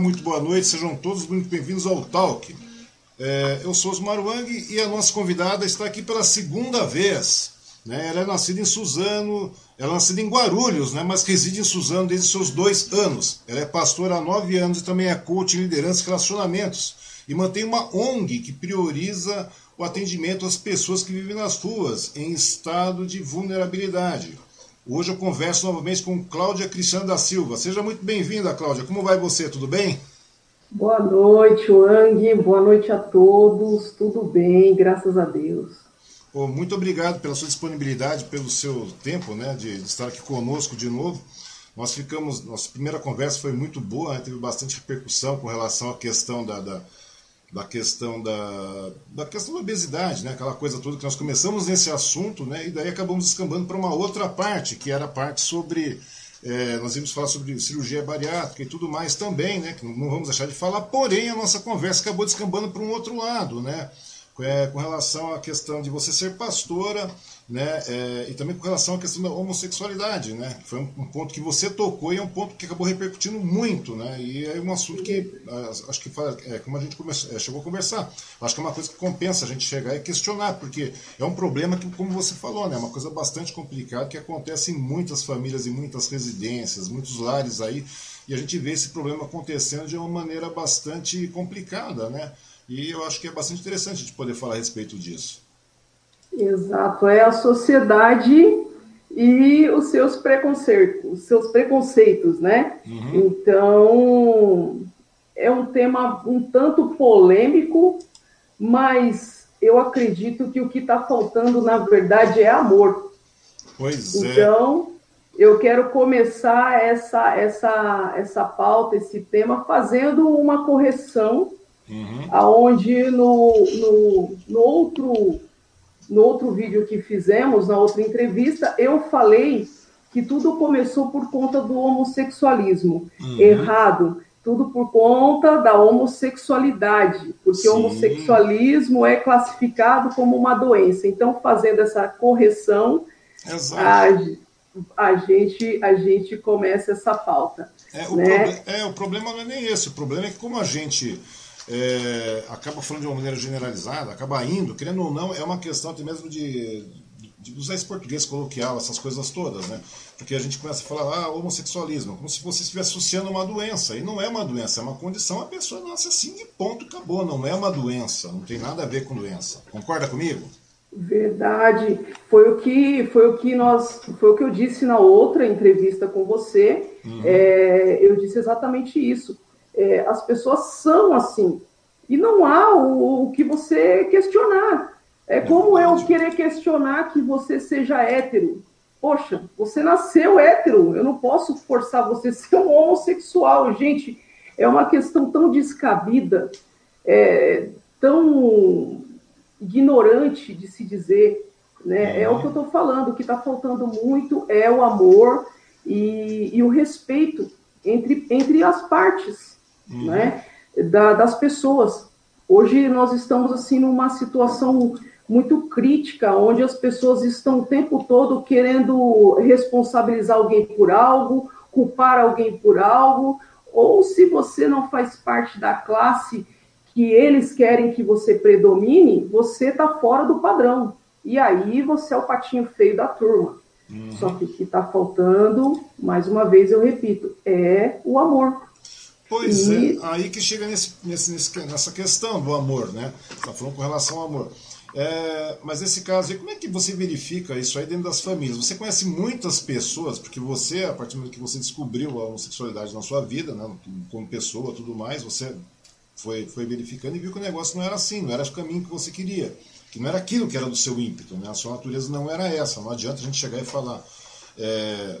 Muito boa noite, sejam todos muito bem-vindos ao Talk. É, eu sou Osmar Wang e a nossa convidada está aqui pela segunda vez. Né? Ela é nascida em Suzano, ela é nascida em Guarulhos, né? mas reside em Suzano desde seus dois anos. Ela é pastora há nove anos e também é coach em liderança e relacionamentos. E mantém uma ONG que prioriza o atendimento às pessoas que vivem nas ruas em estado de vulnerabilidade. Hoje eu converso novamente com Cláudia Cristiana da Silva. Seja muito bem-vinda, Cláudia. Como vai você? Tudo bem? Boa noite, Wang. Boa noite a todos. Tudo bem, graças a Deus. Oh, muito obrigado pela sua disponibilidade, pelo seu tempo, né, de, de, estar aqui conosco de novo. Nós ficamos, nossa primeira conversa foi muito boa, né, teve bastante repercussão com relação à questão da, da, da questão da, da questão da obesidade, né, aquela coisa toda que nós começamos nesse assunto, né, e daí acabamos escambando para uma outra parte, que era a parte sobre é, nós íamos falar sobre cirurgia bariátrica e tudo mais também, né? Que não vamos deixar de falar, porém a nossa conversa acabou descambando para um outro lado, né? É, com relação à questão de você ser pastora, né? É, e também com relação à questão da homossexualidade, né? Foi um, um, ponto que você tocou e é um ponto que acabou repercutindo muito, né? E é um assunto que acho que é, como a gente começou, é, chegou a conversar, acho que é uma coisa que compensa a gente chegar e questionar, porque é um problema que, como você falou, né? É uma coisa bastante complicada que acontece em muitas famílias, em muitas residências, muitos lares aí, e a gente vê esse problema acontecendo de uma maneira bastante complicada, né? E eu acho que é bastante interessante a gente poder falar a respeito disso. Exato, é a sociedade e os seus preconceitos, os seus preconceitos, né? Uhum. Então, é um tema um tanto polêmico, mas eu acredito que o que está faltando, na verdade, é amor. Pois é. Então, eu quero começar essa, essa, essa pauta, esse tema, fazendo uma correção Uhum. Aonde no, no, no, outro, no outro vídeo que fizemos, na outra entrevista, eu falei que tudo começou por conta do homossexualismo. Uhum. Errado. Tudo por conta da homossexualidade, porque Sim. o homossexualismo é classificado como uma doença. Então, fazendo essa correção, a, a, gente, a gente começa essa pauta. É o, né? é, o problema não é nem esse, o problema é que como a gente é, acaba falando de uma maneira generalizada, acaba indo, querendo ou não, é uma questão até mesmo de, de usar esse português coloquial, essas coisas todas, né? Porque a gente começa a falar, ah, homossexualismo, como se você estivesse associando uma doença. E não é uma doença, é uma condição, a pessoa nasce assim e ponto, acabou. Não é uma doença, não tem nada a ver com doença. Concorda comigo? Verdade. Foi o que foi o que nós foi o que eu disse na outra entrevista com você. Uhum. É, eu disse exatamente isso é, as pessoas são assim. E não há o, o que você questionar. É como eu querer questionar que você seja hétero. Poxa, você nasceu hétero, eu não posso forçar você a ser um homossexual. Gente, é uma questão tão descabida, é, tão ignorante de se dizer. Né? É o que eu estou falando, o que está faltando muito é o amor e, e o respeito entre, entre as partes uhum. né, da, das pessoas. Hoje nós estamos assim numa situação muito crítica, onde as pessoas estão o tempo todo querendo responsabilizar alguém por algo, culpar alguém por algo, ou se você não faz parte da classe que eles querem que você predomine, você está fora do padrão. E aí você é o patinho feio da turma. Uhum. Só que o que está faltando, mais uma vez eu repito, é o amor. Pois e... é, aí que chega nesse, nesse, nessa questão do amor, né? Está falando com relação ao amor. É, mas nesse caso aí, como é que você verifica isso aí dentro das famílias? Você conhece muitas pessoas, porque você, a partir do momento que você descobriu a homossexualidade na sua vida, né, como pessoa tudo mais, você foi, foi verificando e viu que o negócio não era assim, não era o caminho que você queria, que não era aquilo que era do seu ímpeto, né? a sua natureza não era essa. Não adianta a gente chegar e falar. É,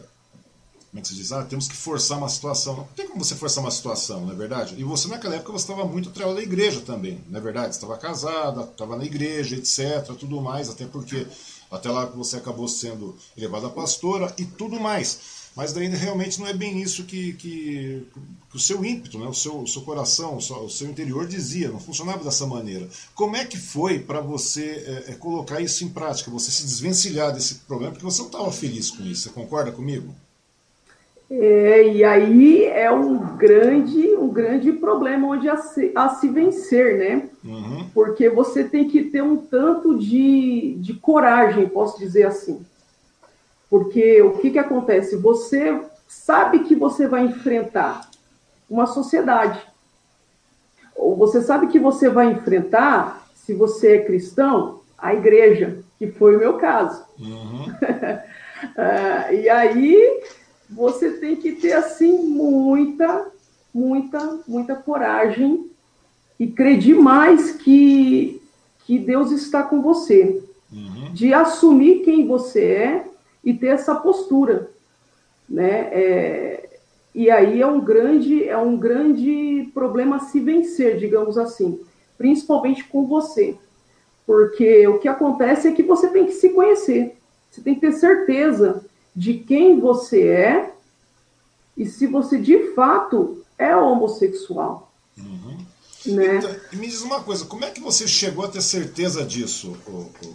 é se diz? Ah, temos que forçar uma situação. Não tem como você forçar uma situação, não é verdade? E você, naquela época, você estava muito atrelado à igreja também, não é verdade? Você estava casada, estava na igreja, etc., tudo mais, até porque até lá você acabou sendo elevada a pastora e tudo mais. Mas daí realmente não é bem isso que, que, que o seu ímpeto, né? o, seu, o seu coração, o seu, o seu, interior dizia, não funcionava dessa maneira. Como é que foi para você é, é, colocar isso em prática, você se desvencilhar desse problema, porque você não estava feliz com isso, você concorda comigo? É, e aí é um grande, um grande problema onde a se, a se vencer, né? Uhum. Porque você tem que ter um tanto de, de coragem, posso dizer assim. Porque o que, que acontece? Você sabe que você vai enfrentar uma sociedade. Ou você sabe que você vai enfrentar, se você é cristão, a igreja, que foi o meu caso. Uhum. uh, e aí você tem que ter assim muita, muita, muita coragem e crer demais que, que Deus está com você. Uhum. De assumir quem você é e ter essa postura. Né? É, e aí é um grande, é um grande problema se vencer, digamos assim, principalmente com você. Porque o que acontece é que você tem que se conhecer. Você tem que ter certeza de quem você é e se você de fato é homossexual. Uhum. Né? Então, me diz uma coisa, como é que você chegou a ter certeza disso,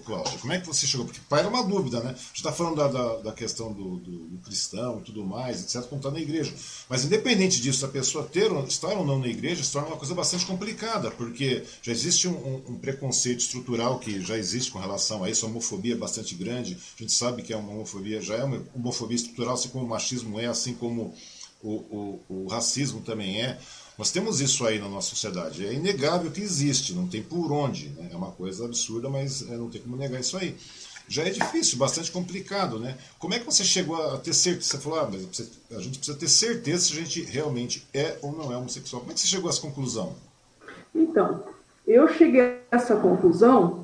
Cláudio? Como é que você chegou? Porque era uma dúvida, né? A gente está falando da, da, da, questão do, do, do, cristão e tudo mais, etc., como está na igreja. Mas independente disso, a pessoa ter, estar ou não na igreja se torna uma coisa bastante complicada, porque já existe um, um, um preconceito estrutural que já existe com relação a isso, a homofobia é bastante grande. A gente sabe que é uma homofobia, já é uma homofobia estrutural, assim como o machismo é, assim como o, o, o racismo também é. Nós temos isso aí na nossa sociedade. É inegável que existe, não tem por onde. Né? É uma coisa absurda, mas é, não tem como negar isso aí. Já é difícil, bastante complicado, né? Como é que você chegou a ter certeza? Você falou, ah, mas a gente precisa ter certeza se a gente realmente é ou não é homossexual. Como é que você chegou a essa conclusão? Então, eu cheguei a essa conclusão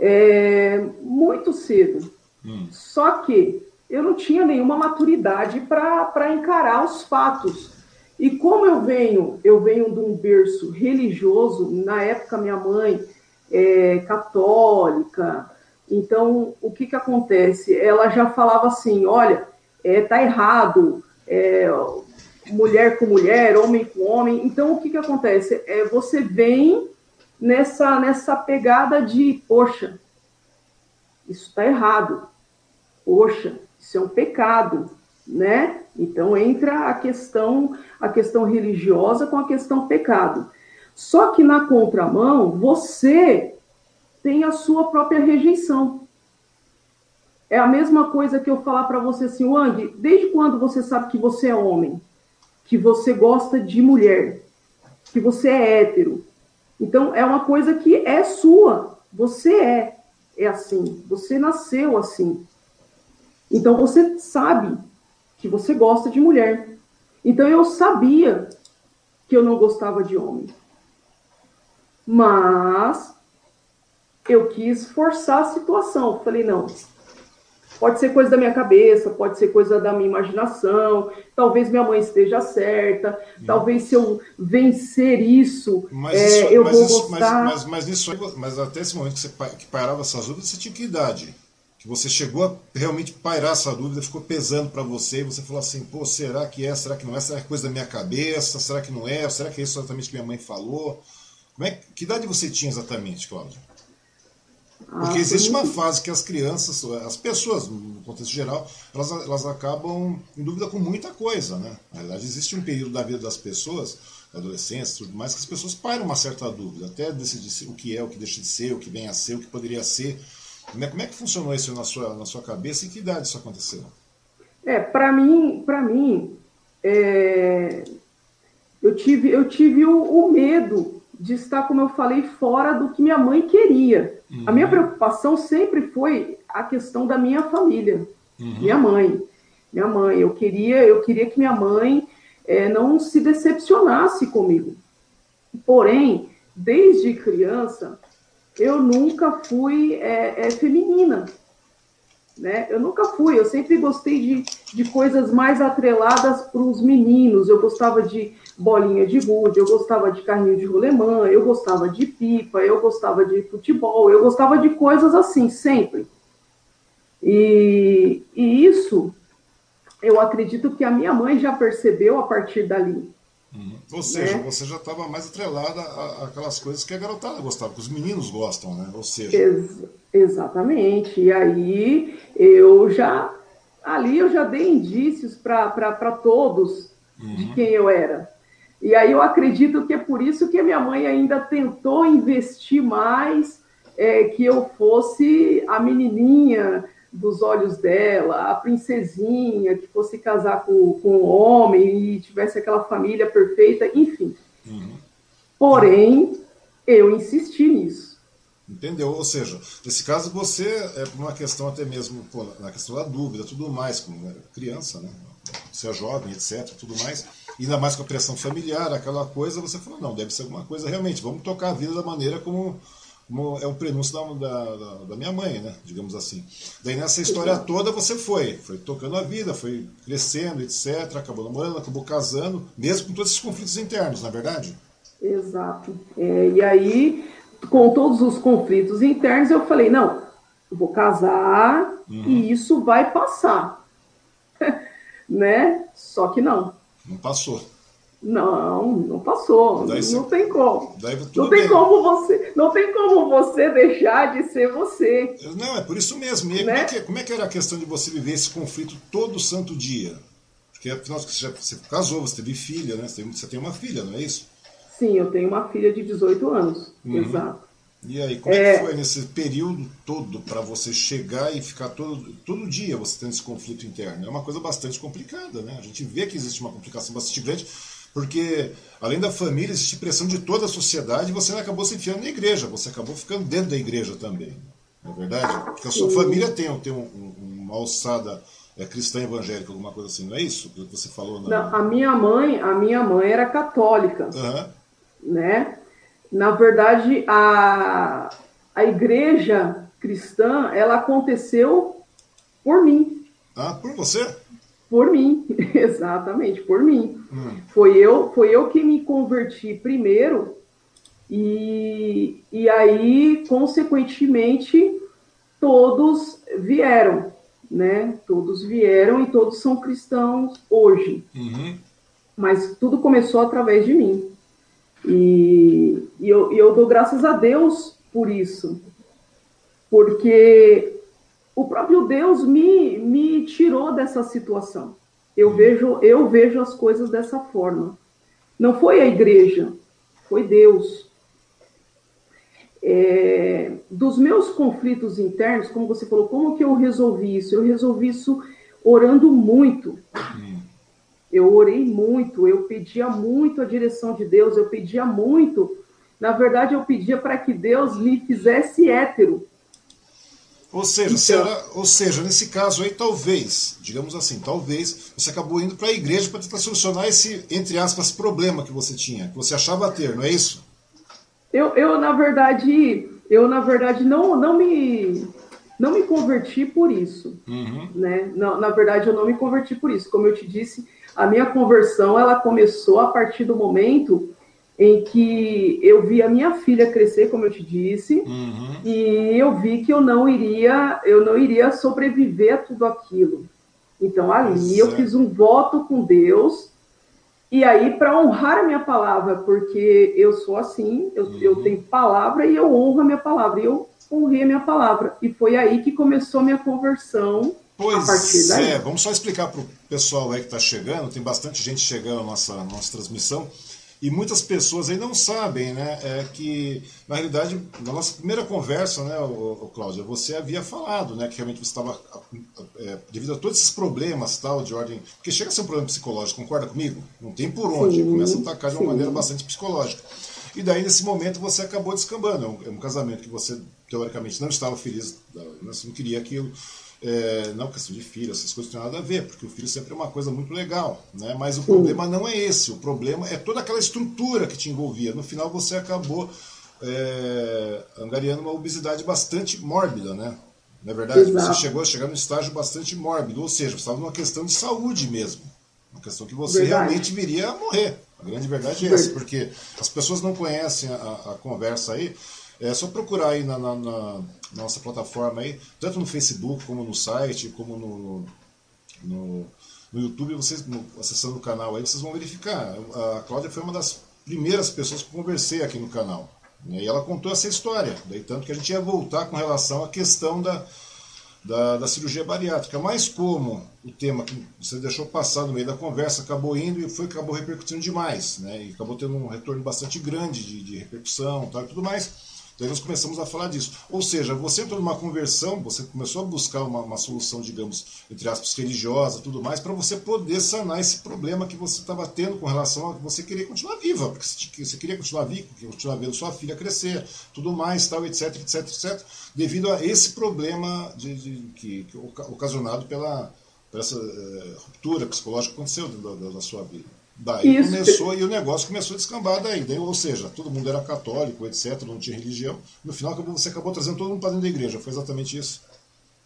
é, muito cedo. Hum. Só que eu não tinha nenhuma maturidade para encarar os fatos. E como eu venho, eu venho de um berço religioso, na época minha mãe é católica, então o que que acontece? Ela já falava assim, olha, é, tá errado, é, mulher com mulher, homem com homem. Então o que que acontece? É, você vem nessa nessa pegada de, poxa, isso tá errado, poxa, isso é um pecado, né? Então entra a questão a questão religiosa com a questão pecado. Só que na contramão, você tem a sua própria rejeição. É a mesma coisa que eu falar para você assim, Wang, desde quando você sabe que você é homem? Que você gosta de mulher? Que você é hétero? Então, é uma coisa que é sua. Você é. É assim. Você nasceu assim. Então, você sabe que você gosta de mulher. Então eu sabia que eu não gostava de homem. Mas eu quis forçar a situação. Falei, não, pode ser coisa da minha cabeça, pode ser coisa da minha imaginação, talvez minha mãe esteja certa, talvez se eu vencer isso, mas é, isso, eu mas vou isso, gostar. Mas, mas, mas, mas, até esse momento que você que parava essas dúvidas, você tinha que idade? Que você chegou a realmente pairar essa dúvida, ficou pesando para você e você falou assim: pô, será que é? Será que não é? Será que é coisa da minha cabeça? Será que não é? Será que é isso exatamente que minha mãe falou? Como é, que idade você tinha exatamente, Cláudia? Porque ah, existe uma fase que as crianças, as pessoas, no contexto geral, elas, elas acabam em dúvida com muita coisa, né? Na verdade, existe um período da vida das pessoas, adolescência tudo mais, que as pessoas pairam uma certa dúvida, até decidir o que é, o que deixa de ser, o que vem a ser, o que poderia ser. Né? Como é que funcionou isso na sua, na sua cabeça e que idade isso aconteceu? É, para mim, para mim, é... eu tive, eu tive o, o, medo de estar, como eu falei, fora do que minha mãe queria. Uhum. A minha uhum. preocupação sempre foi a questão da minha família, uhum. minha mãe, minha mãe. Eu queria, eu queria que minha mãe é, não se decepcionasse comigo. Porém, desde criança, eu nunca fui é, é, feminina. Né? Eu nunca fui, eu sempre gostei de, de coisas mais atreladas para os meninos. Eu gostava de bolinha de gude, eu gostava de carrinho de rolemã, eu gostava de pipa, eu gostava de futebol, eu gostava de coisas assim, sempre. E, e isso eu acredito que a minha mãe já percebeu a partir dali. Uhum. Ou seja, né? você já estava mais atrelada àquelas coisas que a garotada gostava, que os meninos gostam, né? Ou seja. Ex exatamente. E aí eu já ali eu já dei indícios para todos uhum. de quem eu era. E aí eu acredito que é por isso que a minha mãe ainda tentou investir mais, é, que eu fosse a menininha dos olhos dela, a princesinha que fosse casar com, com um homem e tivesse aquela família perfeita, enfim. Uhum. Porém, eu insisti nisso. Entendeu? Ou seja, nesse caso você, é por uma questão até mesmo, pô, na questão da dúvida, tudo mais, como criança, né? Você é jovem, etc, tudo mais, ainda mais com a pressão familiar, aquela coisa, você falou, não, deve ser alguma coisa realmente, vamos tocar a vida da maneira como, como é o prenúncio da, da, da, minha mãe, né? Digamos assim. Daí nessa história toda você foi, foi tocando a vida, foi crescendo, etc, acabou namorando, acabou casando, mesmo com todos esses conflitos internos, na é verdade? Exato. É, e aí com todos os conflitos internos, eu falei: não, eu vou casar uhum. e isso vai passar. né? Só que não. Não passou. Não, não passou. Daí não tem como. não tem bem. como você, não tem como você deixar de ser você. Não, é por isso mesmo. E né? como, é que, como é que era a questão de você viver esse conflito todo santo dia? Porque afinal você, já, você casou, você teve filha, né? Você tem, você tem uma filha, não é isso? Sim, eu tenho uma filha de 18 anos. Uhum. Exato. E aí, como é, é que foi nesse período todo para você chegar e ficar todo, todo dia você tendo esse conflito interno? É uma coisa bastante complicada, né? A gente vê que existe uma complicação bastante grande, porque além da família, existe pressão de toda a sociedade e você não acabou se enfiando na igreja, você acabou ficando dentro da igreja também. Não é verdade? Porque a sua família tem, tem um, um, uma alçada é, cristã evangélica, alguma coisa assim, não é isso que você falou? Na... Não, a minha mãe, a minha mãe era católica. Uhum né? Na verdade, a, a igreja cristã, ela aconteceu por mim. Ah, por você? Por mim, exatamente, por mim. Hum. Foi, eu, foi eu que me converti primeiro e, e aí, consequentemente, todos vieram, né? Todos vieram e todos são cristãos hoje. Uhum. Mas tudo começou através de mim. E, e eu, eu dou graças a Deus por isso, porque o próprio Deus me, me tirou dessa situação. Eu vejo, eu vejo as coisas dessa forma. Não foi a igreja, foi Deus. É, dos meus conflitos internos, como você falou, como que eu resolvi isso? Eu resolvi isso orando muito. Eu orei muito, eu pedia muito a direção de Deus, eu pedia muito. Na verdade, eu pedia para que Deus me fizesse hétero. Ou seja, então, será, ou seja, nesse caso aí, talvez, digamos assim, talvez você acabou indo para a igreja para tentar solucionar esse, entre aspas, problema que você tinha, que você achava ter, não é isso? Eu, eu na verdade, eu na verdade não, não me não me converti por isso, uhum. né? Não, na verdade, eu não me converti por isso. Como eu te disse, a minha conversão ela começou a partir do momento em que eu vi a minha filha crescer, como eu te disse, uhum. e eu vi que eu não iria, eu não iria sobreviver a tudo aquilo. Então ali eu fiz um voto com Deus e aí para honrar a minha palavra, porque eu sou assim, eu, uhum. eu tenho palavra e eu honro a minha palavra. E eu honrei a minha palavra e foi aí que começou a minha conversão Pois é, vamos só explicar para o pessoal aí que está chegando, tem bastante gente chegando na nossa, nossa transmissão, e muitas pessoas aí não sabem, né, é que, na realidade, na nossa primeira conversa, né, o, Cláudia, você havia falado, né, que realmente você estava, é, devido a todos esses problemas, tal, de ordem, porque chega a ser um problema psicológico, concorda comigo? Não tem por onde, sim, começa a atacar de uma sim. maneira bastante psicológica. E daí, nesse momento, você acabou descambando, é um, é um casamento que você, teoricamente, não estava feliz, né, você não queria aquilo, é, não questão de filho, essas coisas não tem nada a ver, porque o filho sempre é uma coisa muito legal, né? Mas o Sim. problema não é esse, o problema é toda aquela estrutura que te envolvia. No final você acabou é, angariando uma obesidade bastante mórbida, né? Na é verdade, Exato. você chegou a chegar num estágio bastante mórbido, ou seja, você estava numa questão de saúde mesmo. Uma questão que você verdade. realmente viria a morrer. A grande verdade é essa, porque as pessoas não conhecem a, a conversa aí. É só procurar aí na, na, na, nossa plataforma aí, tanto no Facebook como no site, como no, no, no YouTube, vocês acessando o canal aí, vocês vão verificar. A Cláudia foi uma das primeiras pessoas que conversei aqui no canal. Né, e ela contou essa história, daí tanto que a gente ia voltar com relação à questão da, da, da cirurgia bariátrica. Mas como o tema que você deixou passar no meio da conversa acabou indo e foi acabou repercutindo demais, né? E acabou tendo um retorno bastante grande de, de repercussão tal, e tudo mais. Daí nós começamos a falar disso. Ou seja, você entrou numa conversão, você começou a buscar uma, uma solução, digamos, entre aspas, religiosa tudo mais, para você poder sanar esse problema que você estava tendo com relação a que você queria continuar viva, porque você queria continuar vivo, continuar vendo sua filha crescer, tudo mais, tal, etc, etc, etc, devido a esse problema de, de que, que, ocasionado pela, pela essa uh, ruptura psicológica que aconteceu da, da sua vida. Daí Isso. começou e o negócio começou a descambar daí. daí. Ou seja, todo mundo era católico, etc., não tinha religião. No final você acabou trazendo todo mundo para dentro da igreja. Foi exatamente isso?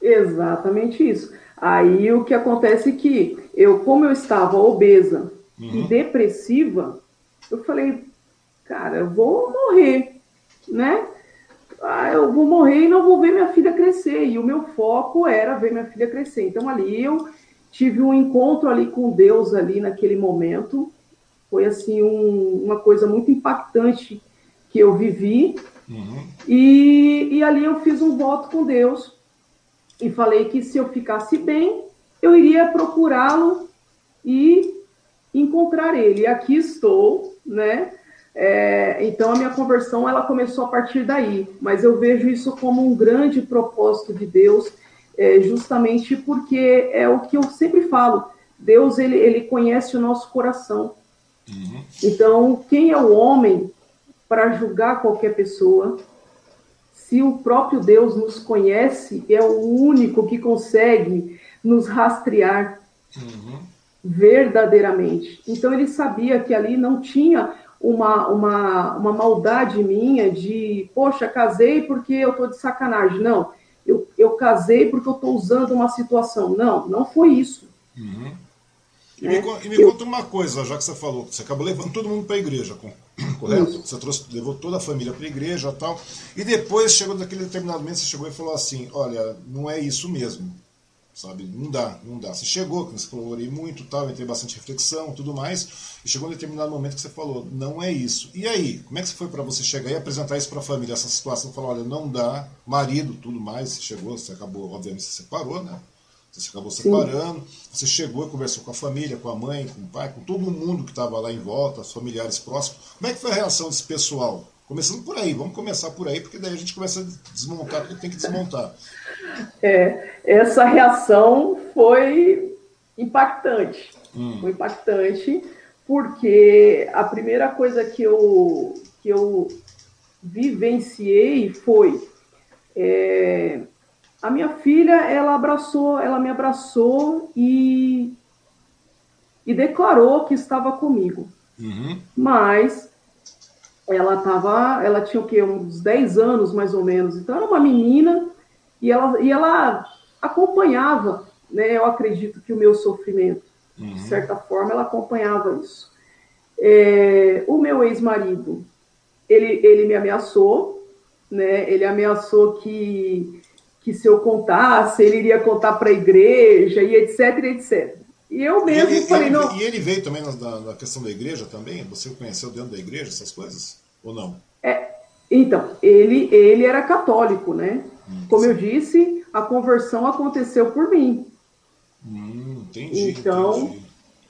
Exatamente isso. Aí o que acontece é que eu, como eu estava obesa uhum. e depressiva, eu falei, cara, eu vou morrer, né? Ah, eu vou morrer e não vou ver minha filha crescer. E o meu foco era ver minha filha crescer. Então ali eu tive um encontro ali com Deus ali naquele momento. Foi assim um, uma coisa muito impactante que eu vivi. Uhum. E, e ali eu fiz um voto com Deus e falei que se eu ficasse bem, eu iria procurá-lo e encontrar ele. E aqui estou, né? É, então a minha conversão ela começou a partir daí, mas eu vejo isso como um grande propósito de Deus é, justamente porque é o que eu sempre falo, Deus ele, ele conhece o nosso coração. Uhum. Então, quem é o homem para julgar qualquer pessoa? Se o próprio Deus nos conhece, é o único que consegue nos rastrear uhum. verdadeiramente. Então, ele sabia que ali não tinha uma, uma, uma maldade minha de, poxa, casei porque eu tô de sacanagem. Não eu, casei porque eu estou usando uma situação. Não, não foi isso. Uhum. E, é, me, e me eu... conta uma coisa, já que você falou, você acabou levando todo mundo para a igreja, correto? Isso. Você trouxe, levou toda a família para a igreja tal. E depois chegou naquele determinado momento, você chegou e falou assim: olha, não é isso mesmo sabe? Não dá, não dá. Você chegou, como você falou, orei muito, tal, entrei bastante reflexão, tudo mais, e chegou um determinado momento que você falou, não é isso. E aí, como é que foi para você chegar e apresentar isso para a família, essa situação, falar, olha, não dá, marido, tudo mais, você chegou, você acabou, obviamente, você separou, né? Você acabou separando, Sim. você chegou e conversou com a família, com a mãe, com o pai, com todo mundo que estava lá em volta, os familiares próximos. Como é que foi a reação desse pessoal? Começando por aí, vamos começar por aí, porque daí a gente começa a desmontar tudo que tem que desmontar. É, essa reação foi impactante. Hum. Foi impactante, porque a primeira coisa que eu, que eu vivenciei foi é, a minha filha, ela abraçou, ela me abraçou e, e declarou que estava comigo. Uhum. Mas ela tava, ela tinha o quê? Uns 10 anos mais ou menos. Então era uma menina e ela, e ela acompanhava, né, eu acredito que o meu sofrimento, uhum. de certa forma, ela acompanhava isso. É, o meu ex-marido, ele, ele me ameaçou, né, ele ameaçou que, que se eu contasse, ele iria contar para a igreja e etc, etc. E eu mesmo e ele, falei, ele, não... E ele veio também na, na, questão da igreja também? Você o conheceu dentro da igreja, essas coisas? Ou não? É, então, ele, ele era católico, né? Como eu disse, a conversão aconteceu por mim. Hum, entendi, então, entendi.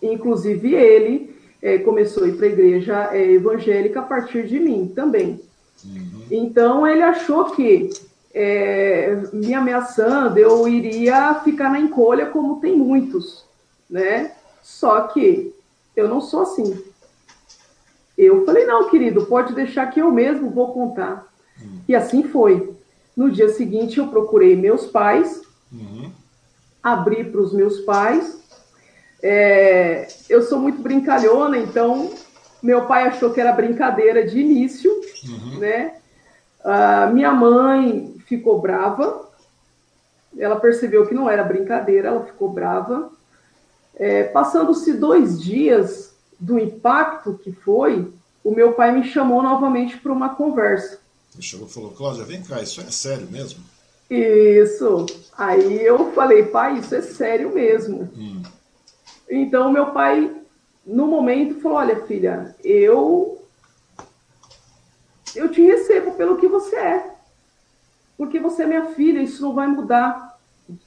inclusive ele é, começou a ir para a igreja é, evangélica a partir de mim também. Uhum. Então ele achou que é, me ameaçando eu iria ficar na encolha como tem muitos, né? Só que eu não sou assim. Eu falei não, querido, pode deixar que eu mesmo vou contar. Uhum. E assim foi. No dia seguinte, eu procurei meus pais, uhum. abri para os meus pais. É, eu sou muito brincalhona, então meu pai achou que era brincadeira de início, uhum. né? Uh, minha mãe ficou brava, ela percebeu que não era brincadeira, ela ficou brava. É, Passando-se dois dias do impacto que foi, o meu pai me chamou novamente para uma conversa. Ele chegou e falou, Cláudia, vem cá, isso é sério mesmo? Isso. Aí eu falei, pai, isso é sério mesmo. Hum. Então meu pai, no momento, falou, olha, filha, eu eu te recebo pelo que você é. Porque você é minha filha, isso não vai mudar.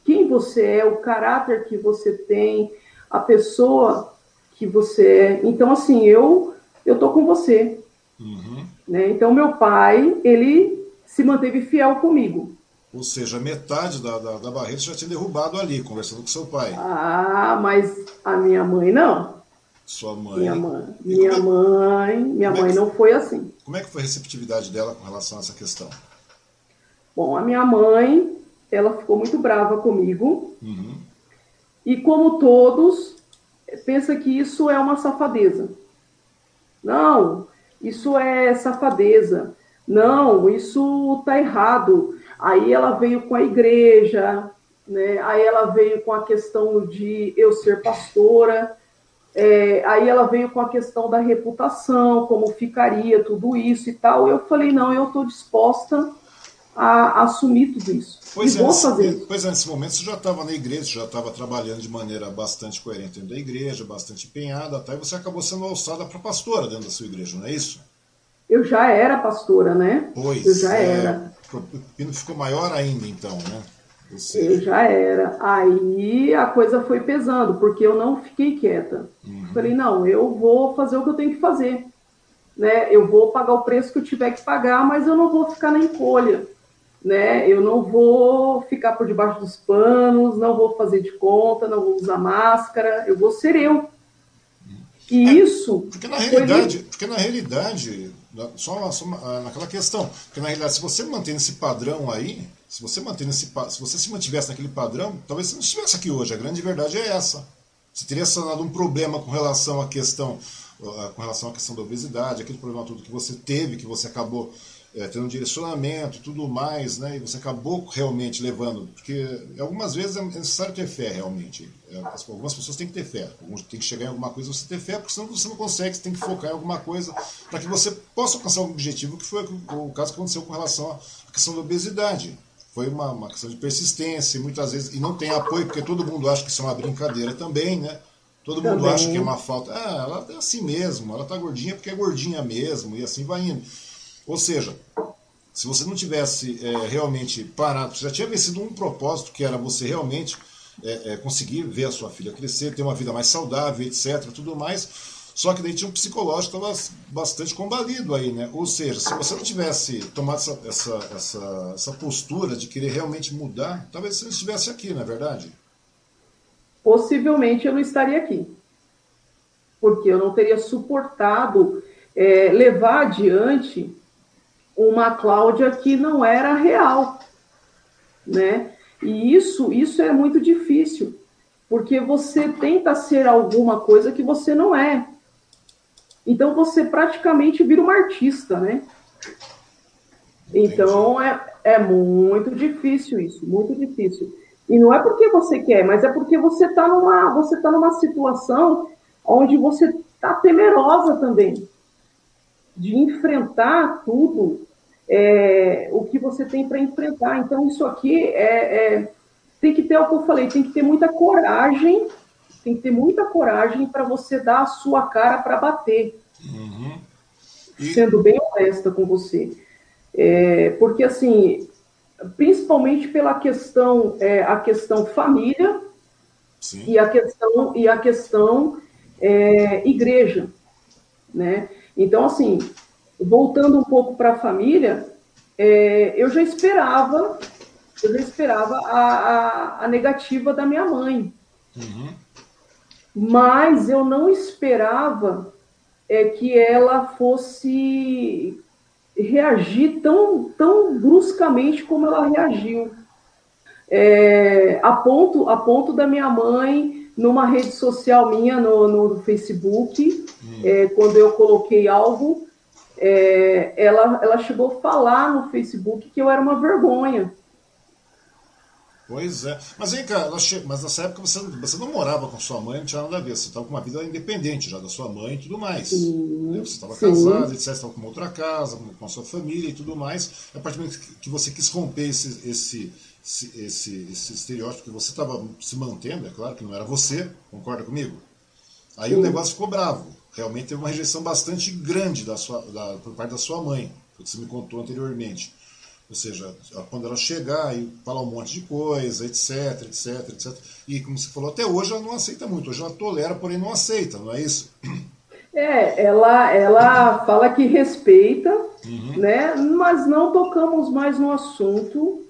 quem você é, o caráter que você tem, a pessoa que você é. Então, assim, eu eu tô com você. Uhum. Né? Então, meu pai, ele se manteve fiel comigo. Ou seja, metade da, da, da barreira já tinha derrubado ali, conversando com seu pai. Ah, mas a minha mãe não. Sua mãe. Minha mãe. Minha é, mãe, minha é mãe que, não foi assim. Como é que foi a receptividade dela com relação a essa questão? Bom, a minha mãe, ela ficou muito brava comigo. Uhum. E como todos, pensa que isso é uma safadeza. Não, isso é safadeza. Não, isso tá errado. Aí ela veio com a igreja, né? Aí ela veio com a questão de eu ser pastora. É, aí ela veio com a questão da reputação, como ficaria tudo isso e tal. Eu falei, não, eu estou disposta a, a, assumir tudo isso. Pois, e é, vou fazer isso. pois é, nesse momento você já estava na igreja, já estava trabalhando de maneira bastante coerente dentro da igreja, bastante empenhada, até, e você acabou sendo alçada para pastora dentro da sua igreja, não é isso? Eu já era pastora, né? Pois. Eu já é, era. O pino ficou maior ainda, então, né? Eu já era. Aí a coisa foi pesando, porque eu não fiquei quieta. Uhum. Falei, não, eu vou fazer o que eu tenho que fazer. Né? Eu vou pagar o preço que eu tiver que pagar, mas eu não vou ficar na encolha. Né? Eu não vou ficar por debaixo dos panos, não vou fazer de conta, não vou usar máscara, eu vou ser eu. E é, isso. Porque na realidade, porque na realidade, só, só ah, naquela questão. Porque na realidade, se você manter esse padrão aí, se você manter esse, se você se mantivesse naquele padrão, talvez você não estivesse aqui hoje. A grande verdade é essa. Você teria sanado um problema com relação à questão, ah, com relação à questão da obesidade, aquele problema todo que você teve, que você acabou é, tendo um direcionamento, tudo mais, né? E você acabou realmente levando, porque algumas vezes é necessário ter fé realmente. É, algumas pessoas têm que ter fé, tem que chegar em alguma coisa você ter fé, porque senão você não consegue, você tem que focar em alguma coisa para que você possa alcançar um objetivo, que foi o caso que aconteceu com relação à questão da obesidade. Foi uma, uma questão de persistência, muitas vezes, e não tem apoio, porque todo mundo acha que isso é uma brincadeira também, né? Todo mundo também. acha que é uma falta. Ah, ela é assim mesmo, ela tá gordinha porque é gordinha mesmo, e assim vai indo. Ou seja, se você não tivesse é, realmente parado, você já tinha vencido um propósito que era você realmente é, é, conseguir ver a sua filha crescer, ter uma vida mais saudável, etc, tudo mais. Só que daí tinha um psicológico que estava bastante combalido aí, né? Ou seja, se você não tivesse tomado essa, essa, essa, essa postura de querer realmente mudar, talvez você não estivesse aqui, não é verdade? Possivelmente eu não estaria aqui. Porque eu não teria suportado é, levar adiante uma Cláudia que não era real, né? E isso, isso é muito difícil, porque você tenta ser alguma coisa que você não é. Então você praticamente vira uma artista, né? Então é, é muito difícil isso, muito difícil. E não é porque você quer, mas é porque você está numa, você tá numa situação onde você está temerosa também de enfrentar tudo é, o que você tem para enfrentar. Então, isso aqui é, é, tem que ter o que eu falei, tem que ter muita coragem, tem que ter muita coragem para você dar a sua cara para bater. Uhum. E... Sendo bem honesta com você. É, porque, assim, principalmente pela questão, é, a questão família Sim. e a questão, e a questão é, igreja, né? Então, assim, voltando um pouco para a família, é, eu já esperava, eu já esperava a, a, a negativa da minha mãe. Uhum. Mas eu não esperava é, que ela fosse reagir tão, tão bruscamente como ela reagiu. É, a, ponto, a ponto da minha mãe, numa rede social minha, no, no Facebook, hum. é, quando eu coloquei algo, é, ela, ela chegou a falar no Facebook que eu era uma vergonha. Pois é. Mas aí, cara, mas nessa época você, você não morava com sua mãe, não tinha nada a ver. Você estava com uma vida independente já da sua mãe e tudo mais. Sim, né? Você estava casado, etc. Você estava com uma outra casa, com a sua família e tudo mais. A partir do momento que você quis romper esse, esse, esse, esse, esse estereótipo que você estava se mantendo, é claro que não era você, concorda comigo? Aí Sim. o negócio ficou bravo. Realmente teve uma rejeição bastante grande da sua, da, por parte da sua mãe, que você me contou anteriormente. Ou seja, quando ela chegar e falar um monte de coisa, etc, etc, etc. E como você falou, até hoje ela não aceita muito. Hoje ela tolera, porém não aceita, não é isso? É, ela, ela fala que respeita, uhum. né? Mas não tocamos mais no assunto.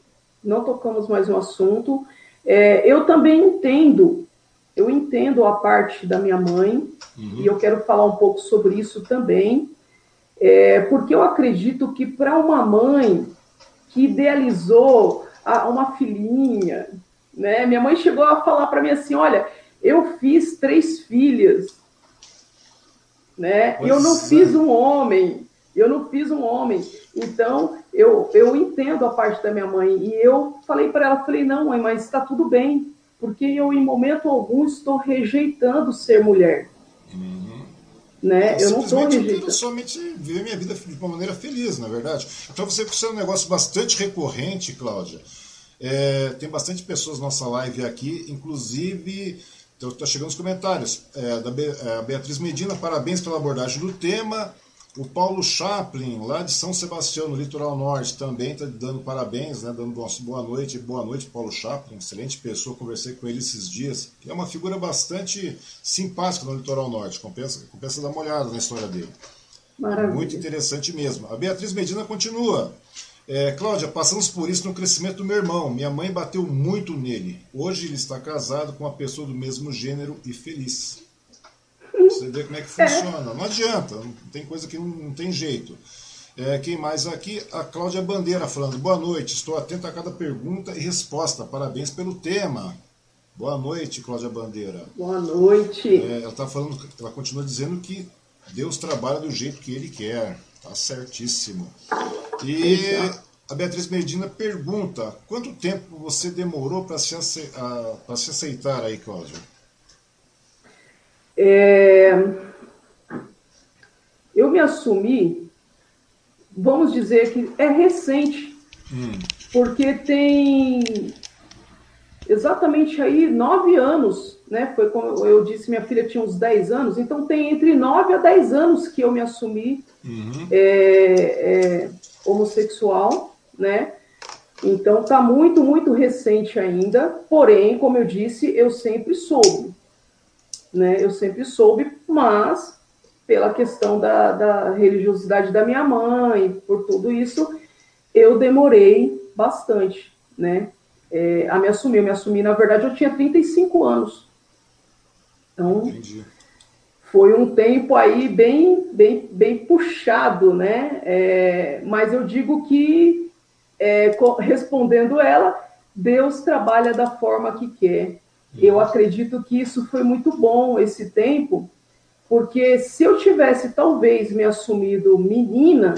Não tocamos mais no assunto. É, eu também entendo, eu entendo a parte da minha mãe, uhum. e eu quero falar um pouco sobre isso também, é, porque eu acredito que para uma mãe que idealizou a, uma filhinha, né? Minha mãe chegou a falar para mim assim, olha, eu fiz três filhas, né? Eu não é. fiz um homem, eu não fiz um homem. Então, eu, eu entendo a parte da minha mãe. E eu falei para ela, falei, não, mãe, mas está tudo bem, porque eu, em momento algum, estou rejeitando ser mulher. Uhum. Né? Eu, eu não estou rejeitando. Eu quero somente viver minha vida de uma maneira feliz, na é verdade. Então, você é um negócio bastante recorrente, Cláudia. É, tem bastante pessoas na nossa live aqui, inclusive está chegando os comentários. É, da Be, é, Beatriz Medina, parabéns pela abordagem do tema. O Paulo Chaplin, lá de São Sebastião, no litoral norte, também está dando parabéns, né, dando boa noite. Boa noite, Paulo Chaplin, excelente pessoa. Conversei com ele esses dias. É uma figura bastante simpática no litoral norte. Compensa, compensa dar uma olhada na história dele. Maravilha. Muito interessante mesmo. A Beatriz Medina continua. É, Cláudia, passamos por isso no crescimento do meu irmão. Minha mãe bateu muito nele. Hoje ele está casado com uma pessoa do mesmo gênero e feliz. Você vê como é que funciona. Não adianta, não tem coisa que não, não tem jeito. É, quem mais aqui? A Cláudia Bandeira falando. Boa noite, estou atento a cada pergunta e resposta. Parabéns pelo tema. Boa noite, Cláudia Bandeira. Boa noite. É, ela tá falando, ela continua dizendo que Deus trabalha do jeito que Ele quer. Tá certíssimo. E a Beatriz Medina pergunta: quanto tempo você demorou para se, ace se aceitar aí, Cláudia? É, eu me assumi, vamos dizer que é recente, hum. porque tem exatamente aí nove anos, né? Foi como eu disse, minha filha tinha uns dez anos, então tem entre nove a dez anos que eu me assumi uhum. é, é, homossexual, né? Então tá muito, muito recente ainda, porém, como eu disse, eu sempre soube né? Eu sempre soube, mas pela questão da, da religiosidade da minha mãe, por tudo isso, eu demorei bastante, né? É, a me assumir. Eu me assumi, na verdade, eu tinha 35 anos. Então, Entendi. foi um tempo aí bem, bem, bem puxado, né? É, mas eu digo que, é, respondendo ela, Deus trabalha da forma que quer. Eu acredito que isso foi muito bom esse tempo, porque se eu tivesse talvez me assumido menina,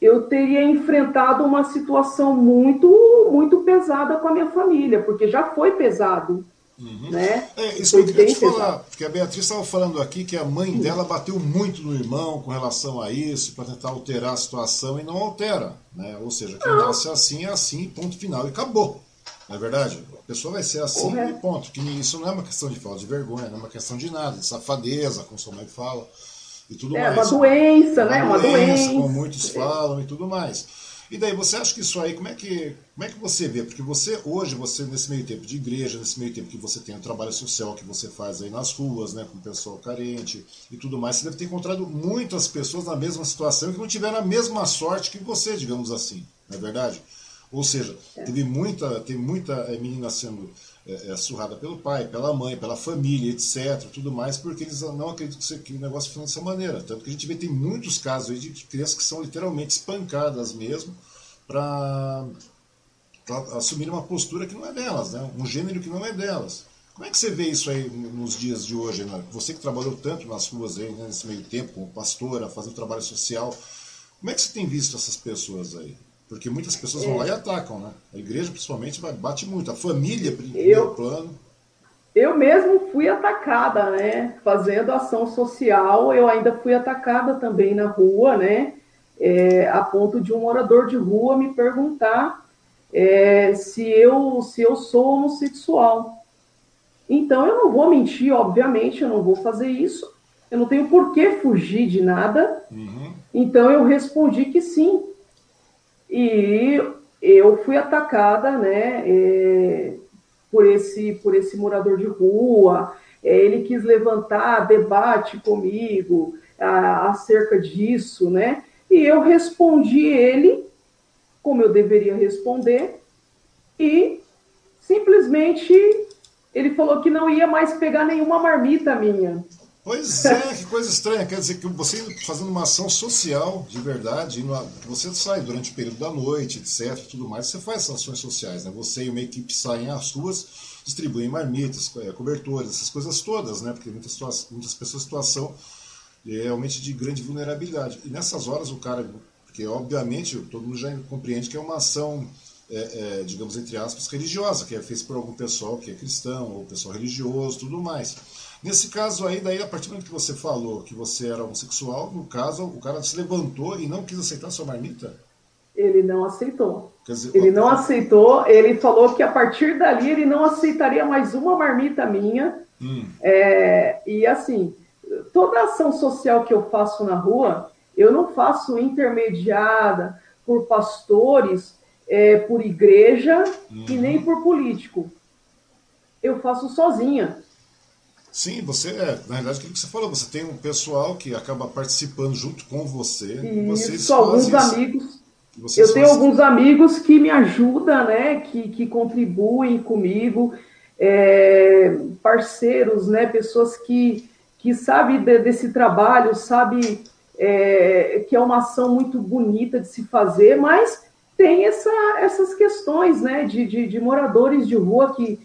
eu teria enfrentado uma situação muito muito pesada com a minha família, porque já foi pesado. Uhum. Né? É, isso foi que eu queria te falar, porque a Beatriz estava falando aqui que a mãe dela bateu muito no irmão com relação a isso, para tentar alterar a situação e não altera. Né? Ou seja, quem nasce assim é assim, ponto final, e acabou. Não é verdade? A pessoa vai ser assim e ponto. Que isso não é uma questão de falta de vergonha, não é uma questão de nada, de safadeza, como sua mãe fala, e tudo é, mais. Uma doença, né? Uma doença, como muitos falam e tudo mais. E daí, você acha que isso aí, como é que, como é que você vê? Porque você, hoje, você, nesse meio tempo de igreja, nesse meio tempo que você tem o trabalho social que você faz aí nas ruas, né, com o pessoal carente e tudo mais, você deve ter encontrado muitas pessoas na mesma situação que não tiveram a mesma sorte que você, digamos assim, não é verdade? Ou seja, teve muita, tem muita eh, menina sendo é, surrada pelo pai, pela mãe, pela família, etc. Tudo mais, porque eles não acreditam que, o negócio funciona dessa maneira. Tanto que a gente vê tem muitos casos de crianças que são literalmente espancadas mesmo para assumir uma postura que não é delas, né? um gênero que não é delas. Como é que você vê isso aí nos dias de hoje? Né? Você que trabalhou tanto nas ruas aí, né, nesse meio tempo, como pastora, fazendo trabalho social, como é que você tem visto essas pessoas aí? Porque muitas pessoas vão lá e atacam, né? A igreja, principalmente, bate muito. A família, primeiro plano. Eu mesmo fui atacada, né? Fazendo ação social, eu ainda fui atacada também na rua, né? É, a ponto de um morador de rua me perguntar é, se, eu, se eu sou homossexual. Então, eu não vou mentir, obviamente, eu não vou fazer isso. Eu não tenho por que fugir de nada. Uhum. Então, eu respondi que sim, E eu fui atacada, né, é, por esse por esse morador de rua. É, ele quis levantar debate comigo a, acerca disso, né? E eu respondi ele como eu deveria responder e simplesmente ele falou que não ia mais pegar nenhuma marmita minha. Pois é, que coisa estranha. Quer dizer que você fazendo uma ação social de verdade, você sai durante o período da noite, etc, tudo mais, você faz ações sociais, né? Você e uma equipe saem às ruas, distribuem marmitas, é, cobertores, essas coisas todas, né? Porque muitas, muitas pessoas situação é, realmente de grande vulnerabilidade. E nessas horas o cara, porque obviamente todo mundo já compreende que é uma ação é, é, digamos, entre aspas, religiosa, que é feita por algum pessoal que é cristão, ou pessoal religioso, tudo mais. Nesse caso aí, daí, a partir do momento que você falou que você era homossexual, no caso, o cara se levantou e não quis aceitar sua marmita? Ele não aceitou. Dizer, ele não aceitou, ele falou que a partir dali ele não aceitaria mais uma marmita minha. Hum. É, e assim, toda ação social que eu faço na rua, eu não faço intermediada por pastores é, por igreja uhum. e nem por político. Eu faço sozinha. Sim, você é, na verdade, aquilo que você falou, você tem um pessoal que acaba participando junto com você. Isso, alguns amigos. Eu tenho alguns amigos que me ajudam, né, que, que contribuem comigo, é, parceiros, né, pessoas que, que sabem de, desse trabalho, sabem é, que é uma ação muito bonita de se fazer, mas tem essa, essas questões né, de, de, de, moradores de rua que,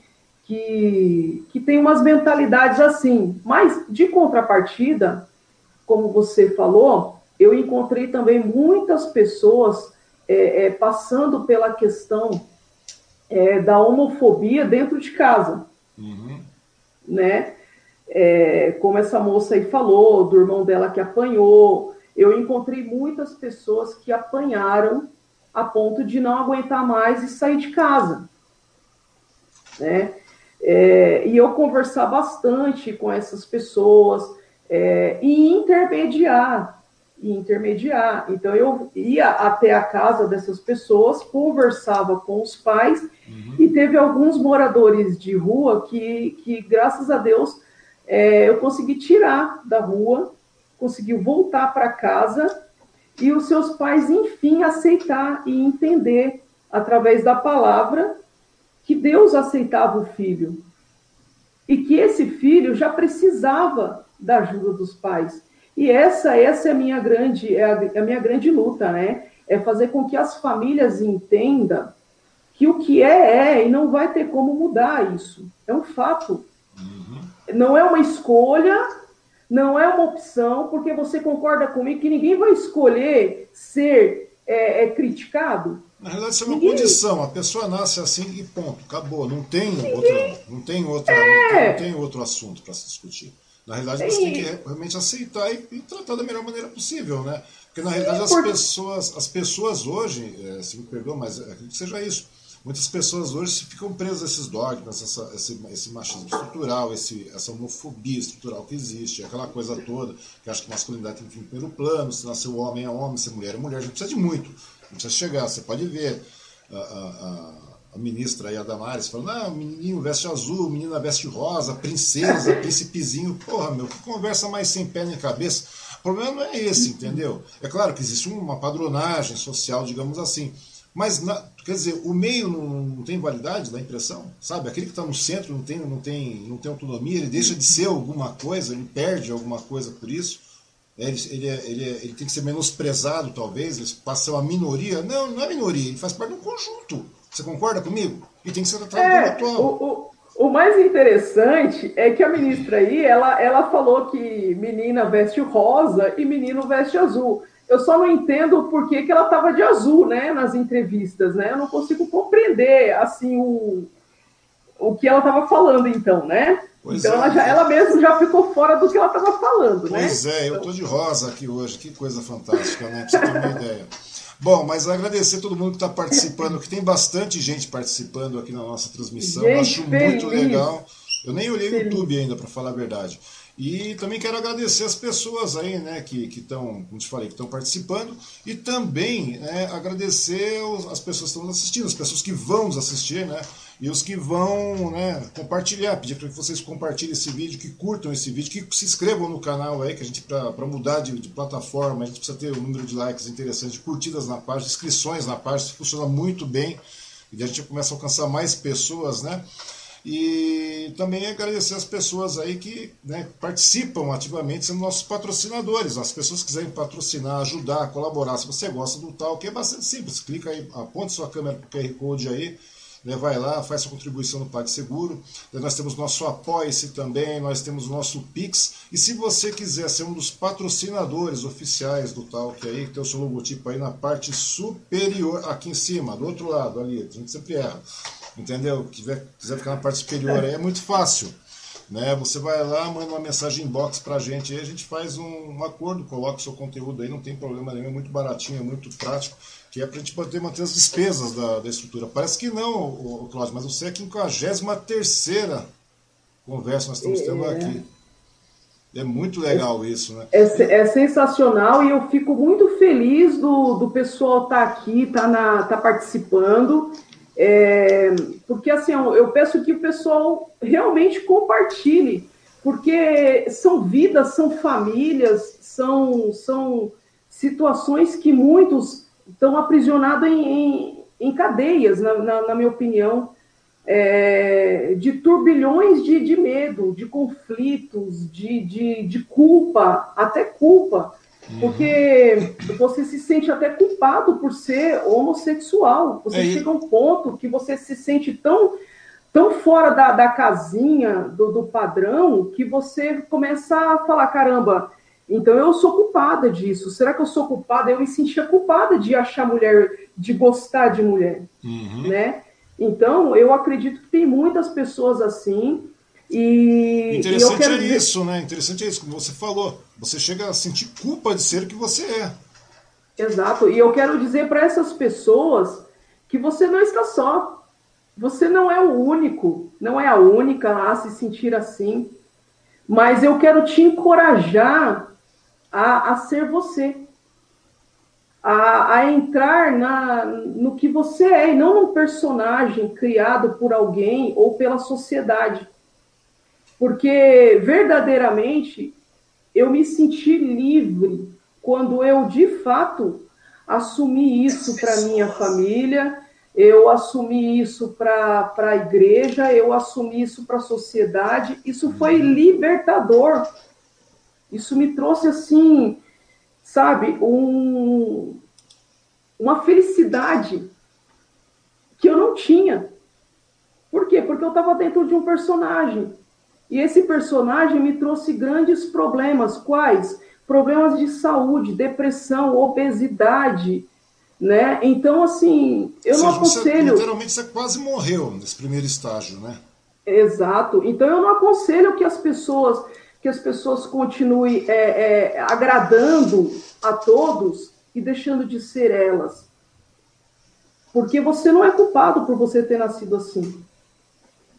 que, que tem umas mentalidades assim. Mas, de contrapartida, como você falou, eu encontrei também muitas pessoas é, é, passando pela questão é, da homofobia dentro de casa. Uhum. Né? É, como essa moça aí falou, do irmão dela que apanhou. Eu encontrei muitas pessoas que apanharam a ponto de não aguentar mais e sair de casa. Né? É, e eu conversar bastante com essas pessoas é, e intermediar, e intermediar. Então eu ia até a casa dessas pessoas, conversava com os pais uhum. e teve alguns moradores de rua que, que graças a Deus, é, eu consegui tirar da rua, conseguiu voltar para casa e os seus pais, enfim, aceitar e entender, através da palavra, que Deus aceitava o filho e que esse filho já precisava da ajuda dos pais. E essa, essa é a minha grande, é a, é a minha grande luta, né? É fazer com que as famílias entendam que o que é é e não vai ter como mudar isso. É um fato. Uhum. Não é uma escolha, não é uma opção, porque você concorda comigo que ninguém vai escolher ser é, é, criticado. Na realidade, isso é uma ninguém... condição. A pessoa nasce assim e ponto, acabou. Não tem ninguém... outro, não tem outra, é... não tem outro assunto para se discutir. Na realidade, você tem que realmente aceitar e, e, tratar da melhor maneira possível, né? Porque na realidade as pessoas, as pessoas hoje, é, se me perdoa, mas acredito que seja isso Muitas pessoas hoje ficam presas a esses dogmas, essa, esse, esse, machismo estrutural, esse, essa homofobia estrutural que existe, aquela coisa toda, que acha que masculinidade tem que vir em primeiro plano, se nasceu homem é homem, se mulher é mulher, a gente precisa de muito, precisa chegar. Você pode ver a, a, a ministra aí, a Damares, falando, ah, o menininho veste azul, menina veste rosa, princesa, príncipezinho, porra, meu, que conversa mais sem pé nem cabeça. O problema não é esse, entendeu? É claro que existe uma padronagem social, digamos assim, mas, na, quer dizer, o meio não, não, tem validade da impressão, sabe? Aquele que está no centro não tem, não, tem, não tem autonomia, ele deixa de ser alguma coisa, ele perde alguma coisa por isso. Ele, ele, é, ele, é, ele tem que ser menosprezado, talvez, ele passa a minoria. Não, não é minoria, ele faz parte de um conjunto. Você concorda comigo? E tem que ser tratado é, como atual. O, o, o, mais interessante é que a ministra aí, ela, ela falou que menina veste rosa e menino veste azul. Eu só não entendo por que, que ela estava de azul, né, nas entrevistas, né? Eu não consigo compreender, assim, o, o que ela estava falando, então, né? Pois então, é, ela, já, ela mesma já ficou fora do que ela estava falando, pois né? Pois é, eu tô de rosa aqui hoje, que coisa fantástica, né? Pra você ter uma ideia. Bom, mas agradecer todo mundo que está participando, que tem bastante gente participando aqui na nossa transmissão. Gente, eu acho feliz. muito legal. Eu nem olhei o YouTube ainda, para falar a verdade. E também quero agradecer as pessoas aí, né, que estão, como te falei, que estão participando, e também né, agradecer as pessoas que estão nos assistindo, as pessoas que vão nos assistir, né, e os que vão né, compartilhar, pedir para que vocês compartilhem esse vídeo, que curtam esse vídeo, que se inscrevam no canal aí, que a gente, para mudar de, de, plataforma, a gente precisa ter um número de likes interessantes, de curtidas na página, inscrições na página, isso funciona muito bem, e a gente começa a alcançar mais pessoas, né? E também agradecer as pessoas aí que né, participam ativamente, sendo nossos patrocinadores. As pessoas que quiserem patrocinar, ajudar, colaborar, se você gosta do tal, que é bastante simples. Clica aí, aponte sua câmera para o QR Code aí, vai lá, faz sua contribuição no PagSeguro. Nós temos nosso Apoia-se também, nós temos o nosso Pix. E se você quiser ser um dos patrocinadores oficiais do Talk aí, que tem o seu logotipo aí na parte superior, aqui em cima, do outro lado ali, a gente sempre erra entendeu? Quiser, quiser ficar na parte superior aí, é muito fácil. Né? Você vai lá, manda uma mensagem inbox pra gente aí, a gente faz um, um acordo, coloca o seu conteúdo aí, não tem problema nenhum, é muito baratinho, é muito prático, que é pra gente poder manter as despesas da, da estrutura. Parece que não, o, o Cláudio, mas você é a 53 conversa nós estamos tendo é. aqui. É muito legal é, isso, né? É, é, sensacional e eu fico muito feliz do, do pessoal estar tá aqui, estar tá tá participando. É, porque assim, eu peço que o pessoal realmente compartilhe, porque são vidas, são famílias, são, são situações que muitos estão aprisionados em, em, em cadeias, na, na, na, minha opinião, é, de turbilhões de, de medo, de conflitos, de, de, de culpa, até culpa porque você se sente até culpado por ser homossexual. Você é chega a um ponto que você se sente tão, tão fora da, da casinha, do, do padrão, que você começa a falar: caramba, então eu sou culpada disso. Será que eu sou culpada? Eu me sentia culpada de achar mulher, de gostar de mulher, uhum. né? Então eu acredito que tem muitas pessoas assim e, Interessante é dizer... isso, né? Interessante é isso, como você falou. Você chega a sentir culpa de ser o que você é. Exato. E eu quero dizer para essas pessoas que você não está só. Você não é o único, não é a única a se sentir assim. Mas eu quero te encorajar a, a ser você. A, a entrar na, no que você é, e não num personagem criado por alguém ou pela sociedade porque verdadeiramente eu me senti livre quando eu de fato assumi isso para minha família, eu assumi isso para a igreja, eu assumi isso para a sociedade. Isso foi libertador. Isso me trouxe assim, sabe, um, uma felicidade que eu não tinha. Por quê? Porque eu estava dentro de um personagem. E esse personagem me trouxe grandes problemas. Quais? Problemas de saúde, depressão, obesidade, né? Então, assim, eu seja, não aconselho. Você, literalmente você quase morreu nesse primeiro estágio, né? Exato. Então, eu não aconselho que as pessoas que as pessoas continuem é, é, agradando a todos e deixando de ser elas. Porque você não é culpado por você ter nascido assim.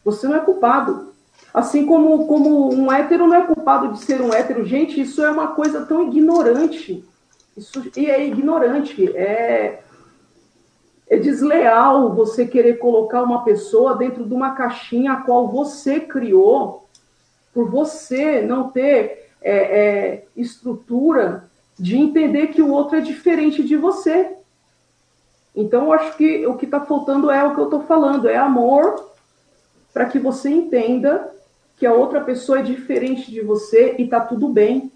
Você não é culpado. Assim como, como um hétero não é culpado de ser um hétero. Gente, isso é uma coisa tão ignorante. Isso e é ignorante. É, é desleal você querer colocar uma pessoa dentro de uma caixinha a qual você criou, por você não ter é, é, estrutura de entender que o outro é diferente de você. Então, eu acho que o que está faltando é o que eu estou falando, é amor para que você entenda que a outra pessoa é diferente de você e tá tudo bem.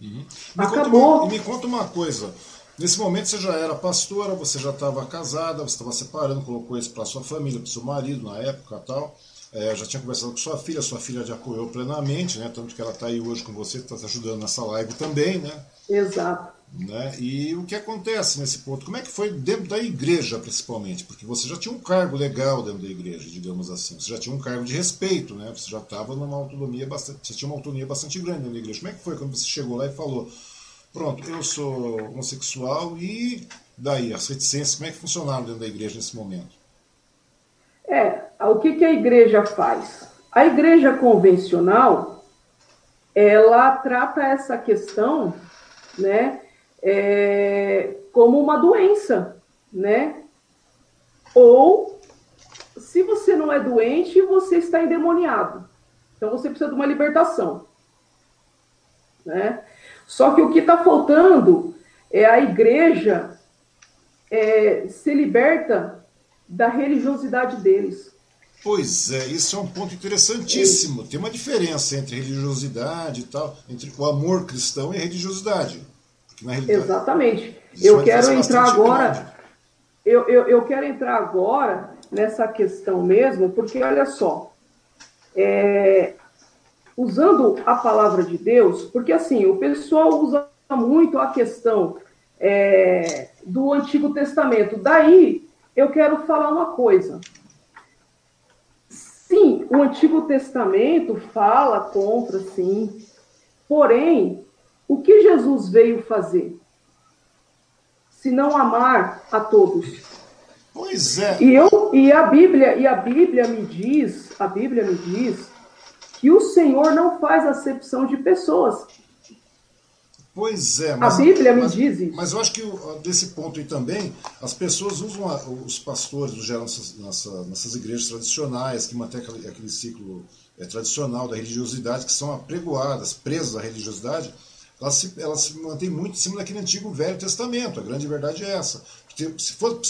Uhum. Me Acabou. Conta uma, me conta uma coisa. Nesse momento você já era pastora, você já estava casada, você estava separando, colocou isso para sua família, para seu marido na época tal. É, já tinha conversado com sua filha, sua filha te apoiou plenamente, né? Tanto que ela está aí hoje com você, está te ajudando nessa live também, né? Exato. Né? E o que acontece nesse ponto? Como é que foi dentro da igreja, principalmente? Porque você já tinha um cargo legal dentro da igreja, digamos assim. Você já tinha um cargo de respeito, né? Você já estava numa autonomia bastante. Você tinha uma autonomia bastante grande dentro da igreja. Como é que foi quando você chegou lá e falou: Pronto, eu sou homossexual e daí? As reticências, como é que funcionaram dentro da igreja nesse momento? É, o que, que a igreja faz? A igreja convencional, ela trata essa questão, né, é, como uma doença, né? Ou se você não é doente, você está endemoniado. Então você precisa de uma libertação, né? Só que o que está faltando é a igreja é, se liberta da religiosidade deles. Pois é, isso é um ponto interessantíssimo. Tem uma diferença entre religiosidade e tal, entre o amor cristão e a religiosidade. Exatamente. Eu quero entrar agora. Eu, eu, eu, quero entrar agora nessa questão mesmo, porque olha só. É, usando a palavra de Deus, porque assim, o pessoal usa muito a questão é, do Antigo Testamento. Daí eu quero falar uma coisa. Sim, o Antigo Testamento fala contra, sim. Porém, o que Jesus veio fazer? Se não amar a todos. Pois é. E, eu, e a Bíblia, e a Bíblia me diz, a Bíblia me diz que o Senhor não faz acepção de pessoas. Pois é, mas, a Bíblia me mas, diz. Mas eu acho que desse ponto aí também, as pessoas usam a, os pastores, no geral, nessas, nessas igrejas tradicionais, que mantêm aquele, aquele ciclo é, tradicional da religiosidade, que são apregoadas, presas à religiosidade, elas se, elas se mantêm muito em cima daquele antigo Velho Testamento. A grande verdade é essa. Porque se for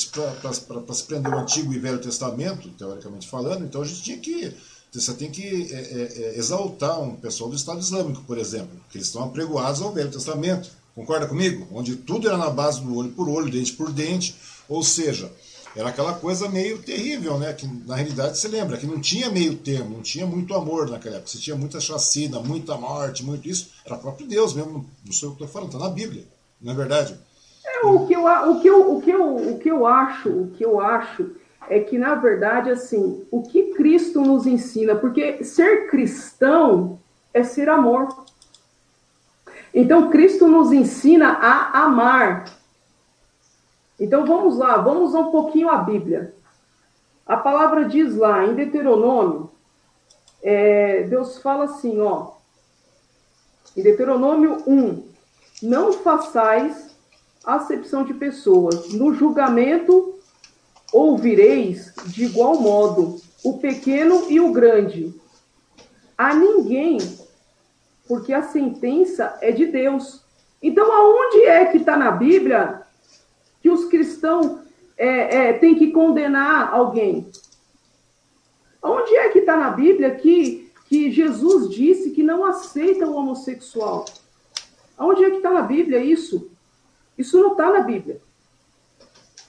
para se prender o Antigo e Velho Testamento, teoricamente falando, então a gente tinha que você tem que é, é, é, exaltar um pessoal do Estado Islâmico, por exemplo, que eles estão apregoados ao Velho Testamento. Concorda comigo? Onde tudo era na base do olho por olho, dente por dente. Ou seja, era aquela coisa meio terrível, né? Que na realidade você lembra que não tinha meio termo, não tinha muito amor naquela época. Você tinha muita chacina, muita morte, muito isso. Era próprio Deus mesmo, não sei o que estou falando, está na Bíblia, não é verdade? É, o, que eu, o, que o, que eu, o que eu acho, o que eu acho é que, na verdade, assim, o que Cristo nos ensina, porque ser cristão é ser amor. Então, Cristo nos ensina a amar. Então, vamos lá, vamos um pouquinho a Bíblia. A palavra diz lá, em Deuteronômio, é, Deus fala assim, ó, em Deuteronômio 1, não façais acepção de pessoas, no julgamento ouvireis de igual modo o pequeno e o grande. A ninguém, porque a sentença é de Deus. Então, aonde é que está na Bíblia que os cristãos é, é, têm que condenar alguém? Onde é que está na Bíblia que, que Jesus disse que não aceita o homossexual? Onde é que está na Bíblia isso? Isso não está na Bíblia.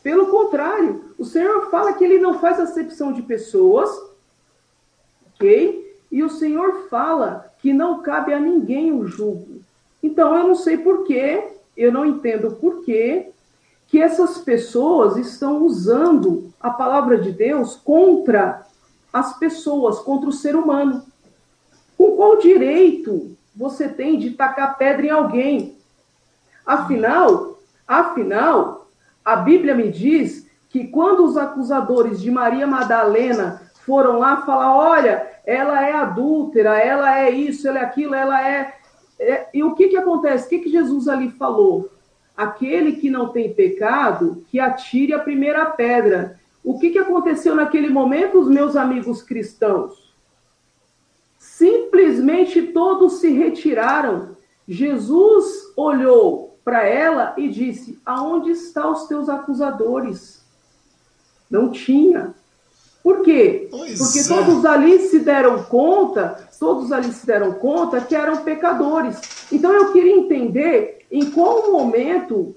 Pelo contrário, o Senhor fala que ele não faz acepção de pessoas, ok? E o Senhor fala que não cabe a ninguém o julgo. Então eu não sei porquê, eu não entendo porquê que essas pessoas estão usando a palavra de Deus contra as pessoas, contra o ser humano. Com qual direito você tem de tacar pedra em alguém? Afinal, afinal, a Bíblia me diz que quando os acusadores de Maria Madalena foram lá falar, olha, ela é adúltera, ela é isso, ela é aquilo, ela é. é... E o que, que acontece? O que, que Jesus ali falou? Aquele que não tem pecado, que atire a primeira pedra. O que, que aconteceu naquele momento, os meus amigos cristãos? Simplesmente todos se retiraram. Jesus olhou para ela e disse: Aonde estão os teus acusadores? Não tinha. Por quê? Pois Porque é. todos ali se deram conta, todos ali se deram conta que eram pecadores. Então eu queria entender em qual momento,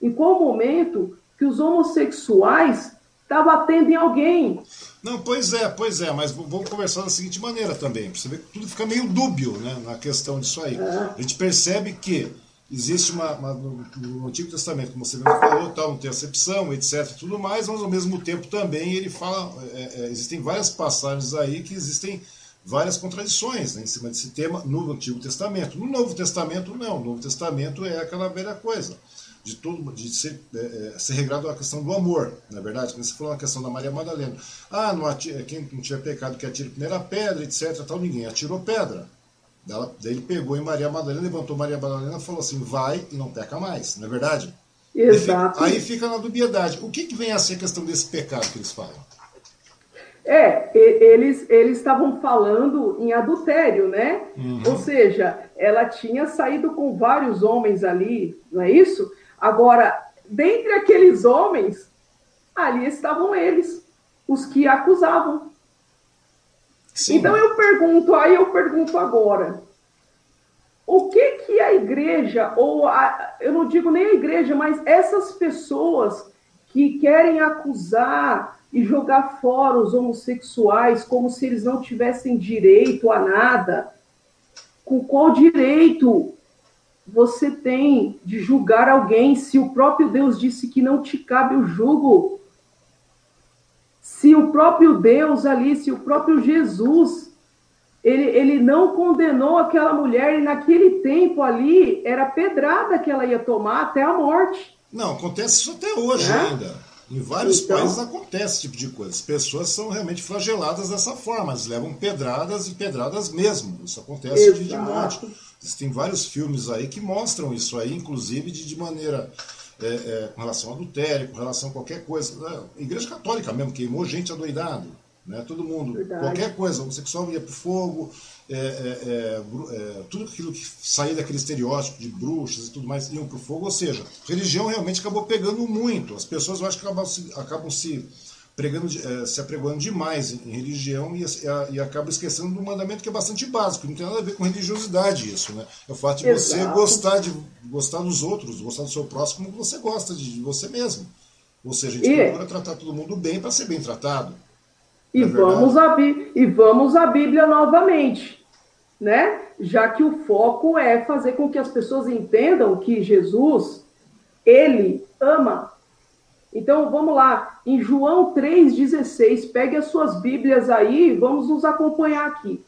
em qual momento que os homossexuais estavam batendo em alguém. Não, pois é, pois é, mas vamos conversar da seguinte maneira também, para você ver que tudo fica meio dúbio né, na questão disso aí. É. A gente percebe que existe uma, uma no, no, Antigo Testamento, como você mesmo falou, tal, não tem acepção, etc, tudo mais, mas ao mesmo tempo também ele fala, é, é, existem várias passagens aí que existem várias contradições né, em cima desse tema no Antigo Testamento. No Novo Testamento, não. No Novo Testamento é aquela velha coisa de tudo, de ser, é, é ser regrado a questão do amor, na é verdade. Quando você falou a questão da Maria Madalena, ah, não atira, quem não tiver pecado que atire a primeira pedra, etc, tal, ninguém atirou pedra. Ela, daí ele pegou em Maria Madalena, levantou Maria Madalena e falou assim: vai e não peca mais, não é verdade? Exato. Aí fica na dubiedade. O que, que vem a ser a questão desse pecado que eles falam? É, eles eles estavam falando em adultério, né? Uhum. Ou seja, ela tinha saído com vários homens ali, não é isso? Agora, dentre aqueles homens, ali estavam eles, os que acusavam. Sim. Então eu pergunto, aí eu pergunto agora, o que que a igreja, ou a, eu não digo nem a igreja, mas essas pessoas que querem acusar e jogar fora os homossexuais como se eles não tivessem direito a nada. Com qual direito você tem de julgar alguém se o próprio Deus disse que não te cabe o jugo? Se o próprio Deus ali, se o próprio Jesus, ele, ele não condenou aquela mulher e naquele tempo ali era pedrada que ela ia tomar até a morte. Não, acontece isso até hoje é? ainda. Em vários então, países acontece esse tipo de coisa. As pessoas são realmente flageladas dessa forma, eles levam pedradas e pedradas mesmo. Isso acontece de, de monte. Existem vários filmes aí que mostram isso aí, inclusive de, de maneira é, é, com relação ao adultério, com relação a qualquer coisa. Né? Igreja católica mesmo, queimou gente adoidado. Né? Todo mundo, Verdade. qualquer coisa, homossexual ia para o fogo, é, é, é, é, tudo aquilo que saía daquele estereótipo de bruxas e tudo mais iam para o fogo. Ou seja, religião realmente acabou pegando muito. As pessoas, eu acho que acabam se, acabam se pregando, é, se apregoando demais em, religião e, e, acabam esquecendo do mandamento que é bastante básico. Não tem nada a ver com religiosidade isso, né? É o fato de Exato. você gostar, de, gostar dos outros, gostar do seu próximo como você gosta de, de você mesmo. Ou seja, a gente e... procura tratar todo mundo bem para ser bem tratado. E, é vamos a, e vamos à Bíblia novamente, né? Já que o foco é fazer com que as pessoas entendam que Jesus, ele ama. Então vamos lá, em João 3,16, pegue as suas Bíblias aí, vamos nos acompanhar aqui.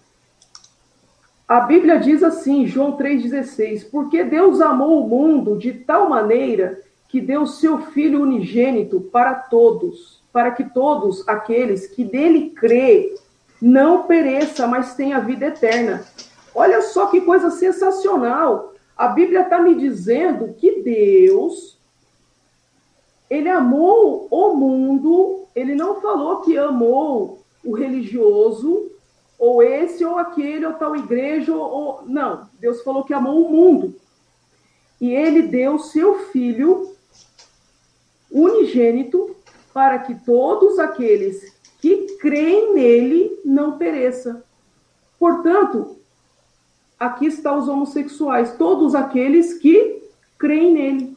A Bíblia diz assim, João 3,16: Porque Deus amou o mundo de tal maneira que deu seu Filho unigênito para todos para que todos aqueles que dele crê não pereça, mas tenha vida eterna. Olha só que coisa sensacional. A Bíblia está me dizendo que Deus, ele amou o mundo, ele não falou que amou o religioso, ou esse, ou aquele, ou tal igreja, ou. Não, Deus falou que amou o mundo. E ele deu seu filho unigênito para que todos aqueles que creem nele não pereçam. Portanto, aqui estão os homossexuais, todos aqueles que creem nele.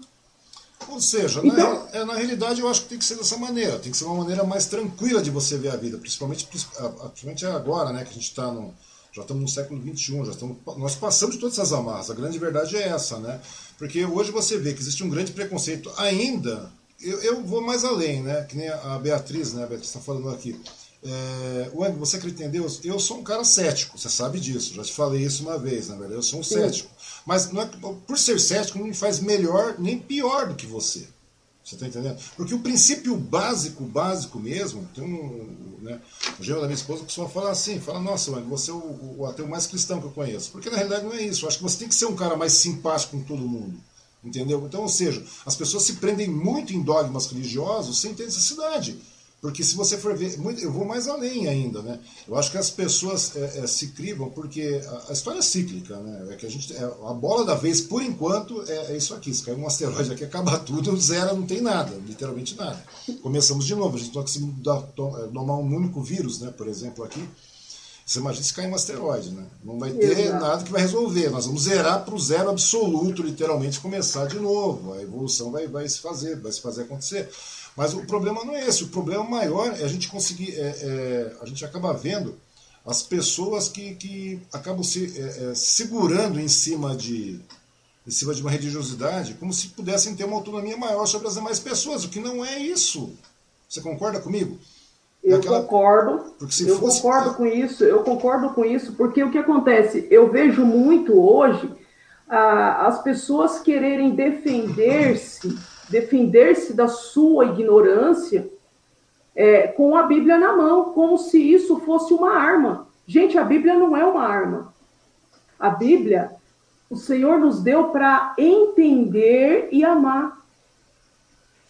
Ou seja, então, na, é, na, realidade eu acho que tem que ser dessa maneira, tem que ser uma maneira mais tranquila de você ver a vida, principalmente, principalmente agora, né, que a gente está no, já estamos no século XXI, já estamos, nós passamos todas essas amarras. A grande verdade é essa, né? Porque hoje você vê que existe um grande preconceito ainda eu, eu vou mais além, né? Que nem a Beatriz, né? A Beatriz está falando aqui. É, você acredita em Deus? Eu sou um cara cético, você sabe disso, já te falei isso uma vez, na verdade. Eu sou um Sim. cético. Mas não é, por ser cético não me faz melhor nem pior do que você. Você está entendendo? Porque o princípio básico, básico mesmo, tem um. Né, o genro da minha esposa costuma falar assim: fala, nossa, Wang, você é o, o ateu mais cristão que eu conheço. Porque na realidade não é isso. Eu acho que você tem que ser um cara mais simpático com todo mundo. Entendeu? Então, ou seja, as pessoas se prendem muito em dogmas religiosos sem ter necessidade. Porque se você for ver, eu vou mais além ainda, né? Eu acho que as pessoas é, é, se crivam porque a, a, história é cíclica, né? É que a gente, é, a bola da vez, por enquanto, é, é, isso aqui. Se cair um asteroide aqui, acaba tudo, zero, não tem nada, literalmente nada. Começamos de novo, a gente não consegue tomar um único vírus, né? Por exemplo, aqui. Você imagina se cair um asteroide, né? Não vai ter Exato. nada que vai resolver. Nós vamos zerar para o zero absoluto, literalmente, começar de novo. A evolução vai, vai se fazer, vai se fazer acontecer. Mas o problema não é esse. O problema maior é a gente conseguir. É, é, a gente acaba vendo as pessoas que, que acabam se é, é segurando em cima de em cima de uma religiosidade, como se pudessem ter uma autonomia maior sobre as demais pessoas, o que não é isso. Você concorda comigo? Eu Aquela... concordo. Eu fosse... concordo com isso. Eu concordo com isso, porque o que acontece? Eu vejo muito hoje ah, as pessoas quererem defender-se, defender-se da sua ignorância é, com a Bíblia na mão, como se isso fosse uma arma. Gente, a Bíblia não é uma arma. A Bíblia, o Senhor nos deu para entender e amar.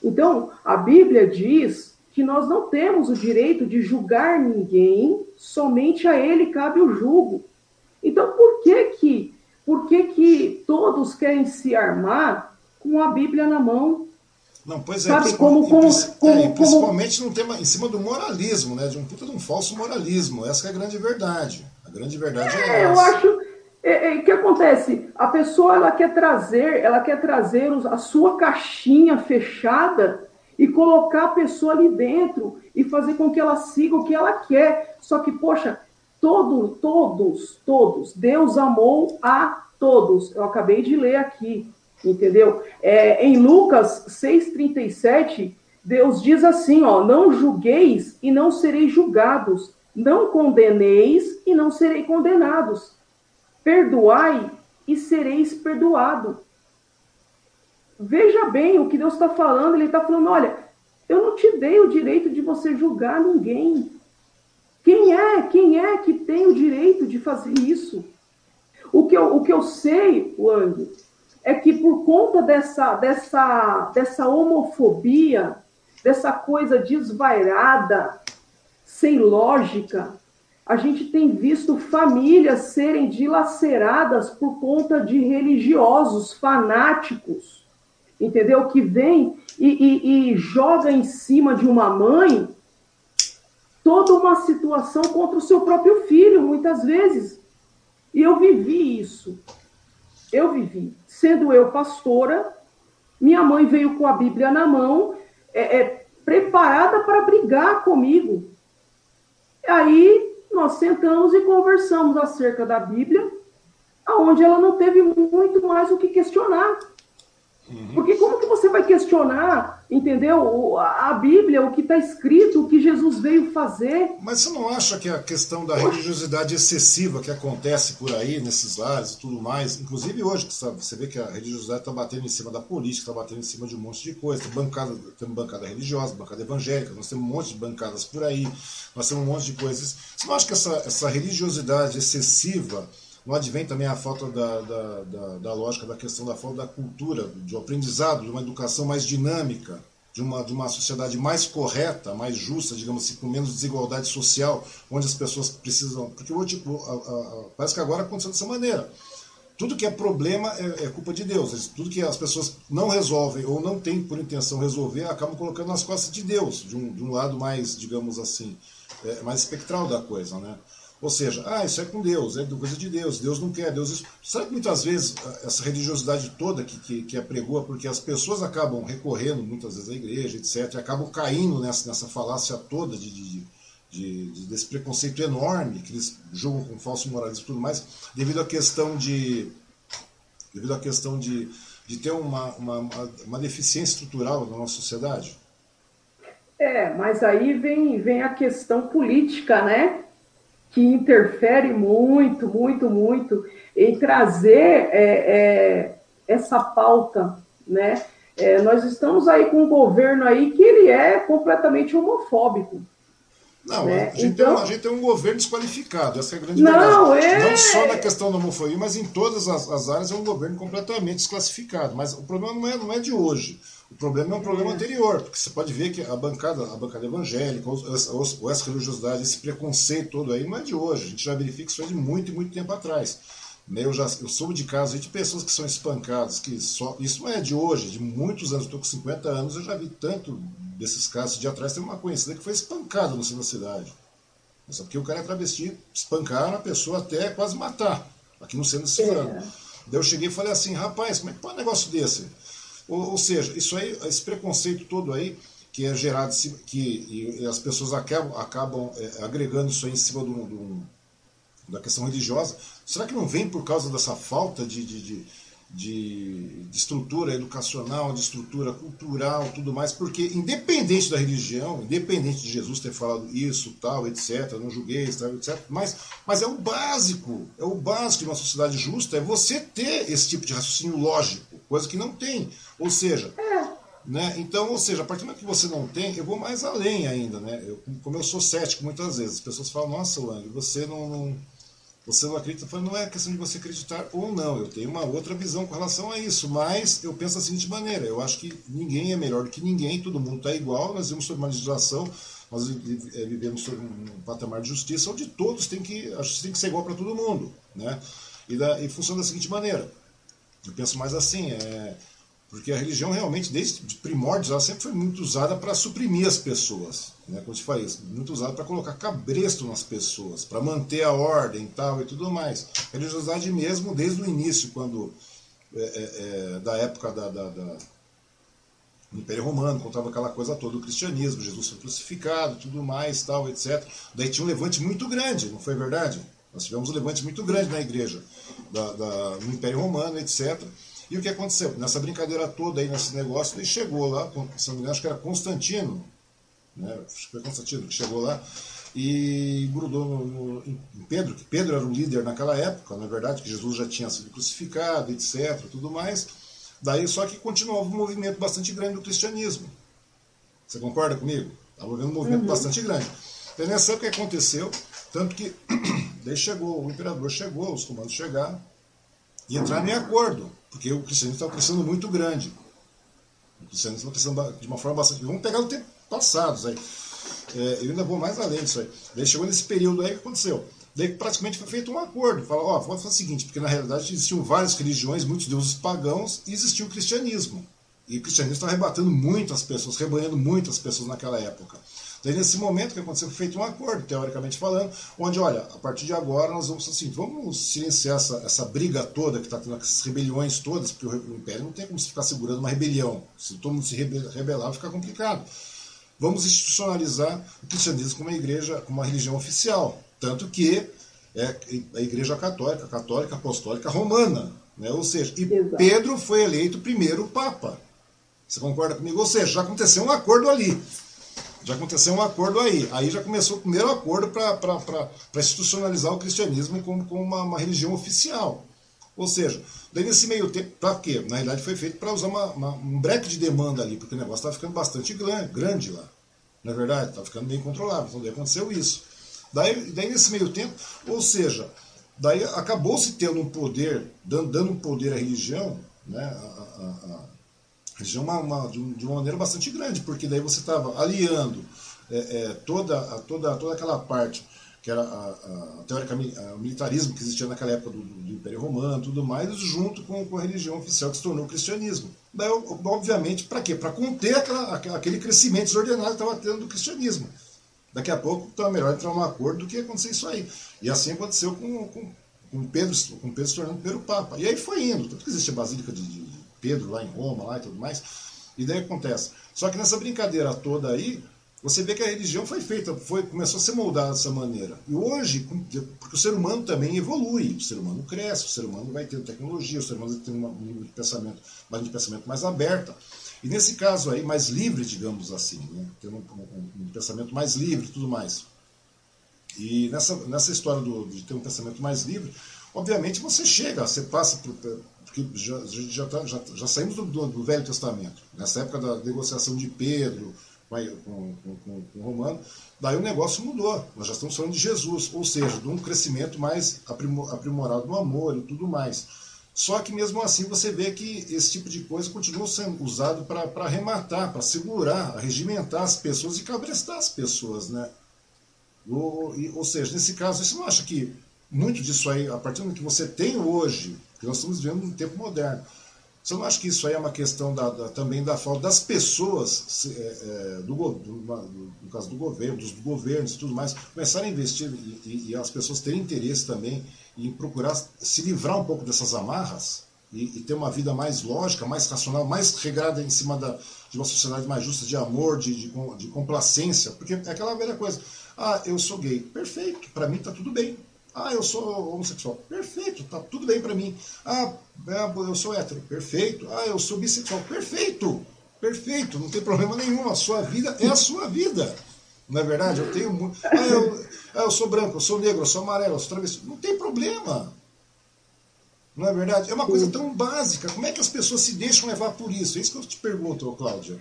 Então, a Bíblia diz que nós não temos o direito de julgar ninguém, somente a ele cabe o julgo. Então, por que que, por que, que todos querem se armar com a Bíblia na mão? Não, pois é, Sabe, como, como, como, é, principalmente no tema, em cima do moralismo, né? De um puta de um falso moralismo. Essa é a grande verdade. A grande verdade é, é essa. Eu acho. É, é, o que acontece? A pessoa ela quer trazer, ela quer trazer a sua caixinha fechada e colocar a pessoa ali dentro e fazer com que ela siga o que ela quer. Só que, poxa, todo, todos, todos, Deus amou a todos. Eu acabei de ler aqui, entendeu? É, em Lucas 6,37, Deus diz assim: ó, não julgueis e não sereis julgados, não condeneis e não serei condenados. Perdoai e sereis perdoado. Veja bem o que Deus está falando. Ele está falando: olha, eu não te dei o direito de você julgar ninguém. Quem é? Quem é que tem o direito de fazer isso? O que eu, o que eu sei, Wang, é que por conta dessa, dessa, dessa homofobia, dessa coisa desvairada, sem lógica, a gente tem visto famílias serem dilaceradas por conta de religiosos fanáticos, entendeu? Que vem e, e, e joga em cima de uma mãe toda uma situação contra o seu próprio filho, muitas vezes. E eu vivi isso. Eu vivi. Sendo eu pastora, minha mãe veio com a Bíblia na mão, é, é preparada para brigar comigo. Aí nós sentamos e conversamos acerca da Bíblia, aonde ela não teve muito mais o que questionar. Uhum. Porque como que você vai questionar, entendeu? A Bíblia, o que está escrito, o que Jesus veio fazer? Mas você não acha que a questão da religiosidade excessiva que acontece por aí, nesses lares e tudo mais, inclusive hoje, você vê que a religiosidade está batendo em cima da política, está batendo em cima de um monte de coisa. Tem bancada, temos bancada religiosa, bancada evangélica, nós temos um monte de bancadas por aí, nós temos um monte de coisas. Você não acha que essa, essa religiosidade excessiva não advém também a falta da, da, da, da, lógica da questão da falta da cultura, de aprendizado, de uma educação mais dinâmica, de uma, de uma sociedade mais correta, mais justa, digamos assim, com menos desigualdade social, onde as pessoas precisam. Porque hoje, tipo, a, a, parece que agora aconteceu dessa maneira. Tudo que é problema é, é, culpa de Deus. Tudo que as pessoas não resolvem ou não têm por intenção resolver, acabam colocando nas costas de Deus, de um, de um lado mais, digamos assim, é, mais espectral da coisa, né? Ou seja, ah, isso é com Deus, é coisa de Deus, Deus não quer, Deus. Sabe que muitas vezes ah, essa religiosidade toda que, que, que apregoa, porque as pessoas acabam recorrendo muitas vezes à igreja, etc., acabam caindo nessa, nessa falácia toda de, de, de, de, desse preconceito enorme que eles julgam com falso moralismo e tudo mais, devido à questão de. devido à questão de, de ter uma, uma, uma deficiência estrutural na nossa sociedade. É, mas aí vem, vem a questão política, né? Que interfere muito, muito, muito em trazer é, é, essa pauta, né? É, nós estamos aí com um governo aí que ele é completamente homofóbico. Não, né? a, gente então, tem, a gente tem um governo desqualificado, essa é a grande não, verdade. É... Não só na questão da homofobia, mas em todas as, as, áreas é um governo completamente desclassificado. Mas o problema não é, não é de hoje. O problema é um problema anterior, porque você pode ver que a bancada, a bancada evangélica, ou essa religiosidade, esse preconceito todo aí, não é de hoje. A gente já verifica isso de muito, muito tempo atrás. Né, eu já eu soube de casos de pessoas que são espancadas, que só. Isso não é de hoje, de muitos anos, estou com 50 anos, eu já vi tanto desses casos. De atrás tem uma conhecida que foi espancada no centro da cidade. Só porque o cara é travesti, espancaram a pessoa até quase matar, aqui no centro da cidade. É. Daí eu cheguei e falei assim, rapaz, como é que pode um negócio desse? Ou, ou, seja, isso aí, esse preconceito todo aí que é gerado, que e, as pessoas acabam, acabam é, agregando isso aí em cima do, do, da questão religiosa, será que não vem por causa dessa falta de, de, de, de, de estrutura educacional, de estrutura cultural, tudo mais? Porque independente da religião, independente de Jesus ter falado isso, tal, etc., não julguei, tal, etc., mas, mas é o básico, é o básico de uma sociedade justa, é você ter esse tipo de raciocínio lógico, coisa que não tem. Ou seja, né? Então, ou seja, a partir do momento que você não tem, eu vou mais além ainda, né? Eu, como eu sou cético muitas vezes, as pessoas falam, nossa, Lang, você não, não você não acredita, não é questão de você acreditar ou não. Eu tenho uma outra visão com relação a isso, mas eu penso da seguinte maneira: eu acho que ninguém é melhor do que ninguém, todo mundo está igual, nós vivemos sobre uma legislação, nós é, vivemos sobre um patamar de justiça onde todos têm que, a justiça tem que ser igual para todo mundo, né? E, da, e funciona da seguinte maneira: eu penso mais assim, é, porque a religião realmente, desde primórdios, ela sempre foi muito usada para suprimir as pessoas. Né? Como eu te falei, muito usada para colocar cabresto nas pessoas, para manter a ordem tal e tudo mais. A religiosidade mesmo, desde o início, quando é, é, é da época da, da, da, do Império Romano, contava aquela coisa toda do cristianismo, Jesus foi crucificado, tudo mais, tal, etc. Daí tinha um levante muito grande, não foi verdade? Nós tivemos um levante muito grande na igreja, da, da, no Império Romano, etc. E o que aconteceu? Nessa brincadeira toda aí, nesse negócio, ele chegou lá, se não me engano, acho que era Constantino, né? acho que foi Constantino que chegou lá, e grudou no, no, em Pedro, que Pedro era o líder naquela época, na verdade, que Jesus já tinha sido crucificado, etc., tudo mais. Daí só que continuava um movimento bastante grande do cristianismo. Você concorda comigo? Estava havendo um movimento uhum. bastante grande. Então nessa época que aconteceu, tanto que daí chegou, o imperador chegou, os comandos chegaram, e entraram em acordo porque o cristianismo estava crescendo muito grande. O cristianismo estava crescendo de uma forma bastante. Vamos pegar o tempo passado, aí. É, eu ainda vou mais além disso aí. Daí chegou nesse período aí que aconteceu. Daí praticamente foi feito um acordo. Fala, ó, vamos fazer o seguinte, porque na realidade existiam várias religiões, muitos deuses pagãos, e existia o cristianismo. E o cristianismo estava arrebatando muitas pessoas, rebanhando muitas pessoas naquela época. Daí, nesse momento que aconteceu, foi feito um acordo, teoricamente falando, onde, olha, a partir de agora nós vamos assim, vamos silenciar essa, essa briga toda que está tendo, essas rebeliões todas, porque o Império não tem como se ficar segurando uma rebelião. Se todo mundo se rebelar, fica complicado. Vamos institucionalizar o cristianismo como uma igreja, como uma religião oficial. Tanto que é a igreja católica, católica apostólica romana. Né? Ou seja, e Exato. Pedro foi eleito primeiro papa. Você concorda comigo? Ou seja, já aconteceu um acordo ali. Já aconteceu um acordo aí. Aí já começou o primeiro acordo para institucionalizar o cristianismo como, como uma, uma, religião oficial. Ou seja, daí nesse meio tempo, para quê? Na realidade foi feito para usar uma, uma, um breque de demanda ali, porque o negócio estava ficando bastante grande lá. Na é verdade, estava ficando bem controlado. Então daí aconteceu isso. Daí, daí nesse meio tempo, ou seja, daí acabou-se tendo um poder, dando, dando um poder à religião, né, a, a, a de uma, uma, de uma maneira bastante grande, porque daí você estava aliando é, é, toda, toda, toda aquela parte que era a, a teórica a, o militarismo que existia naquela época do, do Império Romano tudo mais, junto com, com, a religião oficial que se tornou o cristianismo. Daí, obviamente, para quê? Para conter aquela, aquele crescimento desordenado que estava tendo do cristianismo. Daqui a pouco está melhor entrar num acordo do que acontecer isso aí. E assim aconteceu com, com, com Pedro, com Pedro se tornando o primeiro Papa. E aí foi indo. Tanto que existe a Basílica de, de Pedro lá em Roma lá e tudo mais. E daí acontece. Só que nessa brincadeira toda aí, você vê que a religião foi feita, foi, começou a ser moldada dessa maneira. E hoje, porque o ser humano também evolui, o ser humano cresce, o ser humano vai tendo tecnologia, o ser humano tem um nível de pensamento, mais de pensamento mais aberta. E nesse caso aí, mais livre, digamos assim, né? tendo um, um, um pensamento mais livre e tudo mais. E nessa, nessa história do, de ter um pensamento mais livre, obviamente você chega, você passa por, porque já, já, tá, já, já saímos do, do, do, Velho Testamento, nessa época da negociação de Pedro com, com, com, com, o Romano, daí o negócio mudou, nós já estamos falando de Jesus, ou seja, de um crescimento mais aprimorado no amor e tudo mais. Só que mesmo assim você vê que esse tipo de coisa continua sendo usado para arrematar, para segurar, regimentar as pessoas e cabrestar as pessoas, né? Ou, ou seja, nesse caso, você não acha que muito disso aí, a partir do que você tem hoje, nós estamos vivendo um tempo moderno. Você não acha que isso aí é uma questão da, da, também da falta das pessoas, é, é, do, do, do, no caso do governo, dos governos e tudo mais, começarem a investir e, e, e, as pessoas terem interesse também em procurar se livrar um pouco dessas amarras e, e, ter uma vida mais lógica, mais racional, mais regrada em cima da, de uma sociedade mais justa, de amor, de, de, de complacência, porque é aquela velha coisa. Ah, eu sou gay. Perfeito, para mim está tudo bem. Ah, eu sou homossexual. Perfeito, tá tudo bem para mim. Ah, é, eu sou hétero. Perfeito. Ah, eu sou bissexual. Perfeito. Perfeito, não tem problema nenhum. A sua vida é a sua vida. Não é verdade? Eu tenho muito. Ah, eu, ah, eu sou branco, eu sou negro, eu sou amarelo, eu sou travesti. Não tem problema. Não é verdade? É uma coisa tão básica. Como é que as pessoas se deixam levar por isso? É isso que eu te pergunto, Cláudia.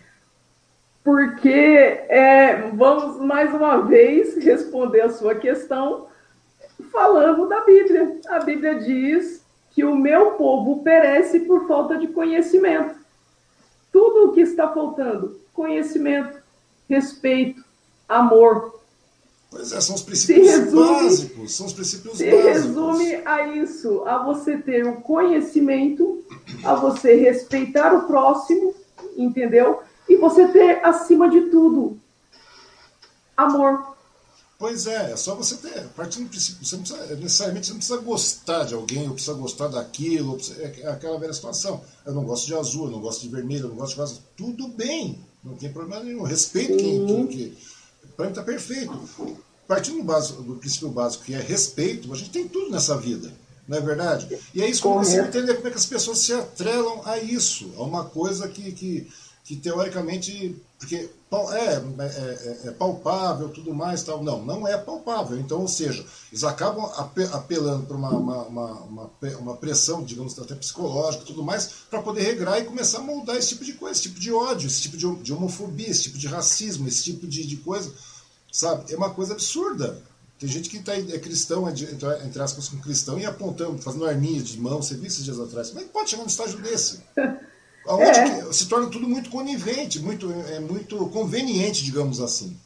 Porque, é, vamos mais uma vez responder a sua questão falando da Bíblia. A Bíblia diz que o meu povo perece por falta de conhecimento. Tudo o que está faltando: conhecimento, respeito, amor. Pois é, são os princípios resume, básicos. São os princípios se básicos. resume a isso, a você ter o conhecimento, a você respeitar o próximo, entendeu? E você ter, acima de tudo, amor. Pois é, é só você ter, partindo do princípio, você não precisa, necessariamente você não precisa gostar de alguém, ou precisa gostar daquilo, precisa, é aquela velha situação. Eu não gosto de azul, eu não gosto de vermelho, eu não gosto de rosa. Tudo bem, não tem problema nenhum. Respeito quem, quem, quem para mim está perfeito. Partindo do, básico, do princípio básico, que é respeito, a gente tem tudo nessa vida, não é verdade? E é isso que eu consigo entender como é que as pessoas se atrelam a isso, a uma coisa que, que, que teoricamente porque é, é, é, é, palpável, tudo mais, tal. Não, não é palpável. Então, ou seja, eles acabam apelando para uma, uma, uma, uma, pressão, digamos, até psicológica tudo mais, para poder regrar e começar a moldar esse tipo de coisa, esse tipo de ódio, esse tipo de, de homofobia, esse tipo de racismo, esse tipo de, de coisa, sabe? É uma coisa absurda. Tem gente que tá, é cristão, entre, entre aspas, com cristão, e apontando, fazendo arminha de mão, esses dias atrás. Como é que pode chegar num estágio desse? Onde é. se torna tudo muito conivente, muito, é muito conveniente, digamos assim.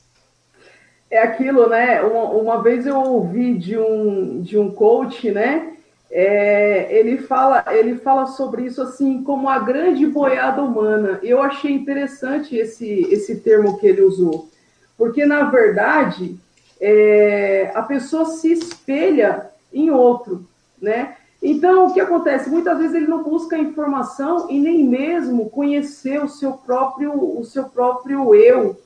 É aquilo, né? Uma, uma vez eu ouvi de um, de um coach, né? É, ele, fala, ele fala sobre isso assim como a grande boiada humana. Eu achei interessante esse, esse termo que ele usou, porque na verdade é, a pessoa se espelha em outro, né? Então, o que acontece? Muitas vezes ele não busca informação e nem mesmo conhecer o seu próprio, o seu próprio eu,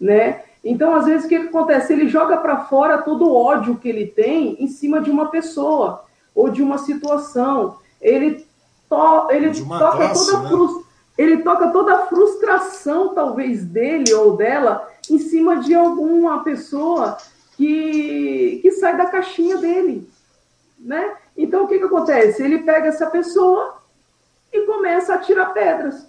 né? Então, às vezes, o que acontece? Ele joga para fora todo o ódio que ele tem em cima de uma pessoa ou de uma situação. Ele, to ele toca classe, toda né? ele toca toda a frustração, talvez, dele ou dela em cima de alguma pessoa que, que sai da caixinha dele, né? Então, o que, que acontece? Ele pega essa pessoa e começa a tirar pedras.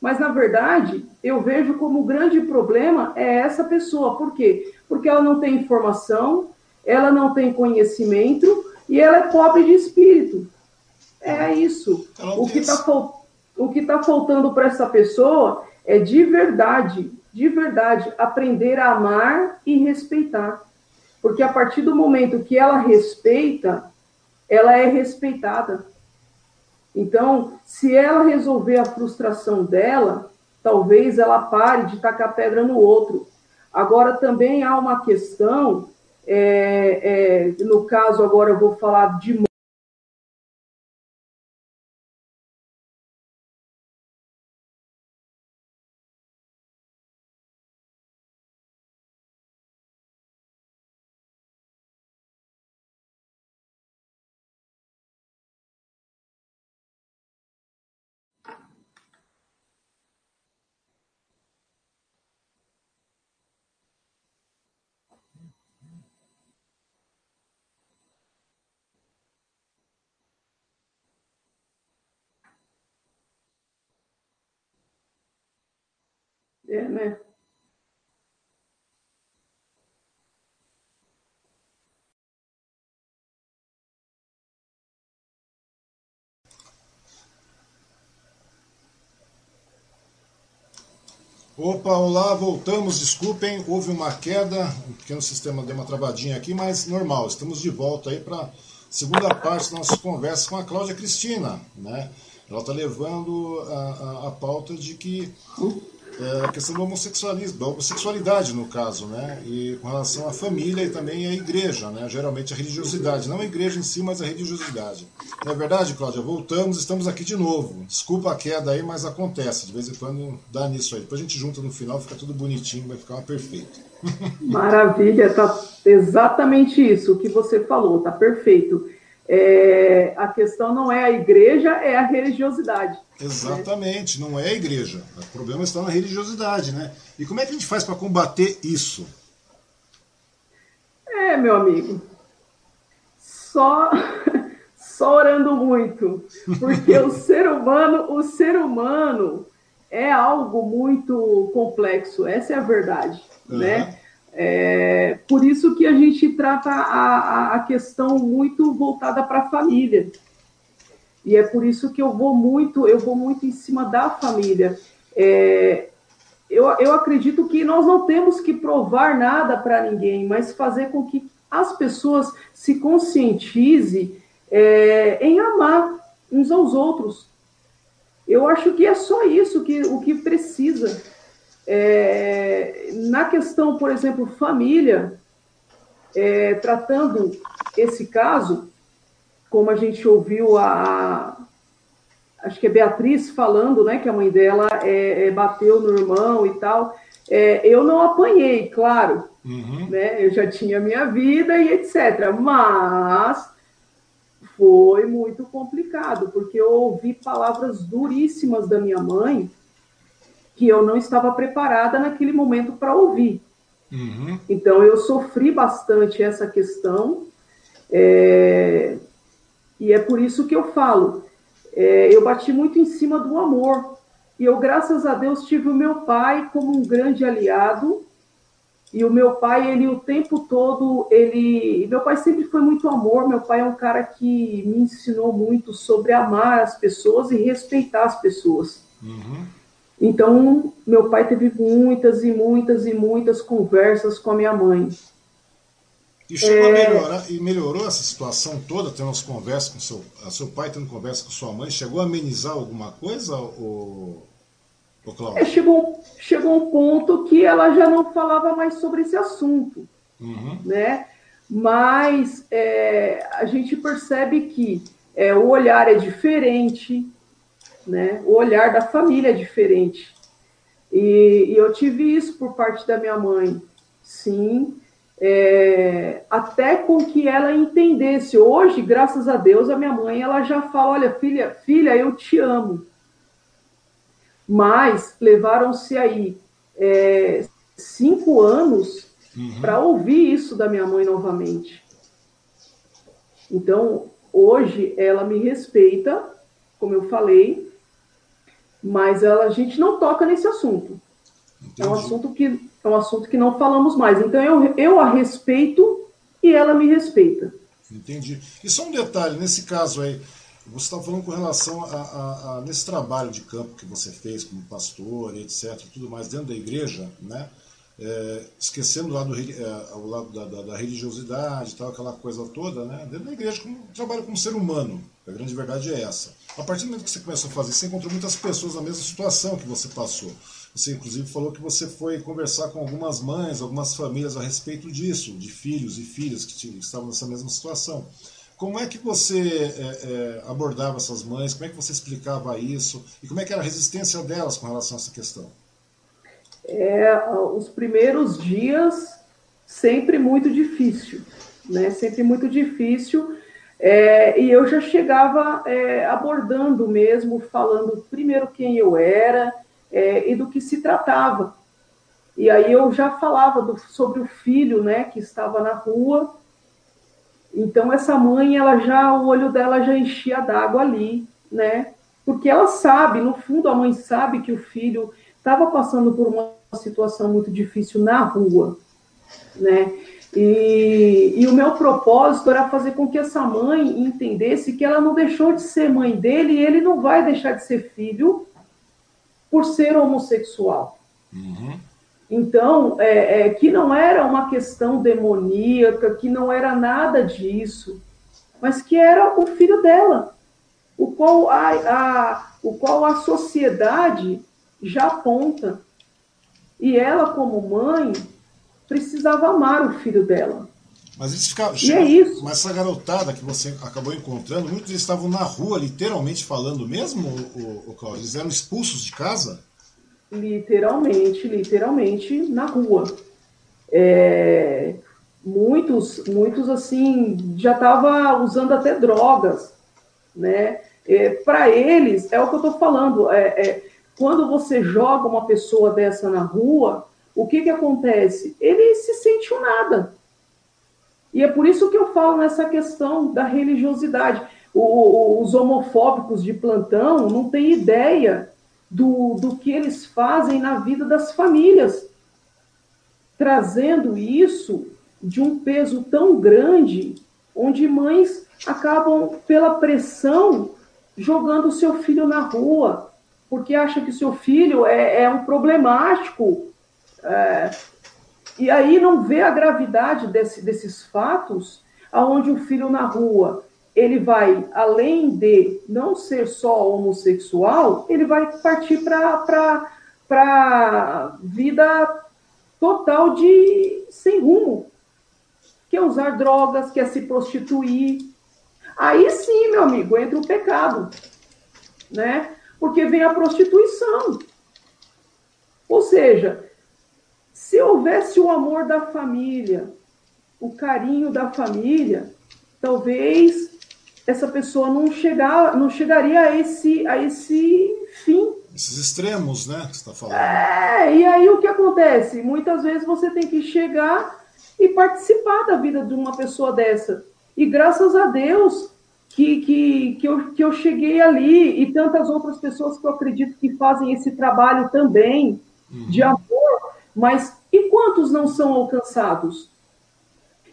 Mas, na verdade, eu vejo como o grande problema é essa pessoa. Por quê? Porque ela não tem informação, ela não tem conhecimento e ela é pobre de espírito. É isso. O que está o que tá faltando para essa pessoa é de verdade, de verdade, aprender a amar e respeitar. Porque a partir do momento que ela respeita, ela é respeitada. Então, se ela resolver a frustração dela, talvez ela pare de tacar pedra no outro. Agora, também há uma questão, é, é, no caso, agora eu vou falar de É, né? Opa, olá, voltamos, desculpem, houve uma queda, um pequeno sistema deu uma travadinha aqui, mas normal, estamos de volta aí para a segunda parte da nossa conversa com a Cláudia Cristina, né? Ela está levando a, a, a pauta de que é a questão do homossexualismo, da homossexualidade no caso, né? E com relação à família e também à igreja, né? Geralmente a religiosidade, não a igreja em si, mas a religiosidade. Não é verdade, Cláudia? Voltamos, estamos aqui de novo. Desculpa a queda aí, mas acontece. De vez em quando dá nisso aí. Depois a gente junta no final, fica tudo bonitinho, vai ficar perfeito. Maravilha, tá exatamente isso o que você falou, tá perfeito. É, a questão não é a igreja, é a religiosidade. Exatamente, né? não é a igreja. O problema está na religiosidade, né? E como é que a gente faz para combater isso? É, meu amigo, só, só orando muito, porque o ser humano, o ser humano é algo muito complexo, essa é a verdade, uhum. né? É, por isso que a gente trata a, a questão muito voltada para a família. E é por isso que eu vou muito, eu vou muito em cima da família. É, eu, eu acredito que nós não temos que provar nada para ninguém, mas fazer com que as pessoas se conscientizem é, em amar uns aos outros. Eu acho que é só isso que o que precisa. É, na questão, por exemplo, família, é, tratando esse caso, como a gente ouviu a, acho que é Beatriz falando, né, que a mãe dela é, é, bateu no irmão e tal. É, eu não apanhei, claro, uhum. né, eu já tinha minha vida e etc. Mas foi muito complicado, porque eu ouvi palavras duríssimas da minha mãe que eu não estava preparada naquele momento para ouvir. Uhum. Então eu sofri bastante essa questão, é... e é por isso que eu falo. É... eu bati muito em cima do amor. E eu, graças a Deus, tive o meu pai como um grande aliado. E o meu pai, ele o tempo todo, ele. Meu pai sempre foi muito amor. Meu pai é um cara que me ensinou muito sobre amar as pessoas e respeitar as pessoas. Uhum. Então, meu pai teve muitas e muitas e muitas conversas com a minha mãe. E chegou é... a melhorar, e melhorou essa situação toda, tendo as conversas com seu, seu pai, tendo conversa com sua mãe, chegou a amenizar alguma coisa, o, o Cláudio? É, chegou, chegou um ponto que ela já não falava mais sobre esse assunto, uhum. né? Mas é, a gente percebe que é, o olhar é diferente, né? O olhar da família é diferente. E, e eu tive isso por parte da minha mãe, sim, é, até com que ela entendesse. Hoje, graças a Deus, a minha mãe ela já fala: olha, filha, filha, eu te amo. Mas levaram-se aí é, cinco anos uhum. para ouvir isso da minha mãe novamente. Então, hoje ela me respeita, como eu falei, mas ela, a gente não toca nesse assunto. Entendi. É um assunto que é um assunto que não falamos mais. Então eu, eu a respeito e ela me respeita. Entendi. E só um detalhe, nesse caso aí, você está falando com relação a, a, a, nesse trabalho de campo que você fez como pastor, etc, tudo mais dentro da igreja, né? É, esquecendo lá do, é, o lado da, da, da, religiosidade, tal, aquela coisa toda, né? Dentro da igreja, como, trabalha como ser humano. A grande verdade é essa. A partir do momento que você começou a fazer, você encontrou muitas pessoas na mesma situação que você passou. Você, inclusive, falou que você foi conversar com algumas mães, algumas famílias a respeito disso, de filhos e filhas que, que estavam nessa mesma situação. Como é que você é, é, abordava essas mães? Como é que você explicava isso? E como é que era a resistência delas com relação a essa questão? É, os primeiros dias sempre muito difícil, né? Sempre muito difícil. É, e eu já chegava é, abordando mesmo, falando primeiro quem eu era é, e do que se tratava. E aí eu já falava do, sobre o filho, né, que estava na rua. Então essa mãe, ela já o olho dela já enchia d'água ali, né? Porque ela sabe, no fundo a mãe sabe que o filho estava passando por uma situação muito difícil na rua, né? E, e, o meu propósito era fazer com que essa mãe entendesse que ela não deixou de ser mãe dele e ele não vai deixar de ser filho por ser homossexual. Uhum. Então, é, é, que não era uma questão demoníaca, que não era nada disso, mas que era o filho dela, o qual a, a, o qual a sociedade já aponta e ela, como mãe, precisava amar o filho dela. Mas eles ficavam. E é isso. Mas essa garotada que você acabou encontrando, muitos estavam na rua, literalmente falando mesmo, o, o Cláudio? Eles eram expulsos de casa? Literalmente, literalmente na rua. É, muitos, muitos assim, já estavam usando até drogas, né? É, Para eles, é o que eu estou falando, é, é quando você joga uma pessoa dessa na rua, o que, que acontece? Ele se sente um nada. E é por isso que eu falo nessa questão da religiosidade. O, os homofóbicos de plantão não têm ideia do, do que eles fazem na vida das famílias. trazendo isso de um peso tão grande, onde mães acabam, pela pressão, jogando o seu filho na rua, porque acha que seu filho é, é um problemático. É, e aí não vê a gravidade desse, desses fatos, aonde o filho na rua ele vai, além de não ser só homossexual, ele vai partir para vida total de sem rumo. Quer usar drogas, quer se prostituir. Aí sim, meu amigo, entra o pecado. Né? Porque vem a prostituição. Ou seja, se houvesse o amor da família, o carinho da família, talvez essa pessoa não, chegar, não chegaria a esse, a esse fim. Esses extremos, né, que você está falando. É, e aí o que acontece? Muitas vezes você tem que chegar e participar da vida de uma pessoa dessa. E graças a Deus que, que, que, eu, que eu cheguei ali e tantas outras pessoas que eu acredito que fazem esse trabalho também uhum. de amor, mas e quantos não são alcançados?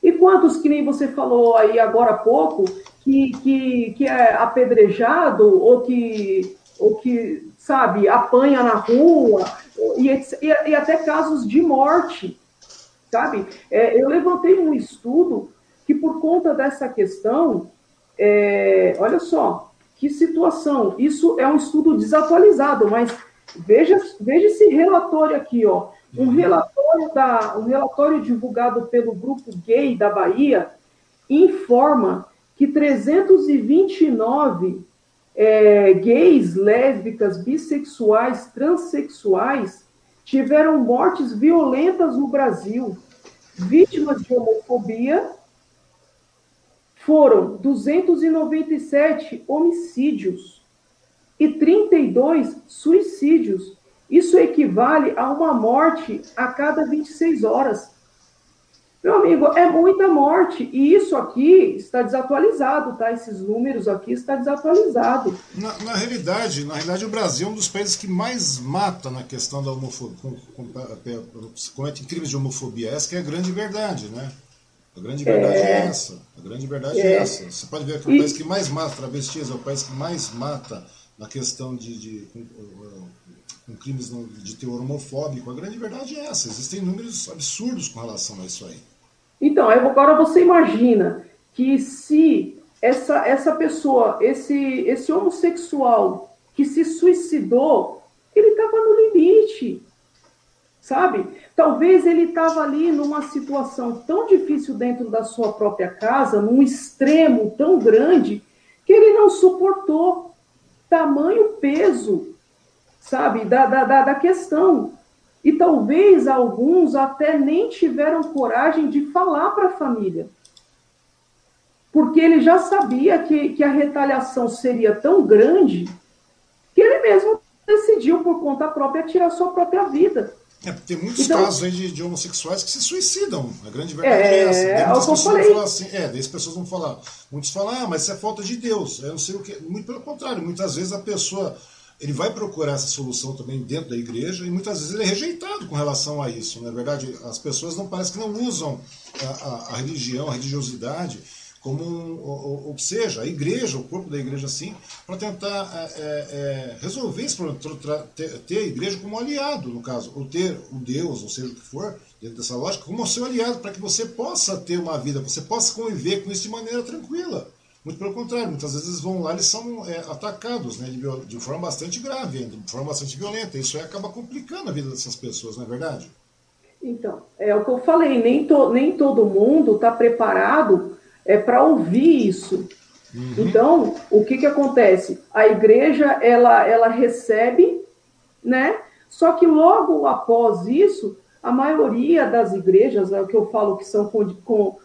E quantos, que nem você falou aí agora há pouco, que, que, que é apedrejado ou que, ou que, sabe, apanha na rua, e, e, e até casos de morte, sabe? É, eu levantei um estudo que, por conta dessa questão, é, olha só, que situação, isso é um estudo desatualizado, mas veja, veja esse relatório aqui, ó, um relatório, da, um relatório divulgado pelo Grupo Gay da Bahia informa que 329 é, gays, lésbicas, bissexuais, transexuais tiveram mortes violentas no Brasil. Vítimas de homofobia foram 297 homicídios e 32 suicídios. Isso equivale a uma morte a cada 26 horas. Meu amigo, é muita morte. E isso aqui está desatualizado, tá? Esses números aqui está desatualizado. Na, na realidade, na realidade, o Brasil é um dos países que mais mata na questão da homofobia, com, com, comete crimes de homofobia. Essa que é a grande verdade, né? A grande verdade é, é essa. A grande verdade é. é. essa. Você pode ver que o país que mais mata travestis é o país que mais mata na questão de, de com, com crimes de teor homofóbico. A grande verdade é essa. Existem números absurdos com relação a isso aí. Então, agora você imagina que se essa, essa pessoa, esse, esse homossexual que se suicidou, ele estava no limite, sabe? Talvez ele estava ali numa situação tão difícil dentro da sua própria casa, num extremo tão grande, que ele não suportou tamanho peso, sabe, da, da, da questão. E talvez alguns até nem tiveram coragem de falar para a família. Porque ele já sabia que, que a retaliação seria tão grande que ele mesmo decidiu, por conta própria, tirar sua própria vida. É, tem muitos então, casos aí de, de, homossexuais que se suicidam. A grande verdade é, é essa. É, é pessoas vão falar assim, é, daí as pessoas vão falar. Muitos falam, ah, mas isso é falta de Deus. Eu não sei o que. Muito pelo contrário, muitas vezes a pessoa ele vai procurar essa solução também dentro da igreja e muitas vezes ele é rejeitado com relação a isso. Na é verdade, as pessoas não parecem que não usam a, a, a religião, a religiosidade como um, ou, ou, seja, a igreja, o corpo da igreja assim, para tentar é, é, é, resolver esse problema, ter, ter, a igreja como aliado, no caso, ou ter o Deus, ou seja o que for, dentro dessa lógica, como seu aliado, para que você possa ter uma vida, você possa conviver com isso de maneira tranquila. Muito pelo contrário, muitas vezes eles vão lá e são é, atacados né, de, de, forma bastante grave, de forma bastante violenta. Isso aí acaba complicando a vida dessas pessoas, não é verdade? Então, é o que eu falei, nem, to, nem todo mundo está preparado é, para ouvir isso. Uhum. Então, o que, que acontece? A igreja, ela, ela recebe, né? Só que logo após isso, a maioria das igrejas, é o que eu falo que são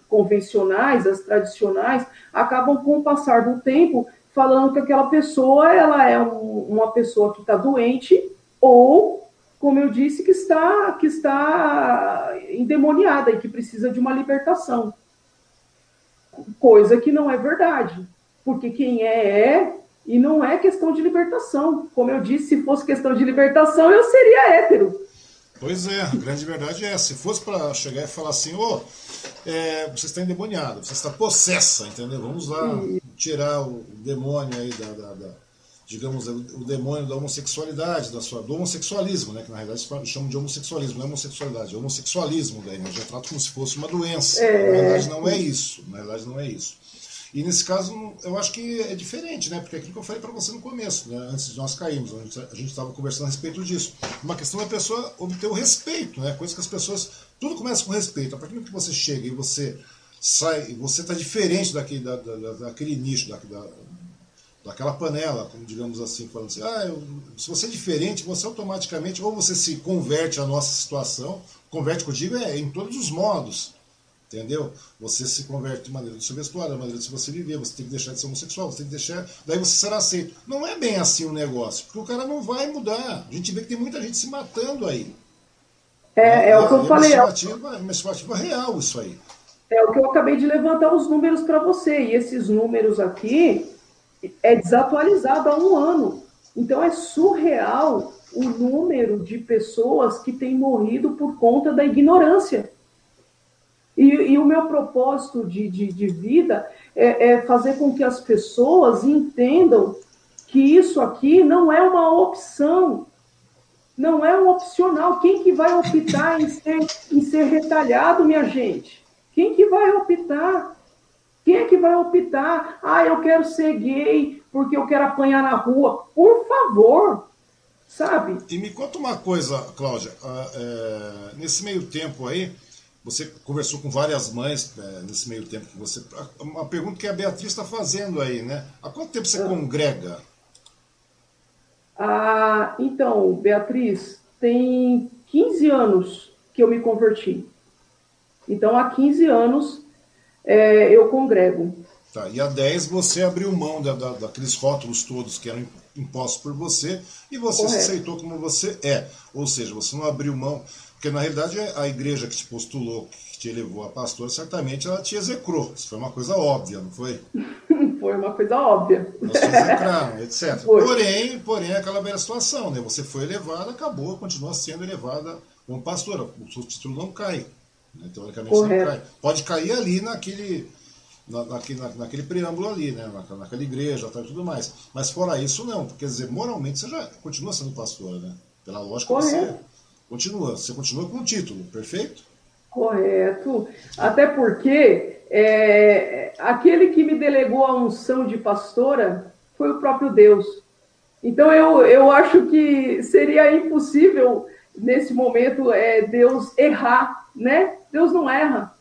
convencionais, as tradicionais, acabam com o passar do tempo falando que aquela pessoa ela é um, uma pessoa que está doente ou, como eu disse, que está que está endemoniada e que precisa de uma libertação. Coisa que não é verdade, porque quem é é e não é questão de libertação. Como eu disse, se fosse questão de libertação, eu seria hétero Pois é, a grande verdade é. Se fosse para chegar e falar assim, ô, oh, é, você está endemoniado, você está possessa, entendeu? Vamos lá tirar o demônio aí da, da, da digamos, o demônio da homossexualidade, da sua, do homossexualismo, né, que na realidade chamam de homossexualismo, não é homossexualidade, é homossexualismo daí, né, já trata como se fosse uma doença. É... Na verdade não é isso, na verdade não é isso. E nesse caso, eu acho que é diferente, né? Porque é aquilo que eu falei para você no começo, né? antes de nós cairmos, a gente estava conversando a respeito disso. Uma questão da pessoa obter o respeito, né? Coisa que as pessoas. Tudo começa com respeito. A partir do que você chega e você sai, você está diferente daquele, da, da, daquele nicho, da, daquela panela, como digamos assim, falando assim, ah, eu, se você é diferente, você automaticamente, ou você se converte à nossa situação, converte, que eu digo, é em todos os modos. Entendeu? Você se converte de maneira de se vestuário, de maneira de você viver, você tem que deixar de ser homossexual, você tem que deixar. Daí você será aceito. Não é bem assim o negócio, porque o cara não vai mudar. A gente vê que tem muita gente se matando aí. É, é, é o que eu é falei. Uma estimativa, uma estimativa real isso aí. É o que eu acabei de levantar os números para você. E esses números aqui é desatualizado há um ano. Então é surreal o número de pessoas que têm morrido por conta da ignorância. E, e o meu propósito de, de, de vida é, é fazer com que as pessoas entendam que isso aqui não é uma opção, não é um opcional. Quem que vai optar em ser, em ser retalhado, minha gente? Quem que vai optar? Quem é que vai optar? Ah, eu quero ser gay porque eu quero apanhar na rua. Por favor, sabe? E me conta uma coisa, Cláudia. Uh, é, nesse meio tempo aí, você conversou com várias mães é, nesse meio tempo que você. Uma pergunta que a Beatriz está fazendo aí, né? Há quanto tempo você ah. congrega? Ah, então, Beatriz, tem 15 anos que eu me converti. Então, há 15 anos é, eu congrego. Tá, e há 10 você abriu mão da, da, daqueles rótulos todos que eram impostos por você e você Correto. se aceitou como você é. Ou seja, você não abriu mão porque na realidade a igreja que te postulou, que te elevou a pastor, certamente ela te execrou. Isso foi uma coisa óbvia, não foi? foi uma coisa óbvia. Nós execraram, etc. Foi. Porém, porém, aquela velha situação, né? Você foi elevada, acabou, continua sendo elevada como pastora. O seu título não cai. Né? Teoricamente não cai. Pode cair ali naquele. Na, naquele, na, naquele preâmbulo ali, né? Na, naquela igreja tal, e tudo mais. Mas fora isso, não. Quer dizer, moralmente você já continua sendo pastora, né? Pela lógica Correto. você Continua, você continua com o título, perfeito? Correto. Até porque é, aquele que me delegou a unção de pastora foi o próprio Deus. Então eu, eu acho que seria impossível nesse momento é, Deus errar, né? Deus não erra.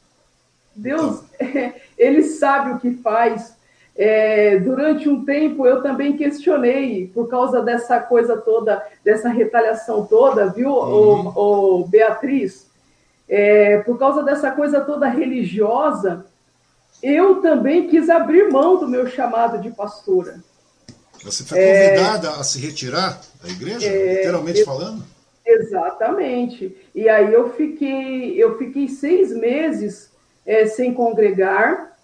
Deus, então. ele sabe o que faz. É, durante um tempo eu também questionei por causa dessa coisa toda, dessa retaliação toda, viu, uhum. o, o Beatriz? É, por causa dessa coisa toda religiosa, eu também quis abrir mão do meu chamado de pastora. Você foi convidada é, a se retirar da igreja, é, literalmente eu, falando? Exatamente. E aí eu fiquei, eu fiquei seis meses é, sem congregar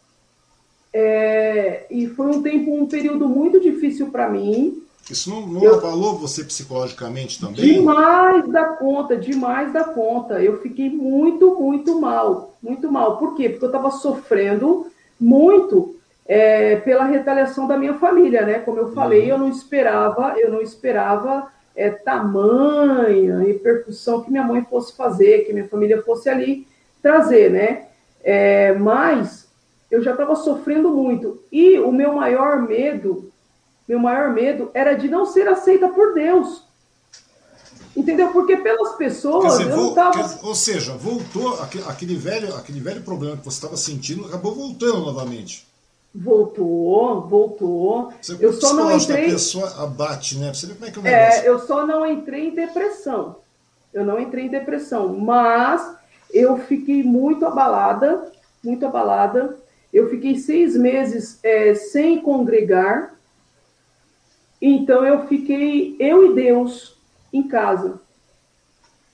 é, e foi um tempo, um período muito difícil para mim. Isso não, não eu, abalou você psicologicamente também? Demais da conta, demais da conta. Eu fiquei muito, muito mal, muito mal. Por quê? Porque eu estava sofrendo muito é, pela retaliação da minha família, né? Como eu falei, uhum. eu não esperava, eu não esperava é, tamanha repercussão que minha mãe fosse fazer, que minha família fosse ali trazer, né? É, mas eu já estava sofrendo muito. E o meu maior medo, meu maior medo era de não ser aceita por Deus. Entendeu? Porque pelas pessoas dizer, eu não tava... Ou seja, voltou aquele velho, aquele velho problema que você estava sentindo, acabou voltando novamente. Voltou, voltou. Você, eu só não entrei. A pessoa abate, né? Você vê como é que é o negócio. É, eu só não entrei em depressão. Eu não entrei em depressão, mas eu fiquei muito abalada, muito abalada. Eu fiquei seis meses é, sem congregar, então eu fiquei, eu e Deus, em casa.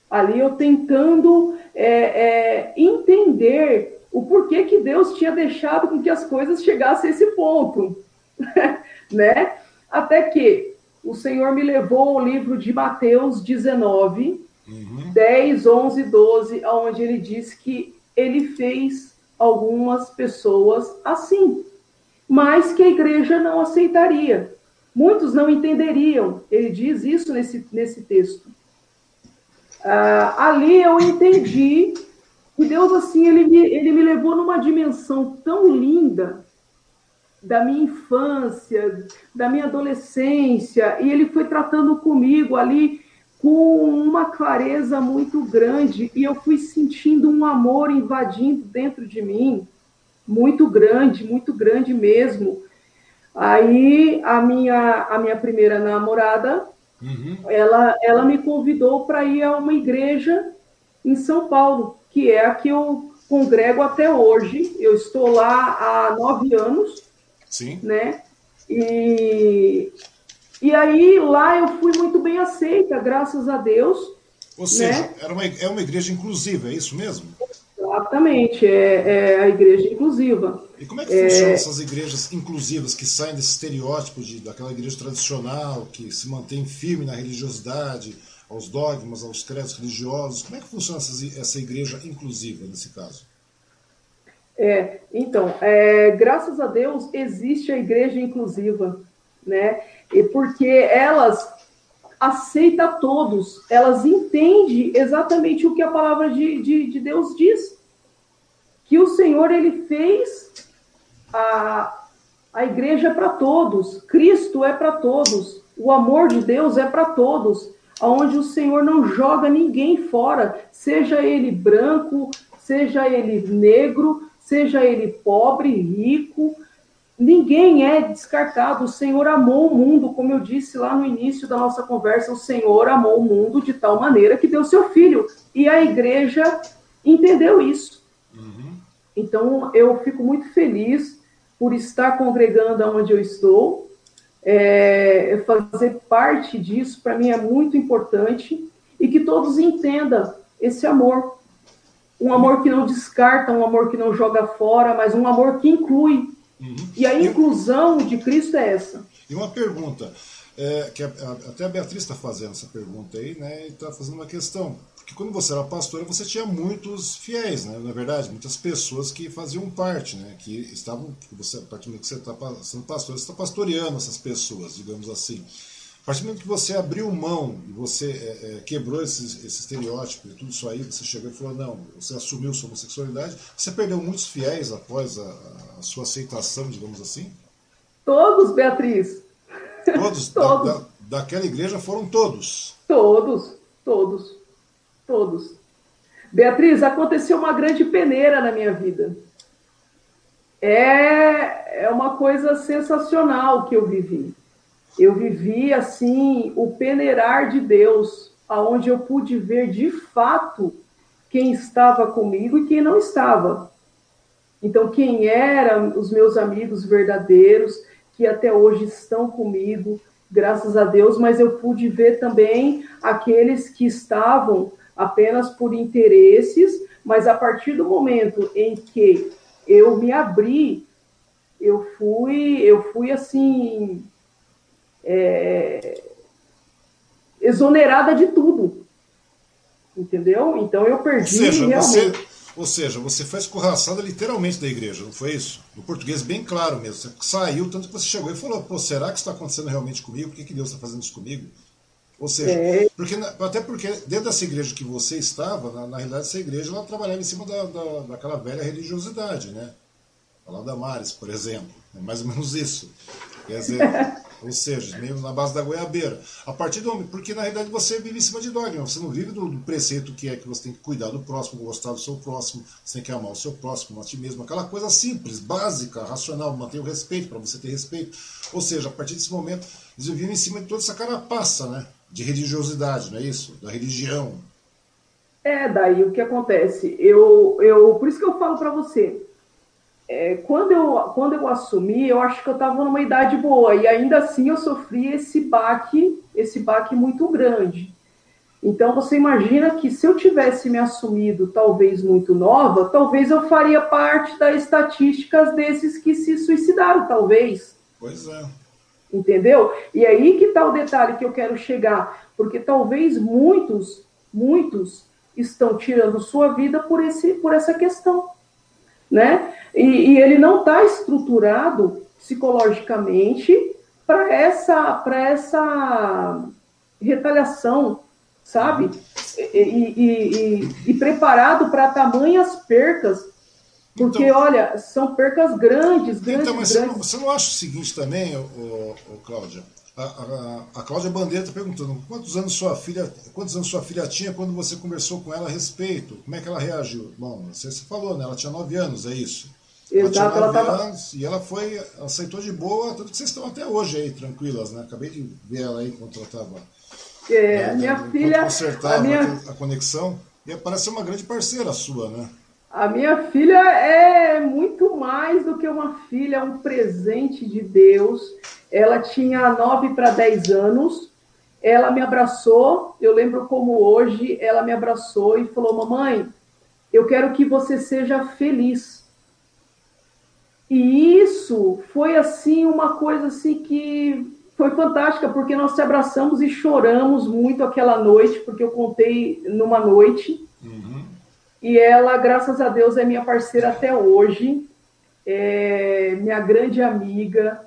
Ali eu tentando é, é, entender o porquê que Deus tinha deixado com que as coisas chegassem a esse ponto, né? Até que o Senhor me levou ao livro de Mateus 19, uhum. 10, 11, 12, onde ele diz que ele fez algumas pessoas assim, mas que a igreja não aceitaria. Muitos não entenderiam. Ele diz isso nesse, nesse texto. Ah, ali eu entendi que Deus, assim, ele me, ele me levou numa dimensão tão linda da minha infância, da minha adolescência, e ele foi tratando comigo ali com uma clareza muito grande, e eu fui sentindo um amor invadindo dentro de mim, muito grande, muito grande mesmo. Aí a minha, a minha primeira namorada, uhum. ela, ela me convidou para ir a uma igreja em São Paulo, que é a que eu congrego até hoje. Eu estou lá há nove anos, Sim. né? E, e aí lá eu fui muito bem aceita, graças a Deus. Ou seja, né? era uma, é uma igreja inclusiva, é isso mesmo? Exatamente, é, é a igreja inclusiva. E como é que funcionam é... essas igrejas inclusivas que saem desse estereótipo de, daquela igreja tradicional, que se mantém firme na religiosidade, aos dogmas, aos credos religiosos? Como é que funciona essa, essa igreja inclusiva nesse caso? É, então, é, graças a Deus existe a igreja inclusiva, né? E porque elas aceita todos, elas entendem exatamente o que a palavra de, de, de Deus diz. Que o Senhor ele fez a, a igreja para todos, Cristo é para todos, o amor de Deus é para todos, onde o Senhor não joga ninguém fora, seja ele branco, seja ele negro, seja ele pobre, rico, Ninguém é descartado. O Senhor amou o mundo, como eu disse lá no início da nossa conversa, o Senhor amou o mundo de tal maneira que deu seu filho. E a igreja entendeu isso. Uhum. Então, eu fico muito feliz por estar congregando onde eu estou. É, fazer parte disso, para mim, é muito importante. E que todos entendam esse amor. Um amor que não descarta, um amor que não joga fora, mas um amor que inclui Uhum. E a inclusão de Cristo é essa. E uma pergunta, é, que a, a, até a Beatriz está fazendo essa pergunta aí, né? E está fazendo uma questão. Porque quando você era pastora, você tinha muitos fiéis, né? Na verdade, muitas pessoas que faziam parte, né? Que estavam, você, a partir do momento que você está sendo pastor, você está pastoreando essas pessoas, digamos assim. A partir do momento que você abriu mão e você é, é, quebrou esse, esse estereótipo e tudo isso aí, você chegou e falou, não, você assumiu sua homossexualidade, você perdeu muitos fiéis após a, a sua aceitação, digamos assim? Todos, Beatriz. Todos? todos. Da, da, daquela igreja foram todos? Todos, todos, todos. Beatriz, aconteceu uma grande peneira na minha vida. É, é uma coisa sensacional que eu vivi eu vivi assim o peneirar de Deus, aonde eu pude ver de fato quem estava comigo e quem não estava. Então, quem eram os meus amigos verdadeiros, que até hoje estão comigo, graças a Deus, mas eu pude ver também aqueles que estavam apenas por interesses, mas a partir do momento em que eu me abri, eu fui, eu fui assim, é, exonerada de tudo. Entendeu? Então eu perdi ou seja, realmente. Você, ou seja, você foi escorraçada literalmente da igreja, não foi isso? No português bem claro mesmo. Você saiu, tanto que você chegou e falou, pô, será que isso está acontecendo realmente comigo? Por que, que Deus está fazendo isso comigo? Ou seja, é. porque, até porque dentro dessa igreja que você estava, na, na realidade essa igreja ela trabalhava em cima da, da, daquela velha religiosidade, né? Falar da Maris, por exemplo. É mais ou menos isso. Quer dizer, ou seja, meio na base da goiabeira. A partir do porque na realidade você vive em cima de dogma, você não vive do, do, preceito que é que você tem que cuidar do próximo, gostar do seu próximo, você tem que amar o seu próximo, a ti mesmo, aquela coisa simples, básica, racional, manter o respeito para você ter respeito. Ou seja, a partir desse momento, eles vivem em cima de toda essa carapaça, né? De religiosidade, não é isso? Da religião. É, daí o que acontece? Eu, eu, por isso que eu falo para você, é, quando, eu, quando eu assumi, eu acho que eu estava numa idade boa, e ainda assim eu sofri esse baque, esse baque muito grande. Então você imagina que se eu tivesse me assumido talvez muito nova, talvez eu faria parte das estatísticas desses que se suicidaram, talvez. Pois é. Entendeu? E aí que está o detalhe que eu quero chegar, porque talvez muitos muitos estão tirando sua vida por, esse, por essa questão. Né? E, e ele não está estruturado psicologicamente para essa, essa retaliação, sabe? E, e, e, e preparado para tamanhas percas, porque, então, olha, são percas grandes, grandes, então, mas grandes. Você, não, você não acha o seguinte também, ô, ô, Cláudia? A, a, a Cláudia Bandeira está perguntando quantos anos sua filha, quantos anos sua filha tinha quando você conversou com ela a respeito? Como é que ela reagiu? Bom, você, você falou, né? Ela tinha nove anos, é isso? Exato, ela tinha nove tava... anos e ela foi, aceitou de boa, tanto que vocês estão até hoje aí tranquilas, né? Acabei de ver ela aí enquanto ela estava. É, né, minha filha. Consertava a, minha... a conexão. E parece ser uma grande parceira sua, né? A minha filha é muito mais do que uma filha, é um presente de Deus. Ela tinha 9 para 10 anos. Ela me abraçou, eu lembro como hoje, ela me abraçou e falou: Mamãe, eu quero que você seja feliz. E isso foi assim uma coisa assim que foi fantástica, porque nós te abraçamos e choramos muito aquela noite, porque eu contei numa noite. Uhum. E ela, graças a Deus, é minha parceira até hoje, é minha grande amiga,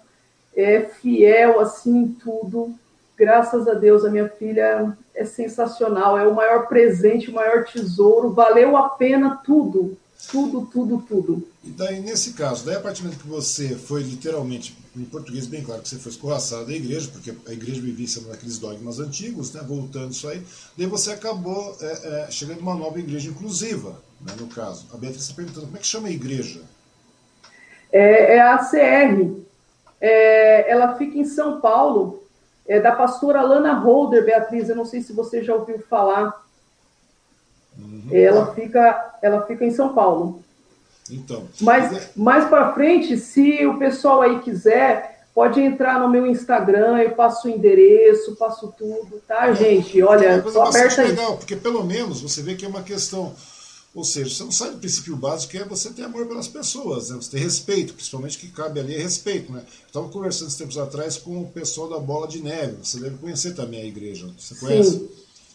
é fiel assim em tudo. Graças a Deus, a minha filha é sensacional, é o maior presente, o maior tesouro, valeu a pena tudo, tudo, tudo, tudo. E daí, nesse caso, daí a partir do momento que você foi literalmente, em português bem claro, que você foi escorraçado da igreja, porque a igreja vivia sendo naqueles dogmas antigos, né, voltando isso aí, daí você acabou é, é, chegando uma nova igreja inclusiva, né, no caso. A Beatriz está perguntando, como é que chama a igreja? É, é a ACR, é, ela fica em São Paulo, é da pastora Lana Holder, Beatriz, eu não sei se você já ouviu falar. Uhum. Ela, fica, ela fica em São Paulo. Então. Mas é... mais para frente, se o pessoal aí quiser, pode entrar no meu Instagram, eu passo o endereço, passo tudo, tá, é, gente? Olha, é uma coisa legal, porque pelo menos você vê que é uma questão ou seja, você não sai do princípio básico que é você ter amor pelas pessoas, né? você ter respeito, principalmente que cabe ali é respeito. Né? Estava conversando esses tempos atrás com o pessoal da Bola de Neve, você deve conhecer também a igreja, você conhece? Sim,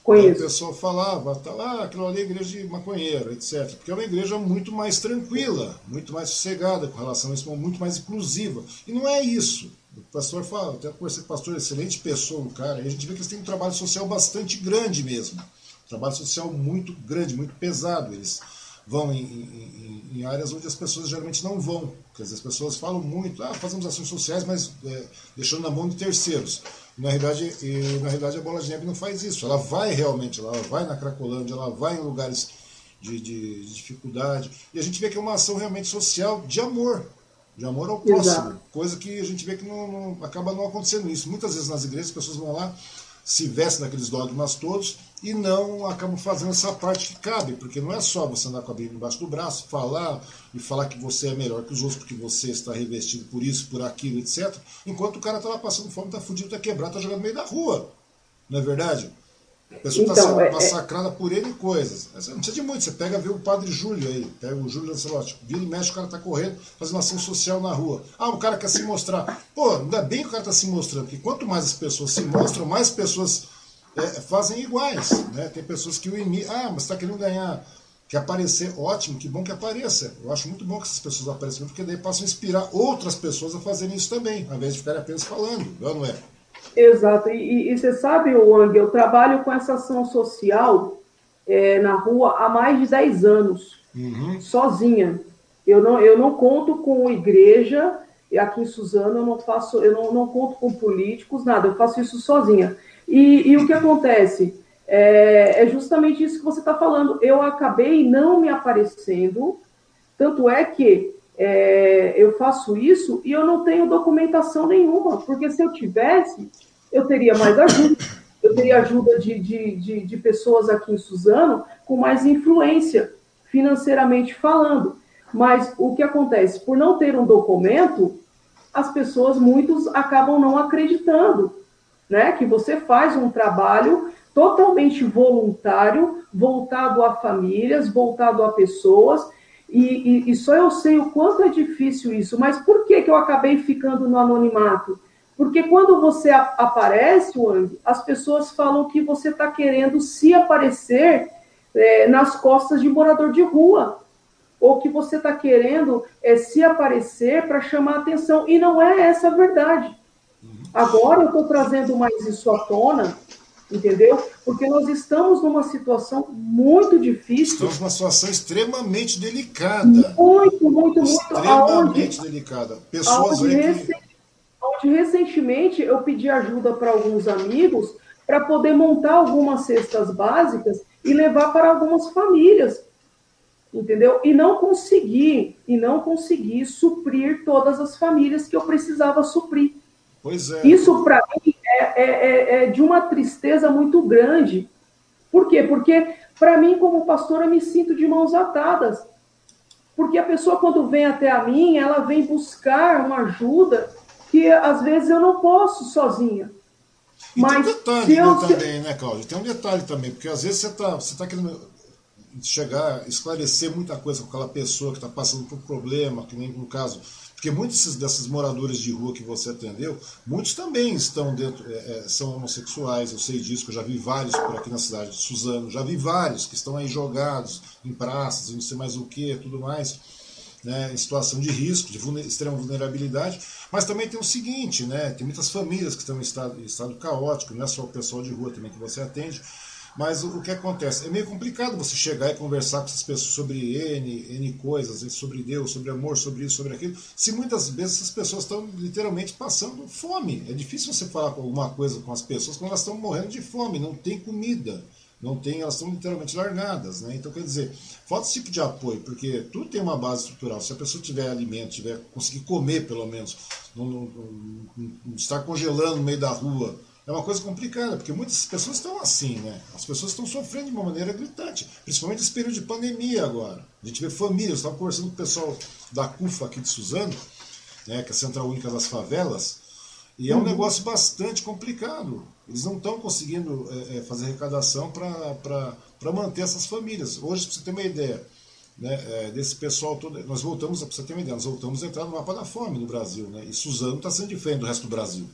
conheço. o pessoal falava, tá lá, aquilo ali é igreja de maconheiro, etc. Porque é uma igreja muito mais tranquila, muito mais sossegada com relação a isso, muito mais inclusiva. E não é isso. O pastor fala, até conversei com o pastor, excelente pessoa, um cara, e a gente vê que eles têm um trabalho social bastante grande mesmo trabalho social muito grande, muito pesado. Eles vão em, em, em, áreas onde as pessoas geralmente não vão. Quer dizer, as pessoas falam muito, ah, fazemos ações sociais, mas é, deixando na mão de terceiros. Na realidade, e, na realidade, a Bola de Neve não faz isso. Ela vai realmente, ela vai na Cracolândia, ela vai em lugares de, de, de dificuldade. E a gente vê que é uma ação realmente social de amor. De amor ao próximo. Exato. Coisa que a gente vê que não, não, acaba não acontecendo isso. Muitas vezes nas igrejas as pessoas vão lá, se vestem naqueles dogmas todos e não acabam fazendo essa parte que cabe, porque não é só você andar com a Bíblia embaixo do braço, falar e falar que você é melhor que os outros porque você está revestido por isso, por aquilo, etc. Enquanto o cara está lá passando fome, está fudido, está quebrado, está jogando no meio da rua. Não é verdade? A pessoa está então, sendo é, é, massacrada por ele coisas. Você não precisa de muito. Você pega ver o padre Júlio aí, pega o Júlio Lancelotti, vira e mexe, o cara está correndo, fazendo ação social na rua. Ah, o cara quer se mostrar. Pô, ainda bem que o cara está se mostrando, porque quanto mais as pessoas se mostram, mais pessoas é, fazem iguais. Né? Tem pessoas que o imitam. Ah, mas está querendo ganhar, quer aparecer, ótimo, que bom que apareça. Eu acho muito bom que essas pessoas apareçam, porque daí passam a inspirar outras pessoas a fazerem isso também, ao invés de ficarem apenas falando, não é? Exato. E, e, você sabe, Wang, eu trabalho com essa ação social é, na rua há mais de 10 anos, uhum. sozinha. Eu não, eu não conto com igreja, aqui em Suzano eu não faço, eu não, não conto com políticos, nada, eu faço isso sozinha. E, e o que acontece? É, é justamente isso que você está falando. Eu acabei não me aparecendo, tanto é que é, eu faço isso e eu não tenho documentação nenhuma, porque se eu tivesse, eu teria mais ajuda. Eu teria ajuda de, de, de, de pessoas aqui em Suzano com mais influência, financeiramente falando. Mas o que acontece? Por não ter um documento, as pessoas, muitos, acabam não acreditando né? Que você faz um trabalho totalmente voluntário, voltado a famílias, voltado a pessoas, e, e, e, só eu sei o quanto é difícil isso. Mas por que, que eu acabei ficando no anonimato? Porque quando você aparece, Wang, as pessoas falam que você está querendo se aparecer é, nas costas de morador de rua. Ou que você está querendo é, se aparecer para chamar atenção. E não é essa a verdade. Agora eu estou trazendo mais isso à tona, entendeu? Porque nós estamos numa situação muito difícil. Estamos numa situação extremamente delicada. Muito, muito, muito. Extremamente delicada. Pessoas aonde, que... onde recentemente eu pedi ajuda para alguns amigos para poder montar algumas cestas básicas e levar para algumas famílias. Entendeu? E não consegui, e não consegui suprir todas as famílias que eu precisava suprir. Pois é. Isso, para mim, é, é, é, é, de uma tristeza muito grande. Por quê? Porque, para mim, como pastora, eu me sinto de mãos atadas. Porque a pessoa, quando vem até a mim, ela vem buscar uma ajuda que, às vezes, eu não posso sozinha. E Mas tem um detalhe né, eu... também, né, Cláudio? Tem um detalhe também, porque às vezes você está você tá querendo chegar, esclarecer muita coisa com aquela pessoa que está passando por problema, que nem no caso porque muitos desses moradores de rua que você atendeu, muitos também estão dentro, é, é, são homossexuais, eu sei disso, eu já vi vários por aqui na cidade de Suzano, já vi vários que estão aí jogados em praças, não sei mais o que, tudo mais, né, em situação de risco, de vulner, extrema vulnerabilidade. Mas também tem o seguinte, né, tem muitas famílias que estão em estado, em estado caótico, não é só o pessoal de rua também que você atende, mas o, o, que acontece? É meio complicado você chegar e conversar com essas pessoas sobre N, N coisas, sobre Deus, sobre amor, sobre isso, sobre aquilo, se muitas vezes essas pessoas estão literalmente passando fome. É difícil você falar alguma coisa com as pessoas quando elas estão morrendo de fome, não tem comida não tem, elas estão literalmente largadas, né? Então quer dizer, falta esse tipo de apoio, porque tudo tem uma base estrutural. Se a pessoa tiver alimento, tiver conseguir comer pelo menos, não, não, não, não estar congelando no meio da rua, é uma coisa complicada, porque muitas pessoas estão assim, né? As pessoas estão sofrendo de uma maneira gritante, principalmente nesse período de pandemia agora. A gente vê famílias, eu estava conversando com o pessoal da CUFA aqui de Suzano, né, que é a Central Única das Favelas, e é um uhum. negócio bastante complicado. Eles não estão conseguindo é, fazer arrecadação para manter essas famílias. Hoje, para você ter uma ideia, né, é, desse pessoal todo, nós voltamos, para você ter uma ideia, nós voltamos a entrar no mapa da fome no Brasil, né? E Suzano está sendo diferente do resto do Brasil.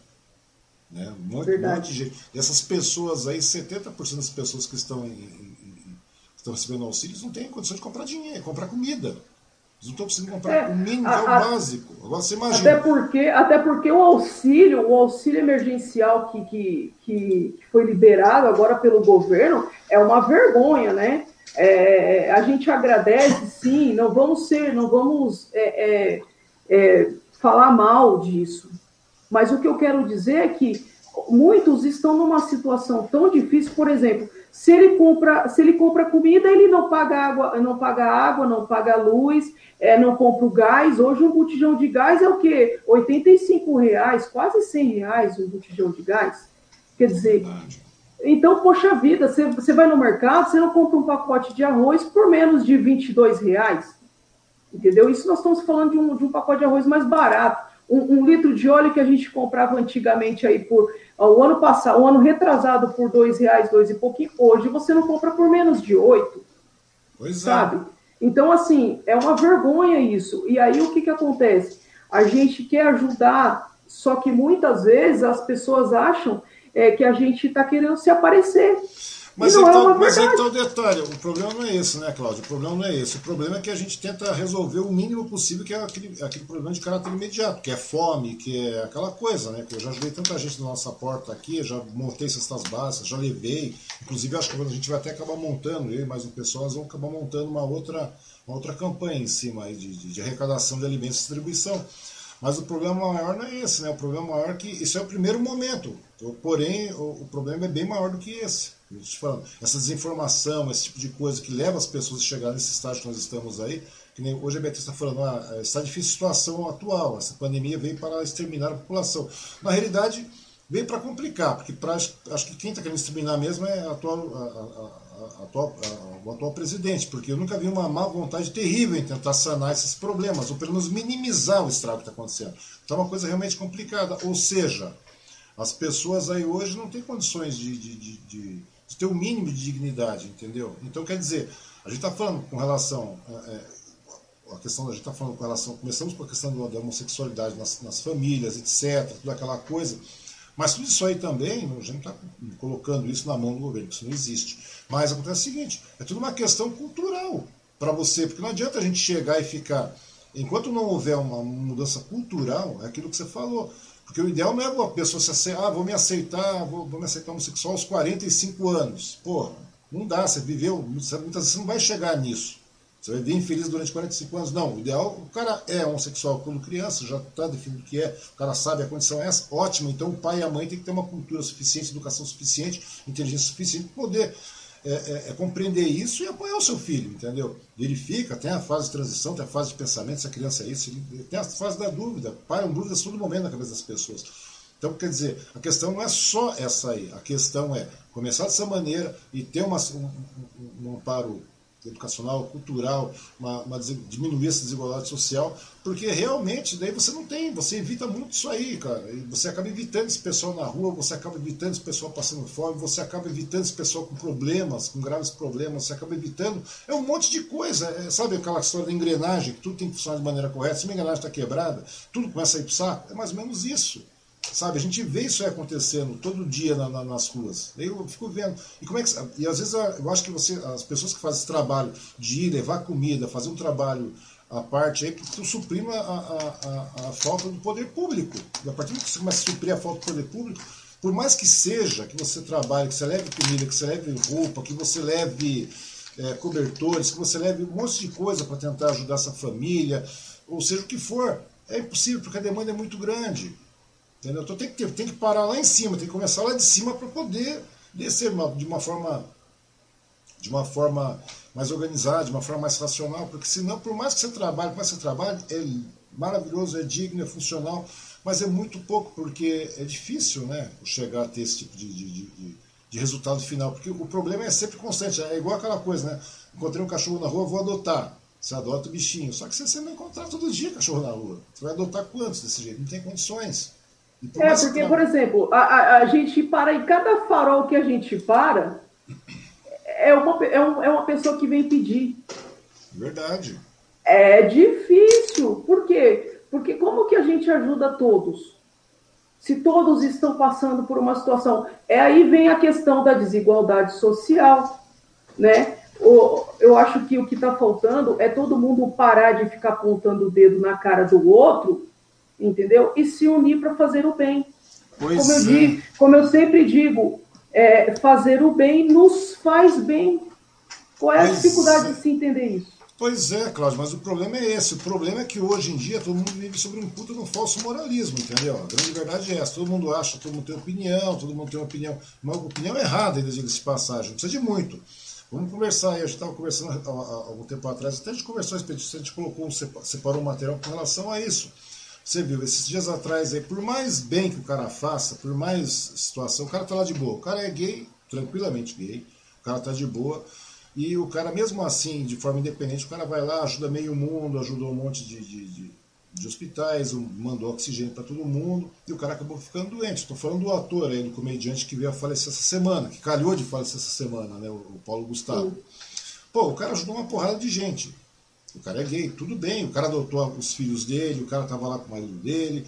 Né? Um monte, um monte de gente. E essas pessoas aí, 70% das pessoas que estão, em, em, estão recebendo auxílios não têm condição de comprar dinheiro, comprar comida. Eles não estão precisando comprar é, o mínimo, que é o básico. Agora você imagina. Até porque, até porque o auxílio, o auxílio emergencial que, que, que foi liberado agora pelo governo é uma vergonha, né? É, a gente agradece, sim, não vamos ser, não vamos é, é, é falar mal disso. Mas o que eu quero dizer é que muitos estão numa situação tão difícil, por exemplo, se ele compra, se ele compra comida, ele não paga água, não paga água, não paga luz, é, não compra o gás. Hoje um botijão de gás é o quê? 85 reais, quase 100 reais um botijão de gás. Quer dizer, então, poxa vida, você, você vai no mercado, você não compra um pacote de arroz por menos de 22 reais. Entendeu? Isso nós estamos falando de um, de um pacote de arroz mais barato um, um, litro de óleo que a gente comprava antigamente aí por o ano passado, o ano retrasado por dois reais, dois e pouquinho, hoje você não compra por menos de oito. Pois é. sabe? É. Então, assim, é uma vergonha isso. E aí o que, que acontece? A gente quer ajudar, só que muitas vezes as pessoas acham é, que a gente está querendo se aparecer. Mas, aí, é tá, mas aí tá o detalhe, o problema não é esse, né, Cláudio? O problema não é esse. O problema é que a gente tenta resolver o mínimo possível, que é aquele, aquele problema de caráter imediato, que é fome, que é aquela coisa, né? Que eu já ajudei tanta gente na nossa porta aqui, já montei cestas básicas, já levei. Inclusive, acho que a gente vai até acabar montando, eu e mais um pessoal, nós vamos acabar montando uma outra, uma outra campanha em cima aí de, de, de arrecadação de alimentos e distribuição. Mas o problema maior não é esse, né? O problema maior é que isso é o primeiro momento. Porém, o, o problema é bem maior do que esse. Falando, essa desinformação, esse tipo de coisa que leva as pessoas a chegar nesse estágio que nós estamos aí, que nem hoje a Beatriz está falando, ah, está difícil a situação atual, essa pandemia veio para exterminar a população. Na realidade, veio para complicar, porque pra, acho que quem está querendo exterminar mesmo é a atual, a, a, o atual presidente, porque eu nunca vi uma má vontade terrível em tentar sanar esses problemas, ou pelo menos minimizar o estrago que está acontecendo. Então é uma coisa realmente complicada. Ou seja, as pessoas aí hoje não têm condições de, de, de, de de ter o um mínimo de dignidade, entendeu? Então, quer dizer, a gente está falando com relação. É, é, a questão, a gente está falando com relação, começamos com a questão da homossexualidade nas, nas famílias, etc., toda aquela coisa, mas tudo isso aí também, a gente está colocando isso na mão do governo, isso não existe. Mas acontece o seguinte, é tudo uma questão cultural para você, porque não adianta a gente chegar e ficar. Enquanto não houver uma mudança cultural, é aquilo que você falou. Porque o ideal não é a pessoa se aceitar, ah, vou me aceitar, vou, vou me aceitar homossexual aos 45 anos. Pô, não dá, você viveu, muitas vezes você não vai chegar nisso. Você vai viver infeliz durante 45 anos. Não, o ideal, o cara é homossexual quando criança, já está definido o que é, o cara sabe a condição é essa, ótimo. Então o pai e a mãe têm que ter uma cultura suficiente, educação suficiente, inteligência suficiente para poder é, é, é, compreender isso e apoiar o seu filho, entendeu? Verifica, tem a fase de transição, tem a fase de pensamento, se a criança é isso, tem a fase da dúvida, param dúvidas todo momento na cabeça das pessoas. Então, quer dizer, a questão não é só essa aí, a questão é começar dessa maneira e ter uma, um, um, um amparo educacional, cultural, uma, uma, diminuir essa desigualdade social, porque realmente daí você não tem, você evita muito isso aí, cara. E você acaba evitando esse pessoal na rua, você acaba evitando esse pessoal passando fome, você acaba evitando esse pessoal com problemas, com graves problemas, você acaba evitando. É um monte de coisa, é, sabe aquela história da engrenagem, que tudo tem que funcionar de maneira correta, se uma engrenagem está quebrada, tudo começa a ir para o saco. É mais ou menos isso. Sabe, a gente vê isso acontecendo todo dia na, na, nas ruas. Eu fico vendo. E como é que. E às vezes eu acho que você, as pessoas que fazem esse trabalho de ir levar comida, fazer um trabalho à parte aí, que suprindo a, a, a, a, falta do poder público. E a partir do que você começa a suprir a falta do poder público, por mais que seja que você trabalhe, que você leve comida, que você leve roupa, que você leve é, cobertores, que você leve um monte de coisa para tentar ajudar essa família, ou seja o que for, é impossível, porque a demanda é muito grande. Entendeu? Então tem que, ter, tem que parar lá em cima, tem que começar lá de cima para poder descer de uma forma de uma forma mais organizada, de uma forma mais racional, porque senão, por mais que você trabalhe, por mais que você trabalhe, é maravilhoso, é digno, é funcional, mas é muito pouco, porque é difícil né, chegar a ter esse tipo de, de, de, de resultado final, porque o problema é sempre constante, é igual aquela coisa, né? Encontrei um cachorro na rua, vou adotar. Você adota o bichinho. Só que você, você não encontrar todo dia cachorro na rua. Você vai adotar quantos desse jeito? Não tem condições. É, porque, por exemplo, a, a, a, gente para em cada farol que a gente para, é uma, é, um, é uma pessoa que vem pedir. Verdade. É difícil. Por quê? Porque como que a gente ajuda todos? Se todos estão passando por uma situação. É aí vem a questão da desigualdade social, né? O, eu acho que o que está faltando é todo mundo parar de ficar apontando o dedo na cara do outro entendeu? E se unir para fazer o bem. Pois como, eu é. digo, como eu sempre digo, é, fazer o bem nos faz bem. Qual é a pois dificuldade é. de se entender isso? Pois é, Cláudio, mas o problema é esse. O problema é que hoje em dia todo mundo vive sobre um puta no falso moralismo, entendeu? A grande verdade é essa. Todo mundo acha, todo mundo tem opinião, todo mundo tem uma opinião, uma opinião errada, ainda diga-se passagem. Não precisa de muito. Vamos conversar aí. A gente estava conversando há, algum tempo atrás, até a gente conversou a respeito a gente colocou, separou um material com relação a isso. Você viu, esses dias atrás aí, por mais bem que o cara faça, por mais situação, o cara tá lá de boa. O cara é gay, tranquilamente gay, o cara tá de boa. E o cara, mesmo assim, de forma independente, o cara vai lá, ajuda meio mundo, ajudou um monte de, de, de, de hospitais, mandou oxigênio para todo mundo, e o cara acabou ficando doente. Estou falando do ator aí, do comediante que veio a falecer essa semana, que calhou de falecer essa semana, né, o Paulo Gustavo. Pô, o cara ajudou uma porrada de gente. O cara é gay, tudo bem. O cara adotou os filhos dele, o cara estava lá com o marido dele.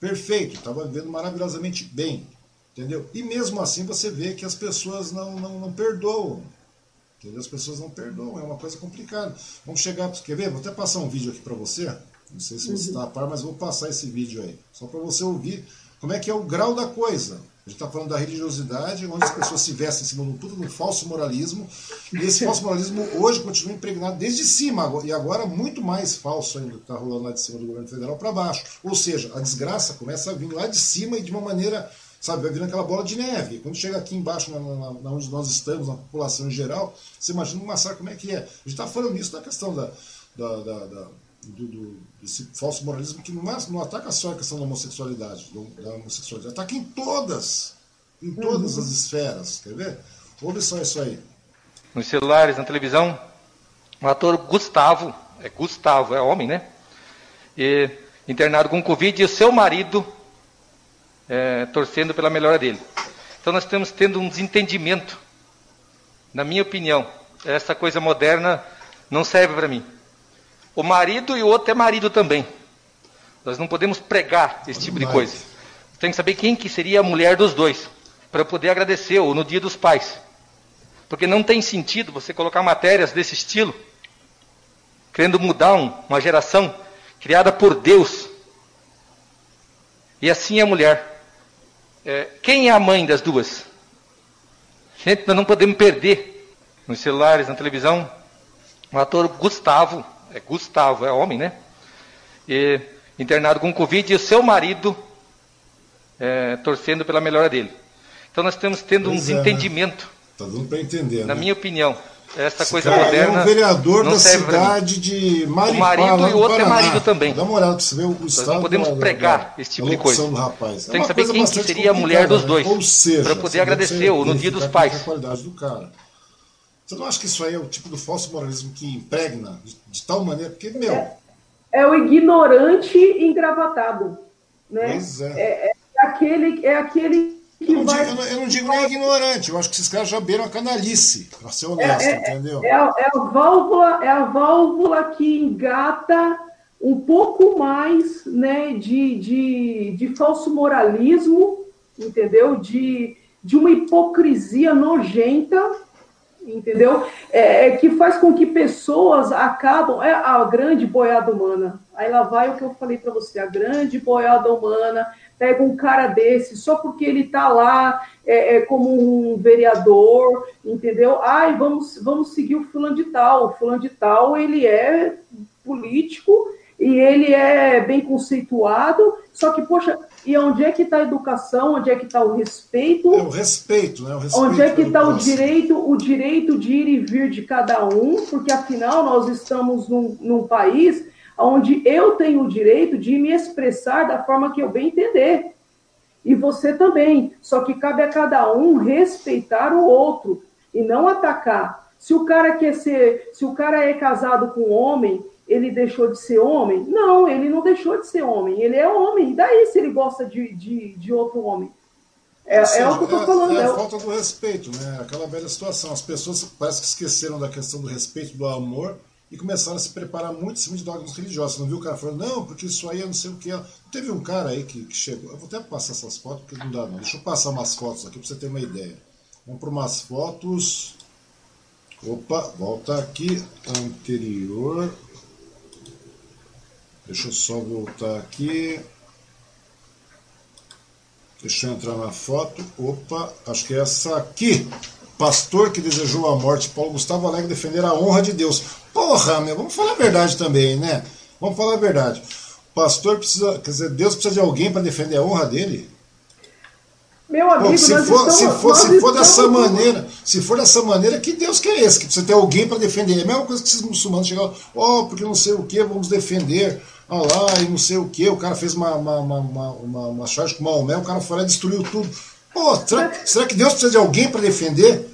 Perfeito, estava vivendo maravilhosamente bem. Entendeu? E mesmo assim você vê que as pessoas não, não, não perdoam. Entendeu? As pessoas não perdoam, é uma coisa complicada. Vamos chegar, quer ver? Vou até passar um vídeo aqui para você. Não sei se você está uhum. a par, mas vou passar esse vídeo aí. Só para você ouvir como é que é o grau da coisa. Gente está falando da religiosidade, onde as pessoas se vestem em cima de tudo no falso moralismo. E esse falso moralismo hoje continua impregnado desde cima, e agora muito mais falso ainda está rolando lá de cima do governo federal para baixo. Ou seja, a desgraça começa a vir lá de cima e de uma maneira, sabe, vai virando aquela bola de neve. Quando chega aqui embaixo, na, na, na onde nós estamos, na população em geral, você imagina um massacre como é que é. A gente está falando isso da questão da, da, da, da do, do, desse falso moralismo que não, é, não ataca só a questão da homossexualidade, da homossexualidade, ataca em todas, em todas uhum. as esferas, quer ver? Ouve só isso aí. Nos celulares, na televisão, o ator Gustavo, é Gustavo, é homem, né? E, internado com Covid e o seu marido é, torcendo pela melhora dele. Então nós estamos tendo um desentendimento. Na minha opinião, essa coisa moderna não serve para mim. O marido e o outro é marido também. Nós não podemos pregar esse tipo de coisa. Tem que saber quem que seria a mulher dos dois, para poder agradecer, ou no dia dos pais. Porque não tem sentido você colocar matérias desse estilo, querendo mudar um, uma geração criada por Deus. E assim é a mulher. É, quem é a mãe das duas? Gente, nós não podemos perder nos celulares, na televisão. O ator Gustavo, é Gustavo, é homem, né? E, internado com Covid e o seu marido é, torcendo pela melhora dele. Então nós estamos tendo pois um é, né? desentendimento. Está dando para entender. Na né? minha opinião. Essa Esse coisa moderna. É um vereador da cidade de Maripá, O marido e o outro é marido também. Dá uma olhada para você ver o Nós estado. não podemos pregar esse tipo de coisa. Do rapaz. Tem é que saber quem que seria a mulher dos dois. Né? Para poder agradecer ou no dia dos pais. A qualidade do cara. Você não acha que isso aí é o tipo do falso moralismo que impregna de, de tal maneira? Porque, meu. É, é o ignorante engravatado. Né? Pois é. é, é aquele, é aquele eu não, digo, eu, não, eu não, digo, nem ignorante, eu acho que esses caras já beiram a canalice, para ser honesto, é, é, entendeu? É a, é, a válvula, é a válvula que engata um pouco mais né, de, de, de falso moralismo, entendeu? De, de uma hipocrisia nojenta, entendeu? É, é, que faz com que pessoas acabam. É a grande boiada humana. Aí lá vai o que eu falei para você: a grande boiada humana pega um cara desse só porque ele está lá é, é, como um vereador, entendeu? Ai, vamos, vamos seguir o fulano de tal. O fulano de tal, ele é político e ele é bem conceituado, só que, poxa, e onde é que está a educação? Onde é que está o respeito? É o respeito, né? O respeito onde é que está o direito, o direito de ir e vir de cada um? Porque afinal nós estamos num, num país onde eu tenho o direito de me expressar da forma que eu bem entender. E você também. Só que cabe a cada um respeitar o outro e não atacar. Se o cara quer ser, se o cara é casado com um homem, ele deixou de ser homem? Não, ele não deixou de ser homem. Ele é homem. E daí se ele gosta de, de, de outro homem? É, seja, é, o que eu estou falando. É, é a falta do respeito, né? Aquela velha situação. As pessoas parece que esqueceram da questão do respeito, do amor e começaram a se preparar muito em cima de dogmas religiosos. Você não viu o cara falando, não, porque isso aí é não sei o que. Teve um cara aí que, que, chegou. Eu vou até passar essas fotos, porque não dá não. Deixa eu passar umas fotos aqui para você ter uma ideia. Vamos para umas fotos. Opa, volta aqui. Anterior. Deixa eu só voltar aqui. Deixa eu entrar na foto. Opa, acho que é essa aqui. Pastor que desejou a morte, Paulo Gustavo Alegre defender a honra de Deus. Porra, meu, vamos falar a verdade também, né? Vamos falar a verdade. Pastor precisa, quer dizer, Deus precisa de alguém para defender a honra dele? Meu amigo, Pô, se, for, estamos, se for, se for dessa maneira, se for dessa maneira, que Deus que é esse? Que precisa ter alguém para defender. É a mesma coisa que esses muçulmanos chegam, ó, oh, porque não sei o que, vamos defender. Ah lá, e não sei o que, o cara fez uma, uma, uma, uma, uma charge com Maomé, o cara foi lá e destruiu tudo. Pô, será, será que Deus precisa de alguém para defender?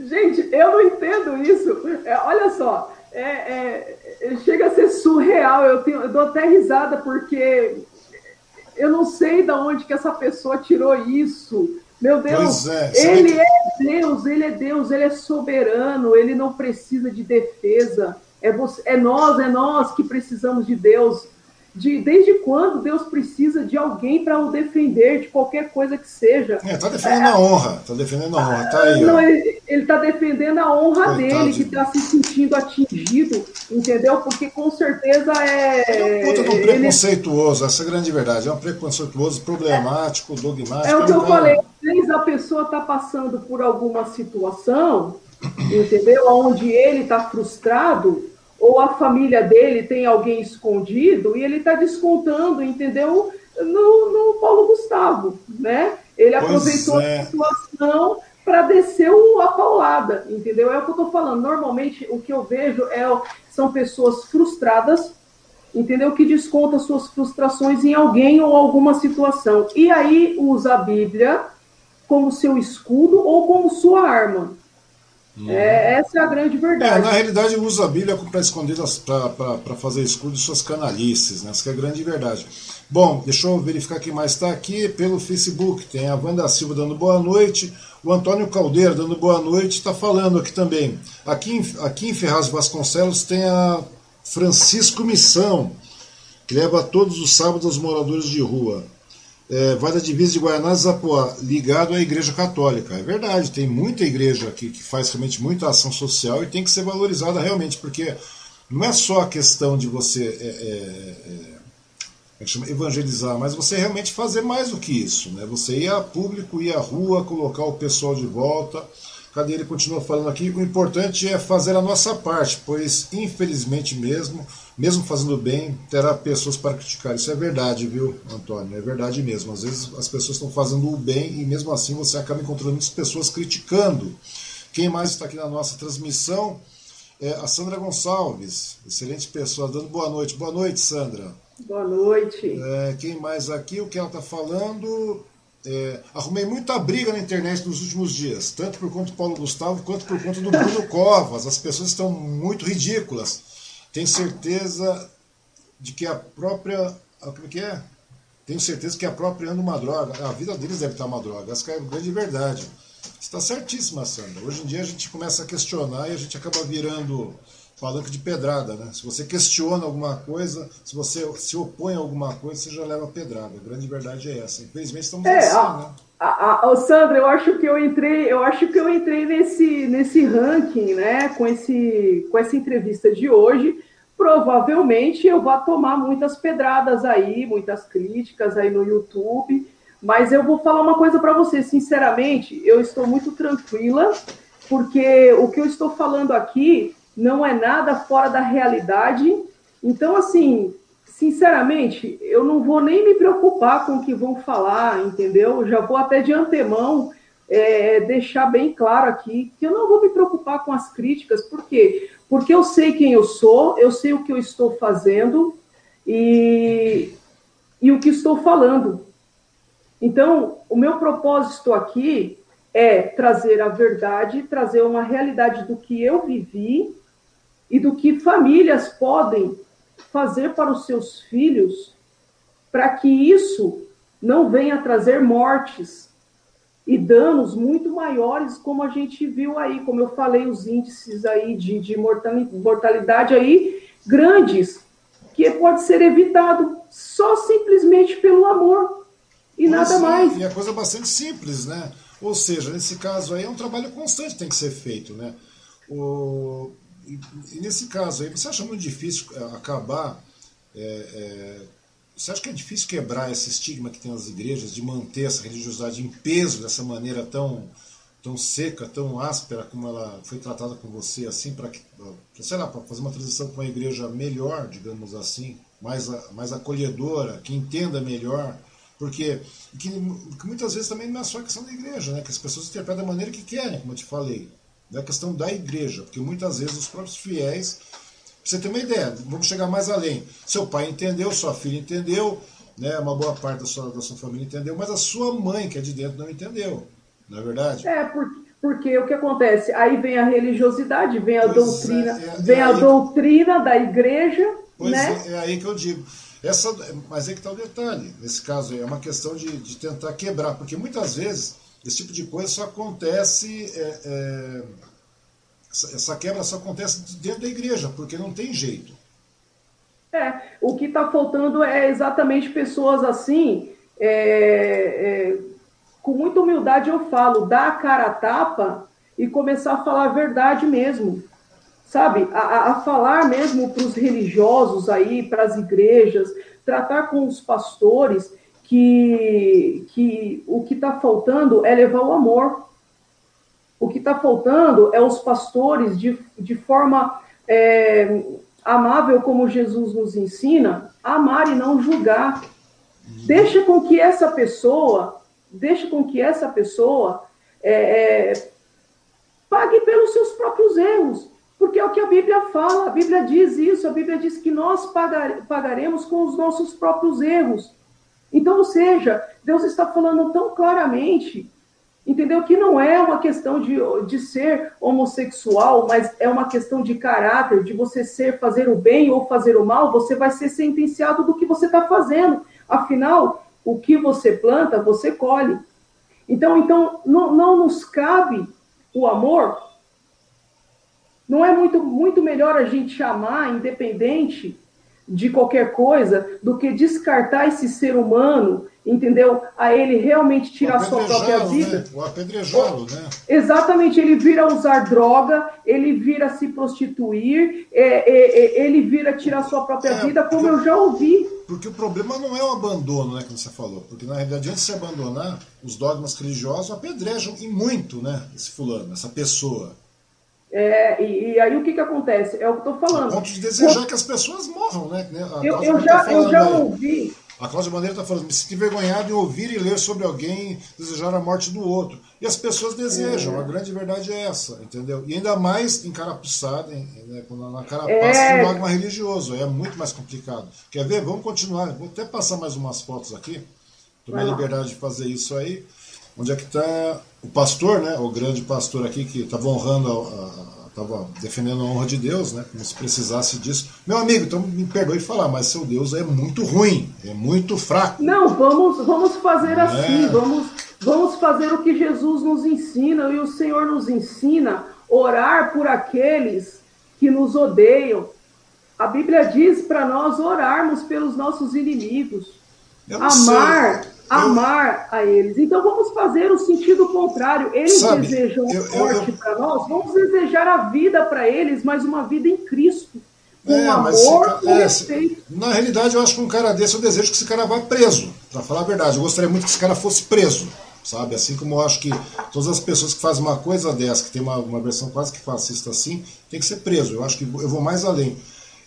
Gente, eu não entendo isso. É, olha só, é, é, chega a ser surreal. Eu, tenho, eu dou até risada porque eu não sei de onde que essa pessoa tirou isso. Meu Deus, é, ele é Deus, ele é Deus, ele é soberano, ele não precisa de defesa. É, você, é nós, é nós que precisamos de Deus de desde quando Deus precisa de alguém para o defender de qualquer coisa que seja. É, tá defendendo é, a honra, tá defendendo a honra, tá aí. Não, ele, ele tá defendendo a honra Coitado dele, de... que está se sentindo atingido, entendeu? Porque com certeza é. É um puta de um preconceituoso, ele... essa é a grande verdade. É um preconceituoso, problemático, é, dogmático. É o que eu falei, às vezes a pessoa está passando por alguma situação, entendeu? Onde ele está frustrado ou a família dele tem alguém escondido e ele está descontando, entendeu? No, no Paulo Gustavo, né? Ele pois aproveitou é. a situação para descer o, a paulada, entendeu? É o que eu estou falando. Normalmente, o que eu vejo é, são pessoas frustradas, entendeu? Que descontam suas frustrações em alguém ou alguma situação. E aí usa a Bíblia como seu escudo ou como sua arma. Uhum. É, essa é a grande verdade. É, na realidade, usa a Bíblia para esconder, para fazer escudo de suas canalices, né? essa é a grande verdade. Bom, deixa eu verificar quem mais está aqui pelo Facebook. Tem a Wanda Silva dando boa noite, o Antônio Caldeira dando boa noite, está falando aqui também. Aqui em, aqui em Ferraz Vasconcelos tem a Francisco Missão, que leva todos os sábados aos moradores de rua. É, vai da divisa de Guaianazes a Poá, ligado à Igreja Católica. É verdade, tem muita igreja aqui que faz realmente muita ação social e tem que ser valorizada realmente, porque não é só a questão de você é, é, é, é chama, evangelizar, mas você realmente fazer mais do que isso. Né? Você ir a público, ir à rua, colocar o pessoal de volta. Cadê ele continua falando aqui? O importante é fazer a nossa parte, pois infelizmente mesmo, mesmo fazendo bem, terá pessoas para criticar. Isso é verdade, viu, Antônio? É verdade mesmo. Às vezes as pessoas estão fazendo o bem e mesmo assim você acaba encontrando muitas pessoas criticando. Quem mais está aqui na nossa transmissão? É a Sandra Gonçalves, excelente pessoa, dando boa noite. Boa noite, Sandra. Boa noite. É, quem mais aqui? O que ela está falando? É, arrumei muita briga na internet nos últimos dias, tanto por conta do Paulo Gustavo quanto por conta do Bruno Covas. As pessoas estão muito ridículas. Tenho certeza de que a própria. Como é que é? Tenho certeza que a própria anda uma droga. A vida deles deve estar uma droga. Essa é a grande verdade. Está certíssima, Sandra. Hoje em dia a gente começa a questionar e a gente acaba virando palanque de pedrada, né? Se você questiona alguma coisa, se você se opõe a alguma coisa, você já leva pedrada. A grande verdade é essa. Infelizmente estamos é, assim, a, né? A, a, Sandra, eu acho que eu entrei, eu acho que eu entrei nesse, nesse ranking, né? Com esse, com essa entrevista de hoje. Provavelmente eu vou tomar muitas pedradas aí, muitas críticas aí no YouTube. Mas eu vou falar uma coisa para você, sinceramente, eu estou muito tranquila, porque o que eu estou falando aqui não é nada fora da realidade. Então, assim, sinceramente, eu não vou nem me preocupar com o que vão falar, entendeu? Já vou até de antemão é, deixar bem claro aqui que eu não vou me preocupar com as críticas, por quê? Porque eu sei quem eu sou, eu sei o que eu estou fazendo e, e o que estou falando. Então, o meu propósito aqui é trazer a verdade, trazer uma realidade do que eu vivi e do que famílias podem fazer para os seus filhos para que isso não venha trazer mortes e danos muito maiores, como a gente viu aí, como eu falei, os índices aí de, de mortalidade aí grandes, que pode ser evitado só simplesmente pelo amor e nada mais. E é coisa bastante simples, né? Ou seja, nesse caso aí é um trabalho constante que tem que ser feito, né? O, e, nesse caso aí, você acha muito difícil é, acabar. É, é, você acha que é difícil quebrar esse estigma que tem nas igrejas de manter essa religiosidade em peso dessa maneira tão, tão seca, tão áspera como ela foi tratada com você, assim, para sei lá, para fazer uma transição para uma igreja melhor, digamos assim, mais, mais acolhedora, que entenda melhor? Porque que, que muitas vezes também não é só a questão da igreja, né? que as pessoas interpretam da maneira que querem, como eu te falei da questão da igreja, porque muitas vezes os próprios fiéis, você ter uma ideia, vamos chegar mais além. Seu pai entendeu, sua filha entendeu, né, uma boa parte da sua, da sua família entendeu, mas a sua mãe, que é de dentro, não entendeu. Não é verdade? É, porque, porque o que acontece? Aí vem a religiosidade, vem a pois doutrina, é, é, vem é a doutrina da igreja. Pois né? é, é aí que eu digo. Essa, mas é que está o detalhe. Nesse caso aí, é uma questão de, de tentar quebrar, porque muitas vezes esse tipo de coisa só acontece. É, é, essa quebra só acontece dentro da igreja, porque não tem jeito. É, o que está faltando é exatamente pessoas assim, é, é, com muita humildade eu falo, dar a cara a tapa e começar a falar a verdade mesmo. Sabe? A, a falar mesmo para os religiosos aí, para as igrejas, tratar com os pastores que, que o que está faltando é levar o amor. O que está faltando é os pastores, de, de forma é, amável, como Jesus nos ensina, amar e não julgar. Deixa com que essa pessoa, deixa com que essa pessoa é, é, pague pelos seus próprios erros. Porque é o que a Bíblia fala, a Bíblia diz isso, a Bíblia diz que nós pagar, pagaremos com os nossos próprios erros. Então, ou seja, Deus está falando tão claramente, entendeu? Que não é uma questão de, de ser homossexual, mas é uma questão de caráter, de você ser fazer o bem ou fazer o mal, você vai ser sentenciado do que você está fazendo. Afinal, o que você planta, você colhe. Então, então não, não nos cabe o amor Não é muito, muito melhor a gente chamar, independente de qualquer coisa, do que descartar esse ser humano, entendeu? A ele realmente tirar sua própria né? vida. Né? O apedrejá-lo, né? Exatamente, ele vira usar droga, ele vira se prostituir, é, é, é, ele vira tirar sua própria é, vida, como eu já ouvi. Porque o problema não é o abandono, né, como você falou. Porque na realidade, antes de se abandonar, os dogmas religiosos apedrejam e muito, né, esse fulano, essa pessoa. É, e, e, aí o que, que acontece? É o que eu estou falando. A ponto de desejar que as pessoas morram, né? eu, eu, já, tá eu já ouvi. A Cláudia Bandeira está falando, me sinto envergonhado em ouvir e ler sobre alguém desejar a morte do outro. E as pessoas desejam, é. a grande verdade é essa, entendeu? E ainda mais encarapuçada, né, na carapaça é. do dogma religioso, é muito mais complicado. Quer ver? Vamos continuar, vou até passar mais umas fotos aqui, tomei a liberdade de fazer isso aí. Onde é que está o pastor, né, o grande pastor aqui que estava honrando, estava defendendo a honra de Deus, né, como se precisasse disso. Meu amigo, então me perdoe falar, mas seu Deus é muito ruim, é muito fraco. Não, vamos, vamos fazer assim, é. vamos, vamos fazer o que Jesus nos ensina e o Senhor nos ensina, orar por aqueles que nos odeiam. A Bíblia diz para nós orarmos pelos nossos inimigos, amar sei amar a eles. Então vamos fazer o sentido contrário. Eles Sabe, desejam a morte para nós, vamos desejar a vida para eles, mas uma vida em Cristo. Com é, amor, com é, respeito. Na realidade, eu acho que um cara desse, eu desejo que esse cara vá preso. Para falar a verdade, eu gostaria muito que esse cara fosse preso. Sabe? Assim como eu acho que todas as pessoas que fazem uma coisa dessa, que tem uma, uma versão quase que fascista assim, tem que ser preso. Eu acho que eu vou mais além.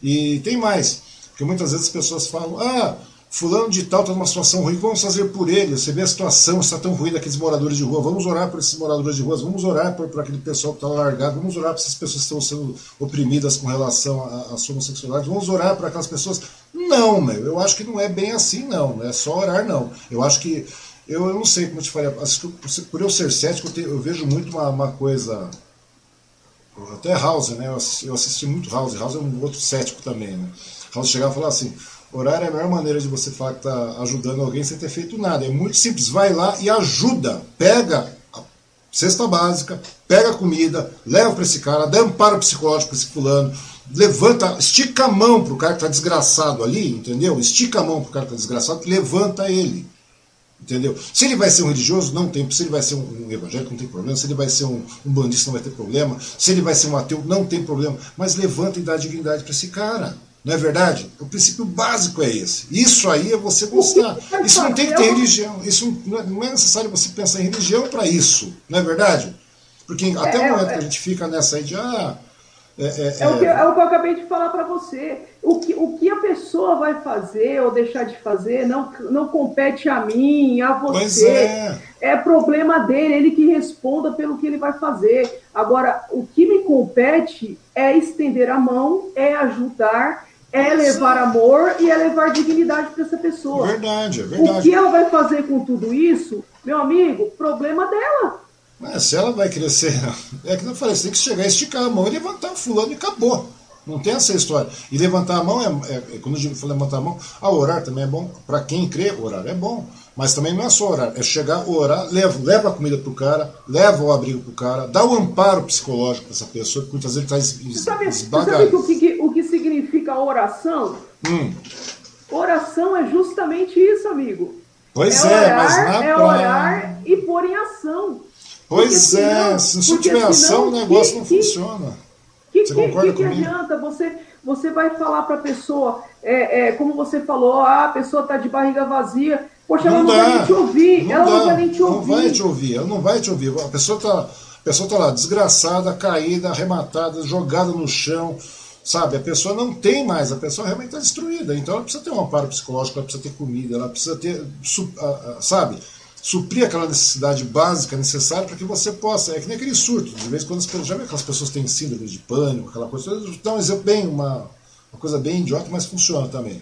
E tem mais. Porque muitas vezes as pessoas falam, ah, Fulano de tal está numa situação ruim, vamos fazer por ele. Você vê a situação, está tão ruim daqueles moradores de rua, vamos orar por esses moradores de rua, vamos orar por, por aquele pessoal que está largado, vamos orar por essas pessoas que estão sendo oprimidas com relação à sua homossexualidade, vamos orar por aquelas pessoas. Não, meu, eu acho que não é bem assim, não. É só orar, não. Eu acho que. Eu, eu não sei como te falei, por eu ser cético, eu, te, eu vejo muito uma, uma coisa até House, né? Eu assisti, eu assisti, muito House. House é um outro cético também, né? House chegava e falava assim: Orar é a melhor maneira de você que está ajudando alguém sem ter feito nada. É muito simples. Vai lá e ajuda. Pega a cesta básica, pega a comida, leva para esse cara, dá amparo psicológico para esse fulano, levanta, estica a mão para o cara que está desgraçado ali, entendeu? Estica a mão para o cara que está desgraçado, levanta ele. Entendeu? Se ele vai ser um religioso, não tem. Se ele vai ser um evangélico, não tem problema. Se ele vai ser um, um bandista, não vai ter problema. Se ele vai ser um ateu, não tem problema. Mas levanta e dá dignidade para esse cara. Não é verdade? O princípio básico é esse. Isso aí é você gostar. Isso não tem que ter religião. Isso não é necessário você pensar em religião para isso. Não é verdade? Porque até o momento que a gente fica nessa aí de. Ah, é, é, é, o que, é, o que, eu acabei de falar para você. O que, o que a pessoa vai fazer ou deixar de fazer não, não compete a mim, a você. É. é problema dele, ele que responda pelo que ele vai fazer. Agora, o que me compete é estender a mão, é ajudar, é levar amor e é levar dignidade para essa pessoa. Verdade, é verdade. O que ela vai fazer com tudo isso, meu amigo, problema dela. Mas se ela vai crescer, é que eu falei, você tem que chegar, esticar a mão e levantar o fulano e acabou. Não tem essa história. E levantar a mão, é, é, é quando eu digo levantar a mão, a orar também é bom. Para quem crê, orar é bom. Mas também não é só orar, é chegar, orar, leva, leva a comida pro cara, leva o abrigo pro cara, dá o amparo psicológico para essa pessoa, que muitas vezes está es, você sabe, sabe o, que, o que significa oração? Hum. Oração é justamente isso, amigo. Pois é, é orar, mas na é orar e pôr em ação. Pois porque é, senão, se não tiver ação, o negócio que, não que, funciona. Que, você que, que comigo? adianta? Você, você vai falar para a pessoa, é, é, como você falou, ah, a pessoa está de barriga vazia, Poxa, não ela não dá, vai nem te ouvir. ela dá, não vai nem te ouvir. Não vai te ouvir, ela não vai te ouvir. A pessoa está pessoa tá lá desgraçada, caída, arrematada, jogada no chão. Sabe, a pessoa não tem mais, a pessoa realmente está destruída. Então ela precisa ter um amparo psicológico, ela precisa ter comida, ela precisa ter, sabe, suprir aquela necessidade básica necessária para que você possa. É que nem aquele surto. De vez em quando, já vê aquelas pessoas têm síndrome de pânico, aquela coisa. Dá um exemplo bem, uma, uma coisa bem idiota, mas funciona também.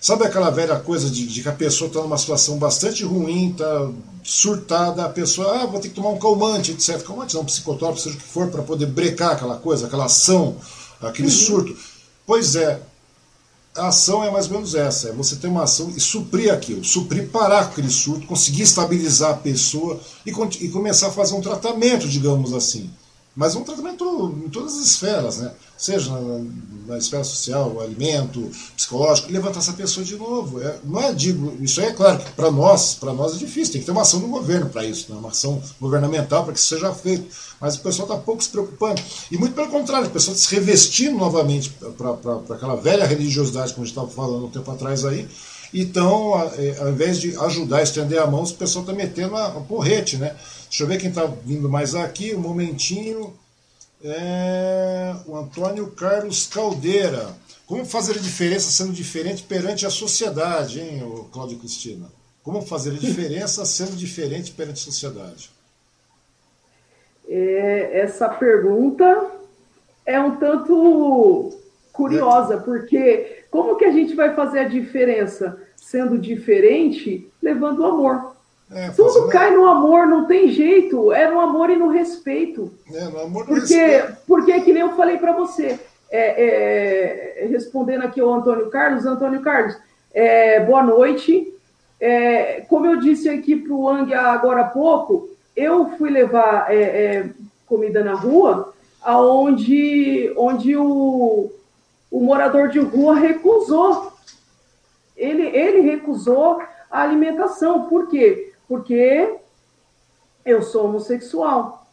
Sabe aquela velha coisa de, de que a pessoa está numa situação bastante ruim, está surtada, a pessoa, ah, vou ter que tomar um calmante, etc. Calmante não, um psicotrópico, seja o que for, para poder brecar aquela coisa, aquela ação, aquele uhum. surto. Pois é, a ação é mais ou menos essa: é você ter uma ação e suprir aquilo, suprir, parar aquele surto, conseguir estabilizar a pessoa e, e começar a fazer um tratamento, digamos assim. mas um tratamento em todas as esferas, né? seja na, na esfera social, alimento, psicológico, levantar essa pessoa de novo. É, não é, digo, isso aí é claro que para nós, para nós é difícil, tem que ter uma ação do governo para isso, né? uma ação governamental para que isso seja feito. Mas o pessoal está pouco se preocupando. E muito pelo contrário, o pessoal está se revestindo novamente para aquela velha religiosidade, como a gente estava falando um tempo atrás aí. Então, é, ao invés de ajudar a estender a mão, o pessoal está metendo a, a porrete, né? Deixa eu ver quem está vindo mais aqui, um momentinho. É, o Antônio Carlos Caldeira. Como fazer a diferença sendo diferente perante a sociedade, hein, Cláudio Cristina? Como fazer a diferença sendo diferente perante a sociedade? É, essa pergunta é um tanto curiosa, porque como que a gente vai fazer a diferença sendo diferente levando o amor? É, Tudo cai no amor, não tem jeito. É no amor e no respeito. É, no amor e porque, respeito. Porque, que nem eu falei para você, é, é, respondendo aqui ao Antônio Carlos, Antônio Carlos, é, boa noite. É, como eu disse aqui para o Ang agora há pouco, eu fui levar é, comida na rua, aonde onde o, o morador de rua recusou. Ele, ele recusou a alimentação. Por quê? Porque eu sou homossexual.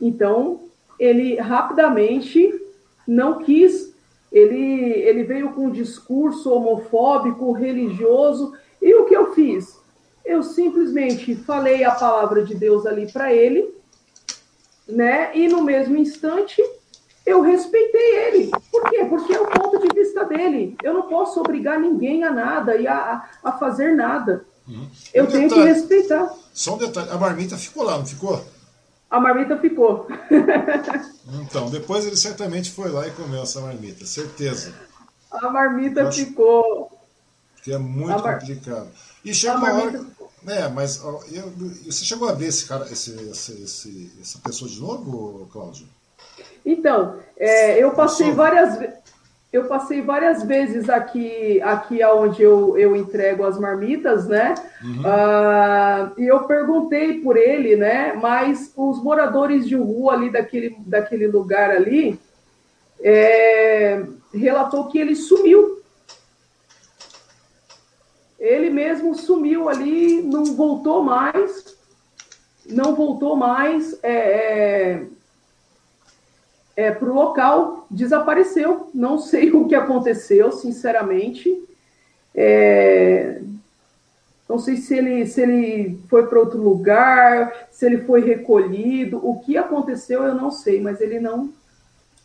Então, ele rapidamente não quis, ele, ele veio com um discurso homofóbico, religioso, e o que eu fiz? Eu simplesmente falei a palavra de Deus ali para ele, né? E no mesmo instante eu respeitei ele. Por quê? Porque é o ponto de vista dele. Eu não posso obrigar ninguém a nada e a, a fazer nada. Uhum. Eu um tenho detalhe, que respeitar. Só um detalhe, a marmita ficou lá, não ficou? A marmita ficou. então, depois ele certamente foi lá e comeu essa marmita, certeza. A marmita acho, ficou. Que é muito mar... complicado. E chega uma hora. Ficou. É, mas eu, você chegou a ver esse cara, esse, esse, esse, essa pessoa de novo, Cláudio? Então, é, eu passei várias vezes eu passei várias vezes aqui, aqui onde eu, eu entrego as marmitas, né? Uhum. Uh, e eu perguntei por ele, né? Mas os moradores de rua ali daquele, daquele lugar ali é, relatou que ele sumiu. Ele mesmo sumiu ali, não voltou mais, não voltou mais. É, é, é, para o local, desapareceu. Não sei o que aconteceu, sinceramente. É, não sei se ele, se ele foi para outro lugar, se ele foi recolhido. O que aconteceu eu não sei, mas ele não,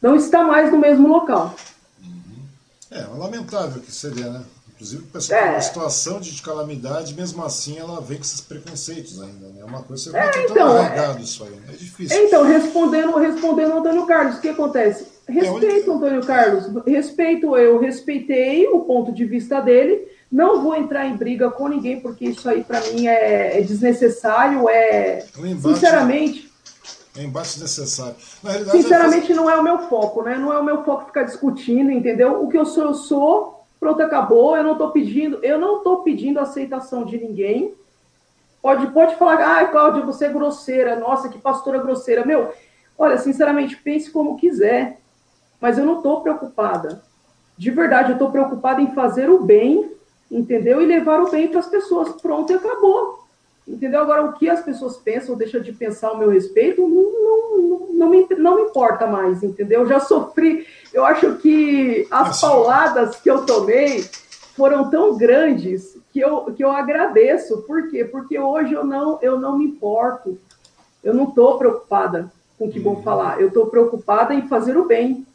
não está mais no mesmo local. Uhum. É, lamentável que seria, né? Inclusive, o pessoal é. uma situação de calamidade, mesmo assim ela vem com esses preconceitos ainda, né? É uma coisa que você é, então, é, isso aí, né? É difícil. Então, respondendo, respondendo Antônio Carlos, o que acontece? É, Respeito, Antônio Carlos, respeito, eu respeitei o ponto de vista dele, não vou entrar em briga com ninguém, porque isso aí para mim é, é, desnecessário, é, embate, sinceramente... É embate desnecessário. Sinceramente, não é o meu foco, né? Não é o meu foco ficar discutindo, entendeu? O que eu sou, eu sou, Pronto, acabou. Eu não estou pedindo, eu não estou pedindo aceitação de ninguém. Pode, pode falar, ah, Cláudia, você é grosseira, nossa, que pastora grosseira. Meu, olha, sinceramente, pense como quiser, mas eu não estou preocupada. De verdade, eu estou preocupada em fazer o bem, entendeu? E levar o bem para as pessoas. Pronto, e acabou. Entendeu? Agora, o que as pessoas pensam ou deixam de pensar ao meu respeito, não, não, não, me, não me importa mais, entendeu? Eu já sofri, eu acho que as pauladas que eu tomei foram tão grandes que eu, que eu agradeço. Por quê? Porque hoje eu não, eu não me importo. Eu não estou preocupada com o que vão uhum. falar. Eu estou preocupada em fazer o bem.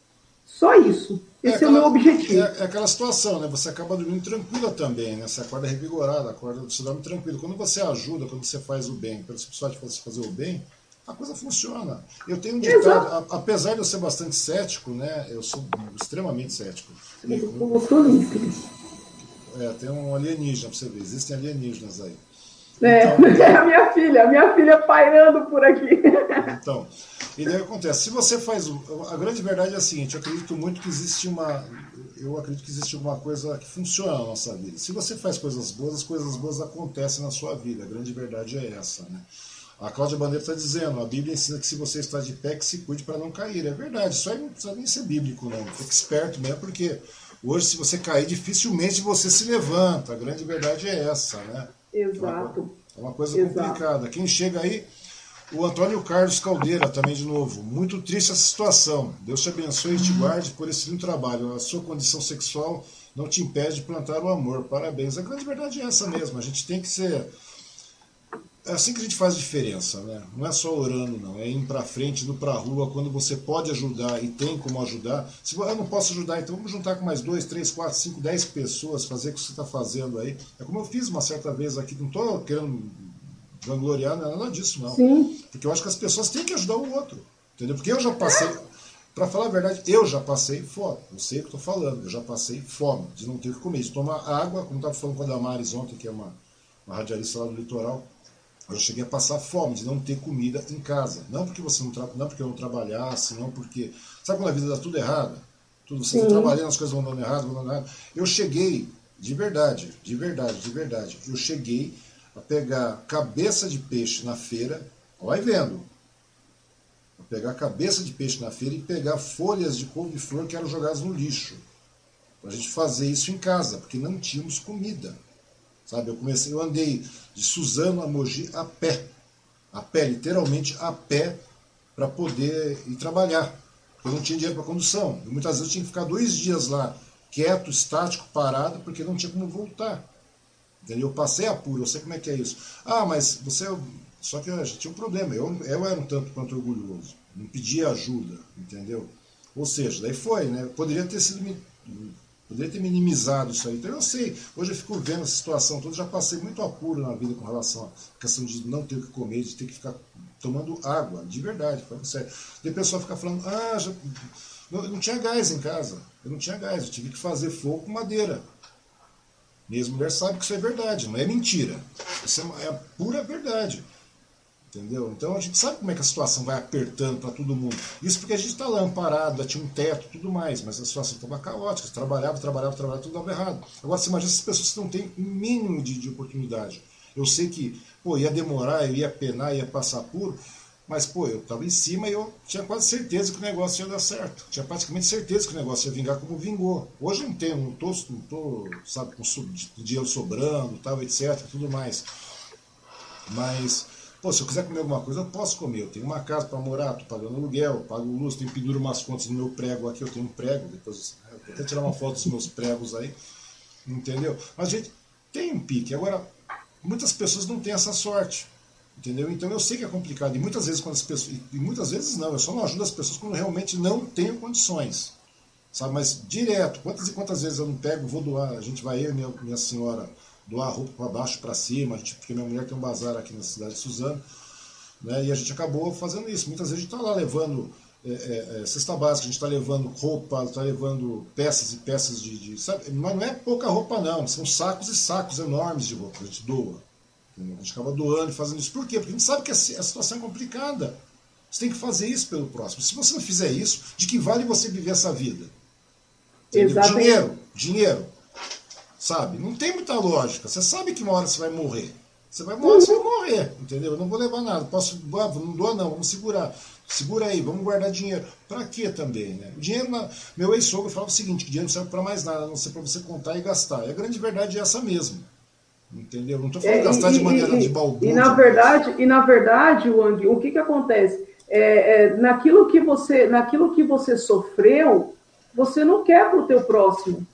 Só isso. Esse é, aquela, é, o meu objetivo. É, é, aquela situação, né? Você acaba dormindo tranquila também, né? Você acorda revigorada, acorda, você dorme tranquilo. Quando você ajuda, quando você faz o bem, pelo pessoal de você fazer o bem, a coisa funciona. Eu tenho um ditado, apesar de eu ser bastante cético, né? Eu sou extremamente cético. É, tem um alienígena pra você ver. Existem alienígenas aí. É, então, é a minha filha, a minha filha pairando por aqui. Então, e daí acontece, se você faz. A grande verdade é a seguinte, eu acredito muito que existe uma. Eu acredito que existe alguma coisa que funciona na nossa vida. Se você faz coisas boas, as coisas boas acontecem na sua vida. A grande verdade é essa, né? A Cláudia Bandeira está dizendo, a Bíblia ensina que se você está de pé, que se cuide para não cair. É verdade, isso aí não precisa nem ser bíblico, não. Fique esperto mesmo, porque hoje, se você cair, dificilmente você se levanta. A grande verdade é essa, né? Exato. É uma, coisa Exato. complicada. Quem chega aí, o Antônio Carlos Caldeira também de novo. Muito triste essa situação. Deus te abençoe e te guarde por esse lindo trabalho. A sua condição sexual não te impede de plantar o amor. Parabéns. A grande verdade é essa mesmo. A gente tem que ser é assim que a gente faz diferença, né? Não é só orando, não. É indo para frente, indo para a rua, quando você pode ajudar e tem como ajudar. Se eu não posso ajudar, então vamos juntar com mais dois, três, quatro, cinco, dez pessoas, fazer o que você está fazendo aí. É como eu fiz uma certa vez aqui, não estou querendo vangloriar, não é nada disso, não. Sim. Porque eu acho que as pessoas têm que ajudar o outro. Entendeu? Porque eu já passei. Para falar a verdade, eu já passei fome. Eu sei o que estou falando. Eu já passei fome, de não ter o que comer, de tomar água, como estava falando com a Damares ontem, que é uma, uma radialista lá do litoral eu cheguei a passar fome de não ter comida em casa. Não porque você não, tra... não porque eu não trabalhasse, não porque. Sabe quando a vida dá tudo errado? Tudo, você está trabalhando, as coisas vão dando errado, vão dando errado. Eu cheguei, de verdade, de verdade, de verdade, eu cheguei a pegar cabeça de peixe na feira, vai vendo. A pegar cabeça de peixe na feira e pegar folhas de couve-flor que eram jogadas no lixo. Para a gente fazer isso em casa, porque não tínhamos comida. Sabe, eu comecei, eu andei de Suzano a Mogi a pé. A pé, literalmente a pé, para poder ir trabalhar. Eu não tinha dinheiro para condução. E muitas vezes eu tinha que ficar dois dias lá, quieto, estático, parado, porque não tinha como voltar. Entendeu? Eu passei apuro, eu sei como é que é isso. Ah, mas você. Só que eu já tinha um problema. Eu, eu era um tanto quanto orgulhoso. Não pedia ajuda, entendeu? Ou seja, daí foi, né? Poderia ter sido Poderia ter minimizado isso aí. Então eu sei, hoje eu fico vendo essa situação toda, já passei muito apuro na vida com relação à questão de não ter o que comer, de ter que ficar tomando água, de verdade, falando sério. E a pessoa fica falando, ah, já, não, não tinha gás em casa, eu não tinha gás, eu tive que fazer fogo com madeira. Minha mulher sabe que isso é verdade, não é mentira. Isso é, é a pura verdade. Entendeu? Então a gente sabe como é que a situação vai apertando para todo mundo. Isso porque a gente está lá amparado, tinha um teto tudo mais, mas a situação estava caótica. Trabalhava, trabalhava, trabalhava, tudo dava errado. Agora você imagina essas pessoas que não têm um mínimo de, de oportunidade. Eu sei que pô, ia demorar, eu ia penar, ia passar por, mas pô, eu estava em cima e eu tinha quase certeza que o negócio ia dar certo. Tinha praticamente certeza que o negócio ia vingar como vingou. Hoje eu não tenho, não estou, não tô, sabe, com dinheiro sobrando, tal, etc, tudo mais. Mas Pô, se eu quiser comer alguma coisa, eu posso comer. Eu tenho uma casa para morar, estou pagando aluguel, pago luz, tenho penduro umas contas no meu prego aqui, eu tenho um prego, depois eu vou até tirar uma foto dos meus pregos aí. Entendeu? Mas, gente, tem um pique. Agora, muitas pessoas não têm essa sorte. Entendeu? Então eu sei que é complicado. E muitas vezes quando as pessoas. E muitas vezes não, eu só não ajudo as pessoas quando realmente não tenho condições. Sabe? Mas direto, quantas e quantas vezes eu não pego, vou doar, a gente vai eu e minha, minha senhora doar roupa para baixo, para cima, gente, porque minha mulher tem um bazar aqui na cidade de Suzano, né, e a gente acabou fazendo isso. Muitas vezes a gente está lá levando é, é, é, cesta básica, a gente está levando roupa, está levando peças e peças de, de, sabe? Mas não é pouca roupa não, são sacos e sacos enormes de roupa, a gente doa. Entendeu? A gente acaba doando e fazendo isso. Por quê? Porque a gente sabe que a, a situação é complicada. Você tem que fazer isso pelo próximo. Se você não fizer isso, de que vale você viver essa vida? Dinheiro, dinheiro sabe? Não tem muita lógica. Você sabe que uma hora você vai morrer. Você vai morrer, você vai morrer, entendeu? Eu não vou levar nada. Posso, ah, não doa não, vamos segurar. Segura aí, vamos guardar dinheiro. Para quê também, né? O dinheiro, na... meu ex-sogro falava o seguinte, que dinheiro não serve para mais nada, a não ser para você contar e gastar. E a grande verdade é essa mesmo. Entendeu? Não estou falando é, gastar e, de maneira e, de balbúrdia. E na verdade, e na verdade, Wang, o que que acontece? É, é, naquilo que você, naquilo que você sofreu, você não quer para o teu próximo.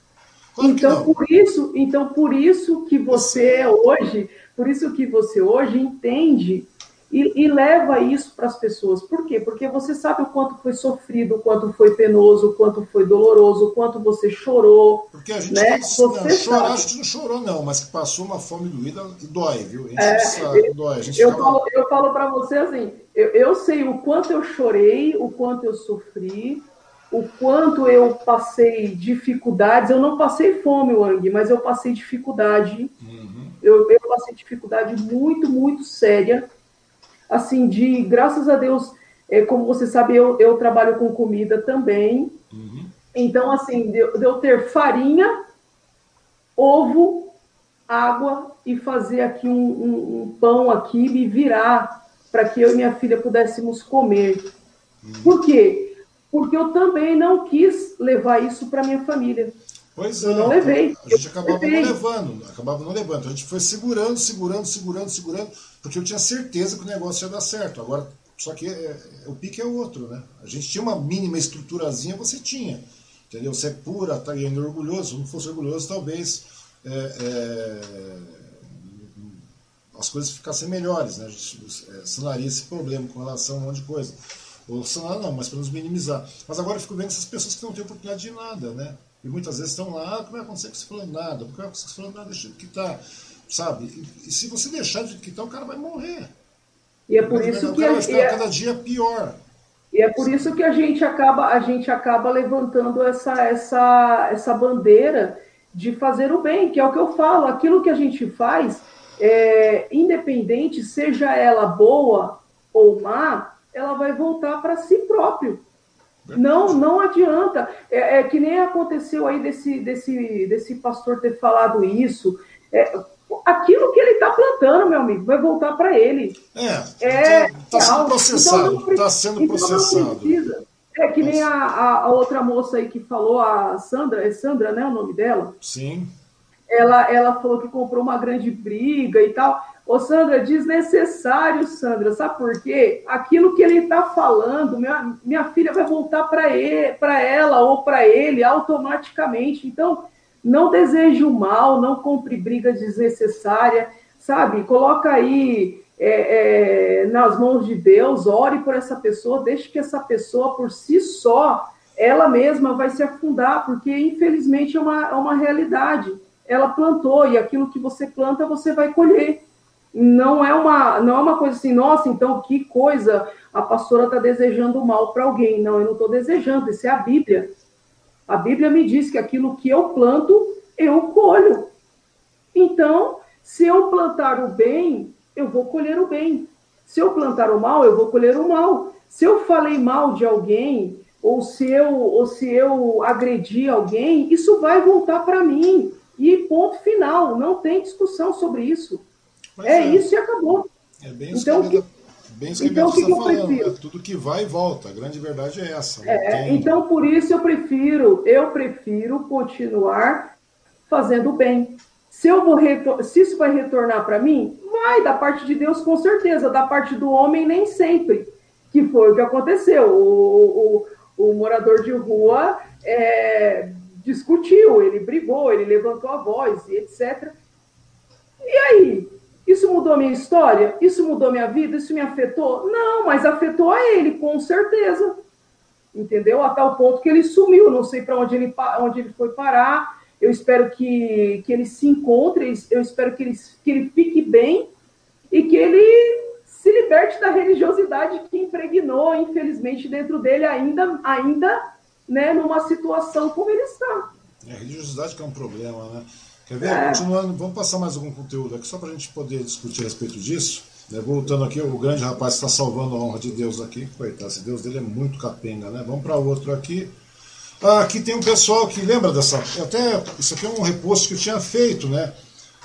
Então, por isso, então, por isso que você hoje, por isso que você hoje entende e, e leva isso para as pessoas. Por quê? Porque você sabe o quanto foi sofrido, o quanto foi penoso, o quanto foi doloroso, o quanto você chorou. Porque a gente né? não, você não, chorar, a gente não chorou, não, mas que passou uma fome doída e dói, viu? A gente é, sabe, dói. Gente eu, falo, eu falo para você assim, eu, eu sei o quanto eu chorei, o quanto eu sofri, o quanto eu passei dificuldades. Eu não passei fome, Wang, mas eu passei dificuldade. Uhum. Eu, eu, passei dificuldade muito, muito séria. Assim, de graças a Deus, é, como você sabe, eu, eu trabalho com comida também. Uhum. Então, assim, de, de eu ter farinha, ovo, água e fazer aqui um, um, um pão aqui, me virar para que eu e minha filha pudéssemos comer. Por quê? Porque eu também não quis levar isso para minha família. Pois eu é. não levei. A gente acabava levei. não levando, acabava não levando. Então a gente foi segurando, segurando, segurando, segurando, porque eu tinha certeza que o negócio ia dar certo. Agora, só que é, é, o pique é outro, né? A gente tinha uma mínima estruturazinha, você tinha. Entendeu? Você é pura, tá indo orgulhoso. Se não fosse orgulhoso, talvez é, é, as coisas ficassem melhores, né? A gente é, sanaria esse problema com relação a um monte de coisa. Ou sanar não, mas para nos minimizar. Mas agora eu fico vendo essas pessoas que não têm oportunidade de nada, né? E muitas vezes estão lá, ah, como vai acontecer com você falando nada? Como vai acontecer com você falando nada? Deixa que tá, sabe? E, se você deixar de que tá, o cara vai morrer. E é por isso o que cara vai ficar é, cada dia pior. E é por isso que a gente acaba, a gente acaba levantando essa, essa, essa bandeira de fazer o bem, que é o que eu falo, aquilo que a gente faz, é, independente, seja ela boa ou má, ela vai voltar para si próprio. Não, não adianta. É, é, que nem aconteceu aí desse, desse, desse pastor ter falado isso. É, aquilo que ele está plantando, meu amigo, vai voltar para ele. É, é está sendo processado. Está então sendo então processado. É que nem a, a, a, outra moça aí que falou, a Sandra, é Sandra, né, o nome dela? Sim. Ela, ela falou que comprou uma grande briga e tal. Ô, Sandra, desnecessário, Sandra. Sabe por quê? Aquilo que ele está falando, minha, minha filha vai voltar para ela ou para ele automaticamente. Então, não deseje o mal, não compre briga desnecessária, sabe? Coloca aí é, é, nas mãos de Deus, ore por essa pessoa, deixe que essa pessoa, por si só, ela mesma vai se afundar, porque infelizmente é uma, é uma realidade. Ela plantou e aquilo que você planta, você vai colher não é uma não é uma coisa assim, nossa, então que coisa, a pastora está desejando mal para alguém. Não, eu não estou desejando, isso é a Bíblia. A Bíblia me diz que aquilo que eu planto, eu colho. Então, se eu plantar o bem, eu vou colher o bem. Se eu plantar o mal, eu vou colher o mal. Se eu falei mal de alguém, ou se eu, ou se eu agredi alguém, isso vai voltar para mim. E ponto final, não tem discussão sobre isso. É, é, isso e acabou. É bem isso então, que, bem isso que então, que, que eu falando. prefiro? É tudo que vai e volta. A grande verdade é essa. É, então, por isso eu prefiro, eu prefiro continuar fazendo bem. Se, eu vou se isso vai retornar para mim, vai, da parte de Deus, com certeza. Da parte do homem, nem sempre. Que foi o que aconteceu. O, o, o morador de rua é, discutiu, ele brigou, ele levantou a voz, etc. E aí? Isso mudou minha história? Isso mudou minha vida? Isso me afetou? Não, mas afetou a ele, com certeza. Entendeu? A tal ponto que ele sumiu. Não sei para onde ele, onde ele foi parar. Eu espero que, que ele se encontre, eu espero que ele, que ele fique bem e que ele se liberte da religiosidade que impregnou, infelizmente, dentro dele, ainda, ainda né, numa situação como ele está. É, a religiosidade que é um problema, né? Quer ver? É. Continuando, vamos passar mais algum conteúdo aqui só para a gente poder discutir a respeito disso. Né? Voltando aqui, o grande rapaz está salvando a honra de Deus aqui. Coitado, esse Deus dele é muito capenga, né? Vamos para outro aqui. Ah, aqui tem um pessoal que lembra dessa. Até isso aqui é um reposto que eu tinha feito, né?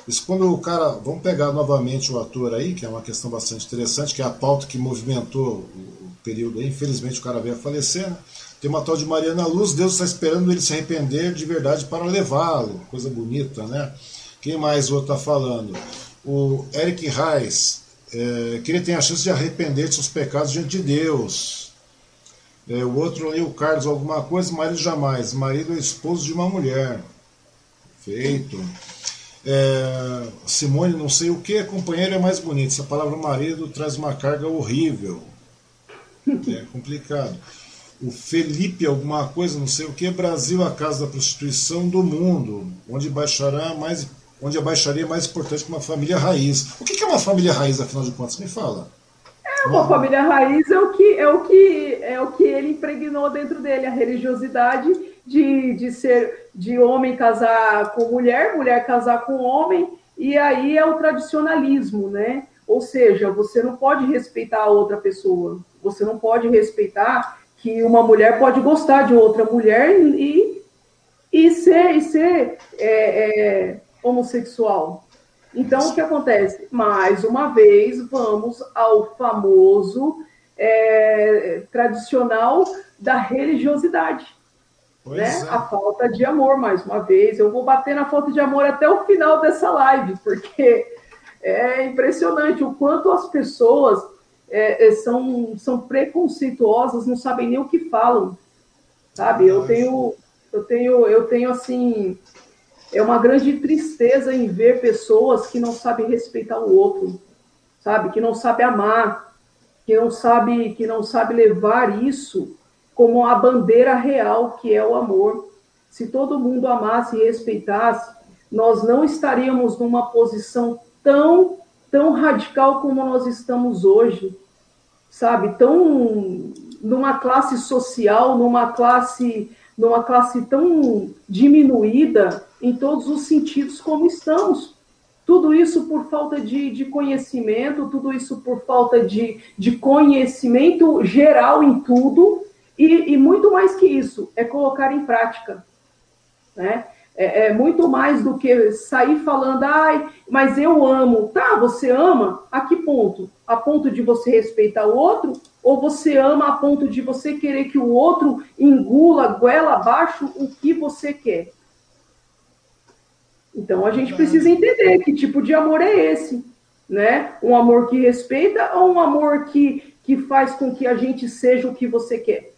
Isso quando o cara. Vamos pegar novamente o ator aí, que é uma questão bastante interessante, que é a pauta que movimentou o período aí. Infelizmente o cara veio a falecer, né? Tem uma tal de Mariana Luz, Deus está esperando ele se arrepender de verdade para levá-lo. Coisa bonita, né? Quem mais o outro está falando? O Eric Reis, é, que ele tem a chance de arrepender de seus pecados diante de Deus. É, o outro ali, o Carlos, alguma coisa, marido jamais. Marido é esposo de uma mulher. Feito. É, Simone, não sei o que, companheiro é mais bonito. Essa palavra marido traz uma carga horrível. É complicado o Felipe alguma coisa, não sei o que, Brasil a casa da prostituição do mundo, onde baixará mais, onde a baixaria é mais importante que uma família raiz. O que é uma família raiz, afinal de contas? Me fala. É, uma, família raiz é o que é o que é o que ele impregnou dentro dele, a religiosidade de, de ser de homem casar com mulher, mulher casar com homem, e aí é o tradicionalismo, né? Ou seja, você não pode respeitar a outra pessoa, você não pode respeitar que uma mulher pode gostar de outra mulher e, e ser, e ser é, é, homossexual. Então, o que acontece? Mais uma vez, vamos ao famoso é, tradicional da religiosidade. Né? É. A falta de amor, mais uma vez. Eu vou bater na falta de amor até o final dessa live, porque é impressionante o quanto as pessoas é, é são, são preconceituosas, não sabem nem o que falam. Sabe? Eu tenho, eu tenho, eu tenho assim é uma grande tristeza em ver pessoas que não sabem respeitar o outro, sabe? Que não sabe amar, que não sabe, que não sabe levar isso como a bandeira real que é o amor. Se todo mundo amasse e respeitasse, nós não estaríamos numa posição tão tão radical como nós estamos hoje, sabe? Tão numa classe social, numa classe numa classe tão diminuída em todos os sentidos como estamos. Tudo isso por falta de, de conhecimento, tudo isso por falta de, de conhecimento geral em tudo, e, e muito mais que isso, é colocar em prática. Né? É, é, muito mais do que sair falando, ai, mas eu amo. Tá, você ama? A que ponto? A ponto de você respeitar o outro? Ou você ama a ponto de você querer que o outro engula, goela abaixo o que você quer? Então a gente precisa entender que tipo de amor é esse, né? Um amor que respeita ou um amor que, que faz com que a gente seja o que você quer?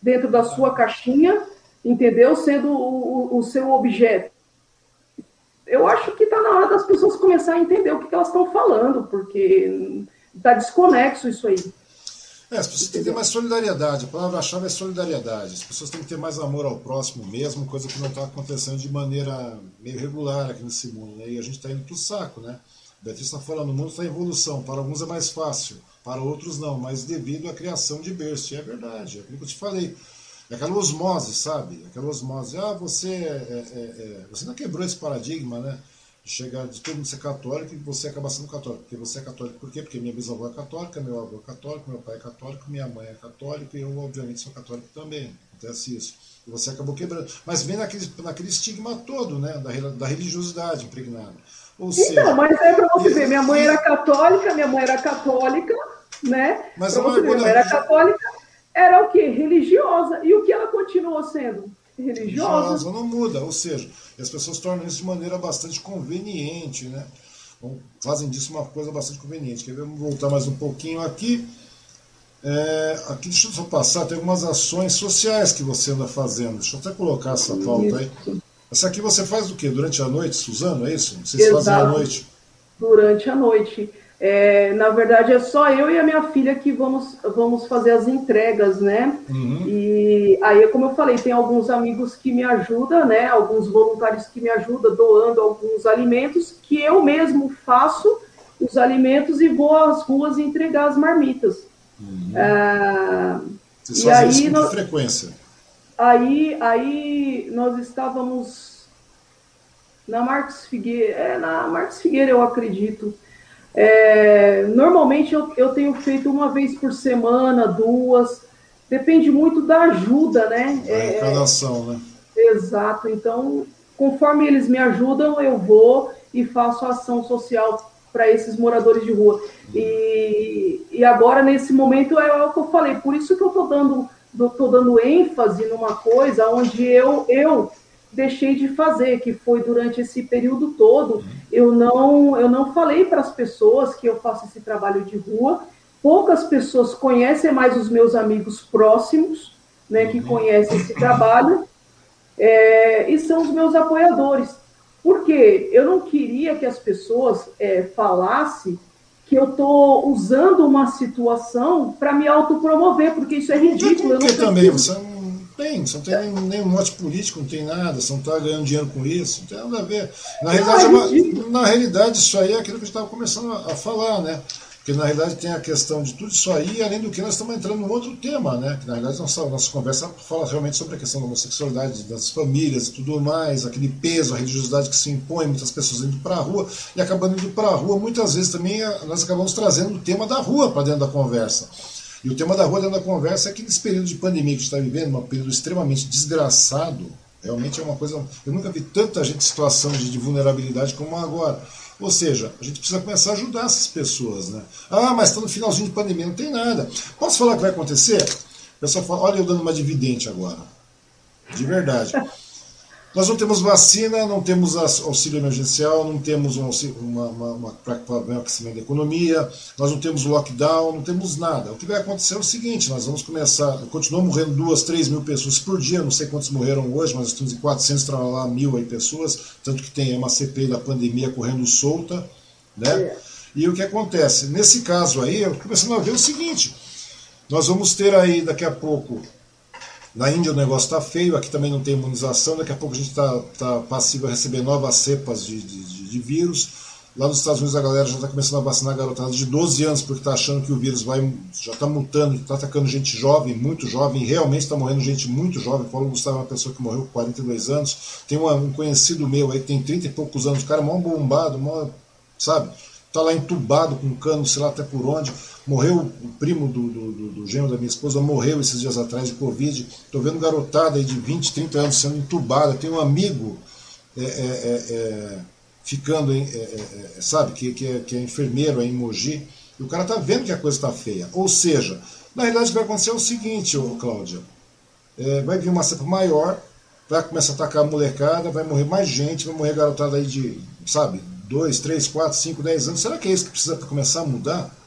Dentro da sua caixinha, entendeu? Sendo o, o, o seu objeto. Eu acho que está na hora das pessoas começarem a entender o que, que elas estão falando, porque está desconexo isso aí. É, as pessoas têm que ter mais solidariedade. A palavra-chave é solidariedade. As pessoas têm que ter mais amor ao próximo mesmo, coisa que não está acontecendo de maneira meio regular aqui nesse mundo. Né? E a gente está indo para o saco, né? Beatriz está falando, o mundo está em evolução. Para alguns é mais fácil, para outros não, mas devido à criação de berço. E é verdade, é aquilo que eu te falei. É aquela osmose, sabe? Aquela osmose. Ah, você, é, é, é, você não quebrou esse paradigma, né? chegar de todo mundo ser católico e você acabar sendo católico. Porque você é católico por quê? Porque minha bisavó é católica, meu avô é católico, meu pai é católico, minha mãe é católica e eu, obviamente, sou católico também. Acontece isso. E você acabou quebrando. Mas vem naquele, naquele estigma todo, né? Da, da religiosidade impregnada. Ou então, seja, mas é para você ver, minha mãe era católica, minha mãe era católica, né? Mas pra você ver, minha mãe era católica, era o quê? Religiosa. E o que ela continuou sendo? religiosa. religiosa. Não muda, ou seja, as pessoas tornam isso de maneira bastante conveniente, né? Fazem disso uma coisa bastante conveniente. Quer ver? Vamos voltar mais um pouquinho aqui. É, aqui, deixa eu só passar, tem algumas ações sociais que você anda fazendo. Deixa eu até colocar essa pauta aí. Essa aqui você faz o quê? Durante a noite, Suzano, é isso? Vocês Exato. fazem à noite? Durante a noite. É, na verdade, é só eu e a minha filha que vamos, vamos fazer as entregas, né? Uhum. E aí, como eu falei, tem alguns amigos que me ajudam, né? Alguns voluntários que me ajudam doando alguns alimentos que eu mesmo faço os alimentos e vou às ruas entregar as marmitas. Uhum. É, Vocês fazem aí, isso com nós, frequência? Aí, aí nós estávamos na Marcos Figueira, é, na Marcos Figueira, eu acredito. É, normalmente eu, eu tenho feito uma vez por semana, duas, depende muito da ajuda, né? A é, arrecadação, né? Exato. Então, conforme eles me ajudam, eu vou e faço ação social para esses moradores de rua. E, e agora, nesse momento, é o que eu falei, por isso que eu estou dando, tô dando ênfase numa coisa onde eu, eu deixei de fazer, que foi durante esse período todo. Eu não, eu não falei para as pessoas que eu faço esse trabalho de rua. Poucas pessoas conhecem mais os meus amigos próximos, né, que conhecem esse trabalho, é, e são os meus apoiadores. Porque eu não queria que as pessoas é, falassem que eu estou usando uma situação para me autopromover, porque isso é ridículo. Porque também você tem, você não tem nenhum, nenhum mote político, não tem nada, você não está ganhando dinheiro com isso, não tem nada a ver. Na realidade, é uma, na realidade isso aí é aquilo que a gente estava começando a, a, falar, né? Porque na realidade tem a questão de tudo isso aí, além do que nós estamos entrando num outro tema, né? Que na realidade nossa, nossa conversa fala realmente sobre a questão da homossexualidade, das famílias e tudo mais, aquele peso, a religiosidade que se impõe, muitas pessoas indo para a rua, e acabando indo para a rua, muitas vezes também nós acabamos trazendo o tema da rua para dentro da conversa. E o tema da dentro da conversa é que nesse período de pandemia que a gente está vivendo, um período extremamente desgraçado, realmente é uma coisa. Eu nunca vi tanta gente em situação de, de vulnerabilidade como agora. Ou seja, a gente precisa começar a ajudar essas pessoas, né? Ah, mas está no finalzinho de pandemia, não tem nada. Posso falar o que vai acontecer? O pessoal fala, olha eu dando uma dividente agora. De verdade. Nós não temos vacina, não temos auxílio emergencial, não temos um auxílio, uma, uma, uma para o aquecimento da economia, nós não temos lockdown, não temos nada. O que vai acontecer é o seguinte: nós vamos começar, continuam morrendo duas, três mil pessoas por dia, não sei quantos morreram hoje, mas estamos em 400, lá mil aí pessoas, tanto que tem uma CPI da pandemia correndo solta, né? É. E o que acontece? Nesse caso aí, eu estou começando a ver o seguinte: nós vamos ter aí daqui a pouco na Índia o negócio está feio, aqui também não tem imunização, daqui a pouco a gente está tá passivo a receber novas cepas de, de, de, vírus. Lá nos Estados Unidos a galera já está começando a vacinar garotada de 12 anos, porque está achando que o vírus vai já está mutando, está atacando gente jovem, muito jovem, realmente está morrendo gente muito jovem. Paulo Gustavo é uma pessoa que morreu com 42 anos. Tem uma, um conhecido meu aí que tem 30 e poucos anos, o cara é mó bombado, mó, sabe? Está lá entubado com cano, sei lá até por onde. Morreu o primo do, do, do, do da minha esposa, morreu esses dias atrás de Covid. Estou vendo garotada de 20, 30 anos sendo entubada. Tenho um amigo é, é, é, é ficando, é, é, sabe, que, que, é, que é enfermeiro em Mogi. E o cara está vendo que a coisa está feia. Ou seja, na realidade vai acontecer o seguinte, ô, Cláudia. vai vir uma cepa maior, vai começar a atacar a molecada, vai morrer mais gente, vai morrer garotada aí de, sabe, 2, 3, 4, 5, 10 anos. Será que é isso que precisa começar a mudar?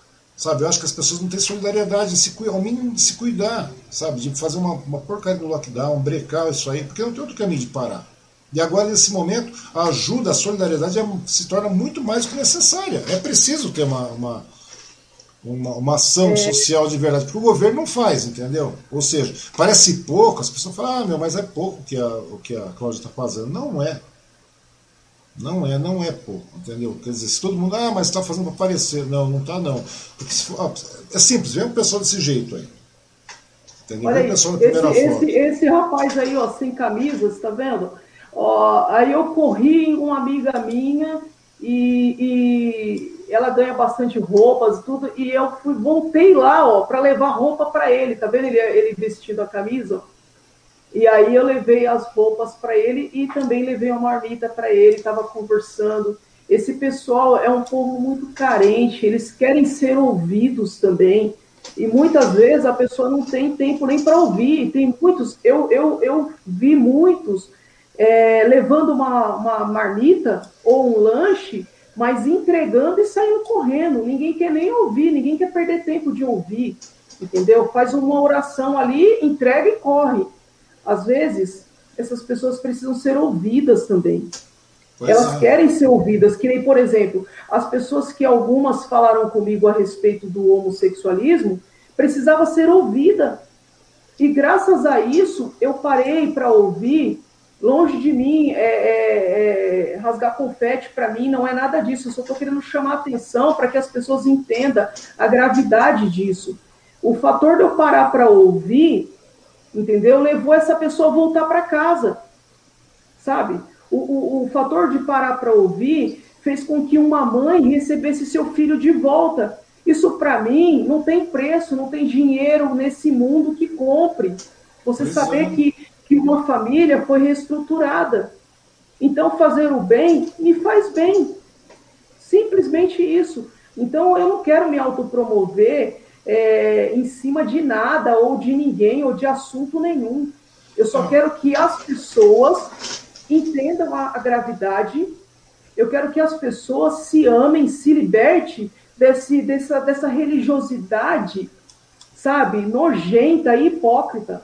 Sabe, eu acho que as pessoas não têm solidariedade, se, ao mínimo de se cuidar, sabe, de fazer uma, uma porcaria no lockdown, brecar isso aí, porque não tem outro caminho de parar. E agora, nesse momento, a ajuda, a solidariedade é, se torna muito mais que necessária. É preciso ter uma, uma, uma, uma ação é. social de verdade, porque o governo não faz, entendeu? Ou seja, parece pouco, as pessoas falam, ah, meu, mas é pouco que a, o que a Cláudia está fazendo. Não é. Não é, não é pouco, entendeu? Quer dizer, se todo mundo, ah, mas está fazendo para parecer. Não, não está não. Porque se for, é simples, vem um pessoal desse jeito aí. Entendeu? Olha aí, esse, esse, esse, rapaz aí, ó, sem camisas, tá vendo? Ó, aí eu corri em uma amiga minha e, e ela ganha bastante roupas e tudo, e eu fui, voltei lá, ó, para levar roupa para ele, tá vendo ele, ele vestindo a camisa? E aí eu levei as roupas para ele e também levei uma marmita para ele, estava conversando. Esse pessoal é um povo muito carente, eles querem ser ouvidos também. E muitas vezes a pessoa não tem tempo nem para ouvir. Tem muitos, eu, eu, eu vi muitos é, levando uma, uma marmita ou um lanche, mas entregando e saindo correndo. Ninguém quer nem ouvir, ninguém quer perder tempo de ouvir, entendeu? Faz uma oração ali, entrega e corre às vezes, essas pessoas precisam ser ouvidas também. Pois Elas é. querem ser ouvidas, que nem, por exemplo, as pessoas que algumas falaram comigo a respeito do homossexualismo, precisava ser ouvida. E graças a isso, eu parei para ouvir. Longe de mim, é, é, é rasgar confete para mim não é nada disso. Eu só estou querendo chamar atenção para que as pessoas entendam a gravidade disso. O fator de eu parar para ouvir entendeu? Levou essa pessoa a voltar para casa, sabe? O, o, o fator de parar para ouvir fez com que uma mãe recebesse seu filho de volta. Isso, para mim, não tem preço, não tem dinheiro nesse mundo que compre. Você pois saber é. que, que uma família foi reestruturada. Então, fazer o bem me faz bem. Simplesmente isso. Então, eu não quero me autopromover é, em cima de nada, ou de ninguém, ou de assunto nenhum. Eu só quero que as pessoas entendam a, a gravidade, eu quero que as pessoas se amem, se libertem desse, dessa, dessa religiosidade, sabe, nojenta e hipócrita.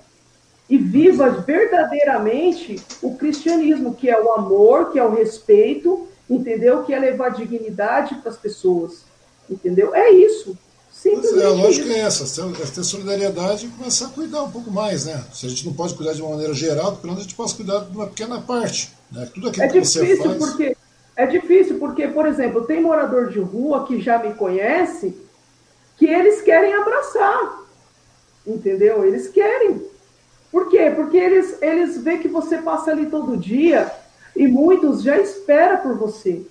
E viva verdadeiramente o cristianismo, que é o amor, que é o respeito, entendeu? Que é levar dignidade para as pessoas, entendeu? É isso. Pois é, a lógica é essa, é ter solidariedade e começar a cuidar um pouco mais, né? Se a gente não pode cuidar de uma maneira geral, pelo menos a gente pode cuidar de uma pequena parte. Né? Tudo aquilo é que você faz. Porque, é difícil, porque, por exemplo, tem morador de rua que já me conhece que eles querem abraçar. Entendeu? Eles querem. Por quê? Porque eles, eles veem que você passa ali todo dia e muitos já esperam por você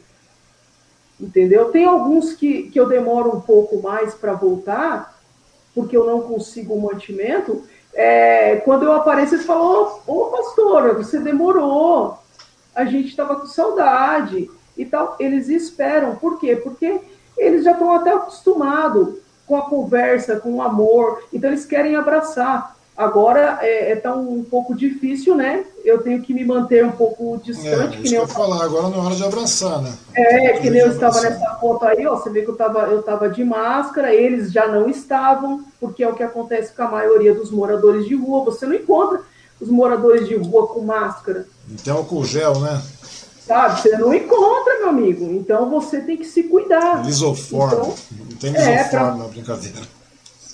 entendeu? Tem alguns que, que eu demoro um pouco mais para voltar, porque eu não consigo o mantimento. É, quando eu apareço, eles falam: Ô, pastora, você demorou, a gente estava com saudade. e tal, eles esperam. Por quê? Porque eles já estão até acostumados com a conversa, com o amor, então eles querem abraçar. Agora é, é tão um pouco difícil, né? Eu tenho que me manter um pouco distante. É, que nem eu falar, agora não é hora de abraçar, né? É, que nem eu estava nessa foto aí, ó. Você vê que eu estava eu tava de máscara, eles já não estavam, porque é o que acontece com a maioria dos moradores de rua. Você não encontra os moradores de rua com máscara. Então álcool gel, né? Sabe? Você não encontra, meu amigo. Então você tem que se cuidar. Lisoforme. Então, não tem lisoforme é, pra, na brincadeira.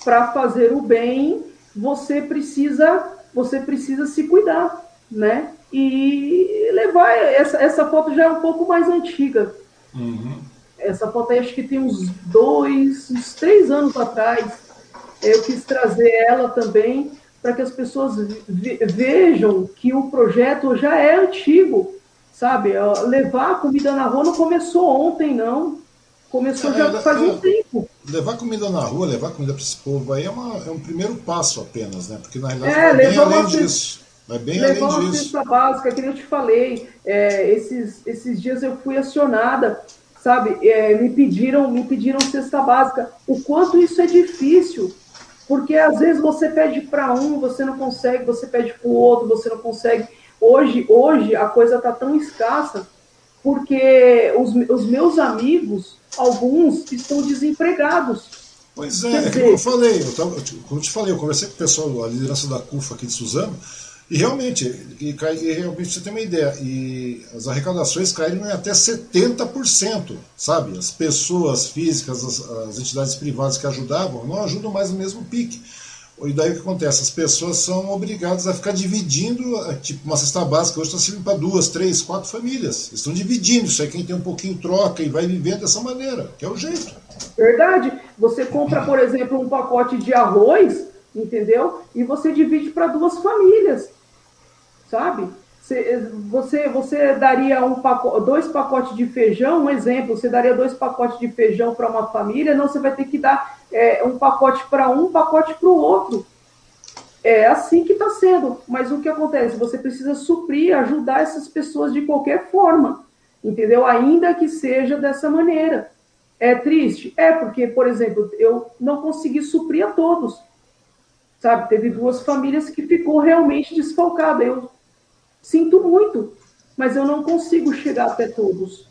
Para fazer o bem você precisa você precisa se cuidar, né? E levar essa, essa foto já é um pouco mais antiga. Uhum. Essa foto aí acho que tem uns dois, uns três anos atrás. Eu quis trazer ela também para que as pessoas vejam que o projeto já é antigo, sabe? Levar a comida na rua não começou ontem, não. Começou é, já é, faz um tempo. Levar comida na rua, levar comida para esse povo aí é, uma, é um primeiro passo apenas, né? Porque na realidade é, vai bem além disso. Vai bem levar além uma disso. cesta básica, que eu te falei. É, esses, esses dias eu fui acionada, sabe? É, me pediram me pediram cesta básica. O quanto isso é difícil. Porque às vezes você pede para um, você não consegue, você pede para o outro, você não consegue. Hoje, hoje a coisa está tão escassa porque os, os meus amigos alguns estão desempregados. Pois é, é como eu falei, eu tava, como eu te falei, eu conversei com o pessoal, a liderança da CUFA aqui de Suzano, e realmente, e, e realmente você tem uma ideia, e as arrecadações caíram em até 70%, sabe? As pessoas físicas, as, as entidades privadas que ajudavam, não ajudam mais no mesmo pique. E daí o que acontece? As pessoas são obrigadas a ficar dividindo, eh, tipo, uma cesta básica hoje está servindo para duas, três, quatro famílias. Estão dividindo, isso aí quem tem um pouquinho troca e vai vivendo dessa maneira, que é o jeito. Verdade. Você compra, por exemplo, um pacote de arroz, entendeu? E você divide para duas famílias, sabe? Você, você daria um pacote, dois pacotes de feijão, um exemplo, você daria dois pacotes de feijão para uma família, não, você vai ter que dar é, um pacote para um, um pacote para o outro. É assim que está sendo. Mas o que acontece? Você precisa suprir, ajudar essas pessoas de qualquer forma, entendeu? Ainda que seja dessa maneira. É triste? É, porque, por exemplo, eu não consegui suprir a todos. Sabe? Teve duas famílias que ficou realmente desfalcada. Eu sinto muito, mas eu não consigo chegar até todos.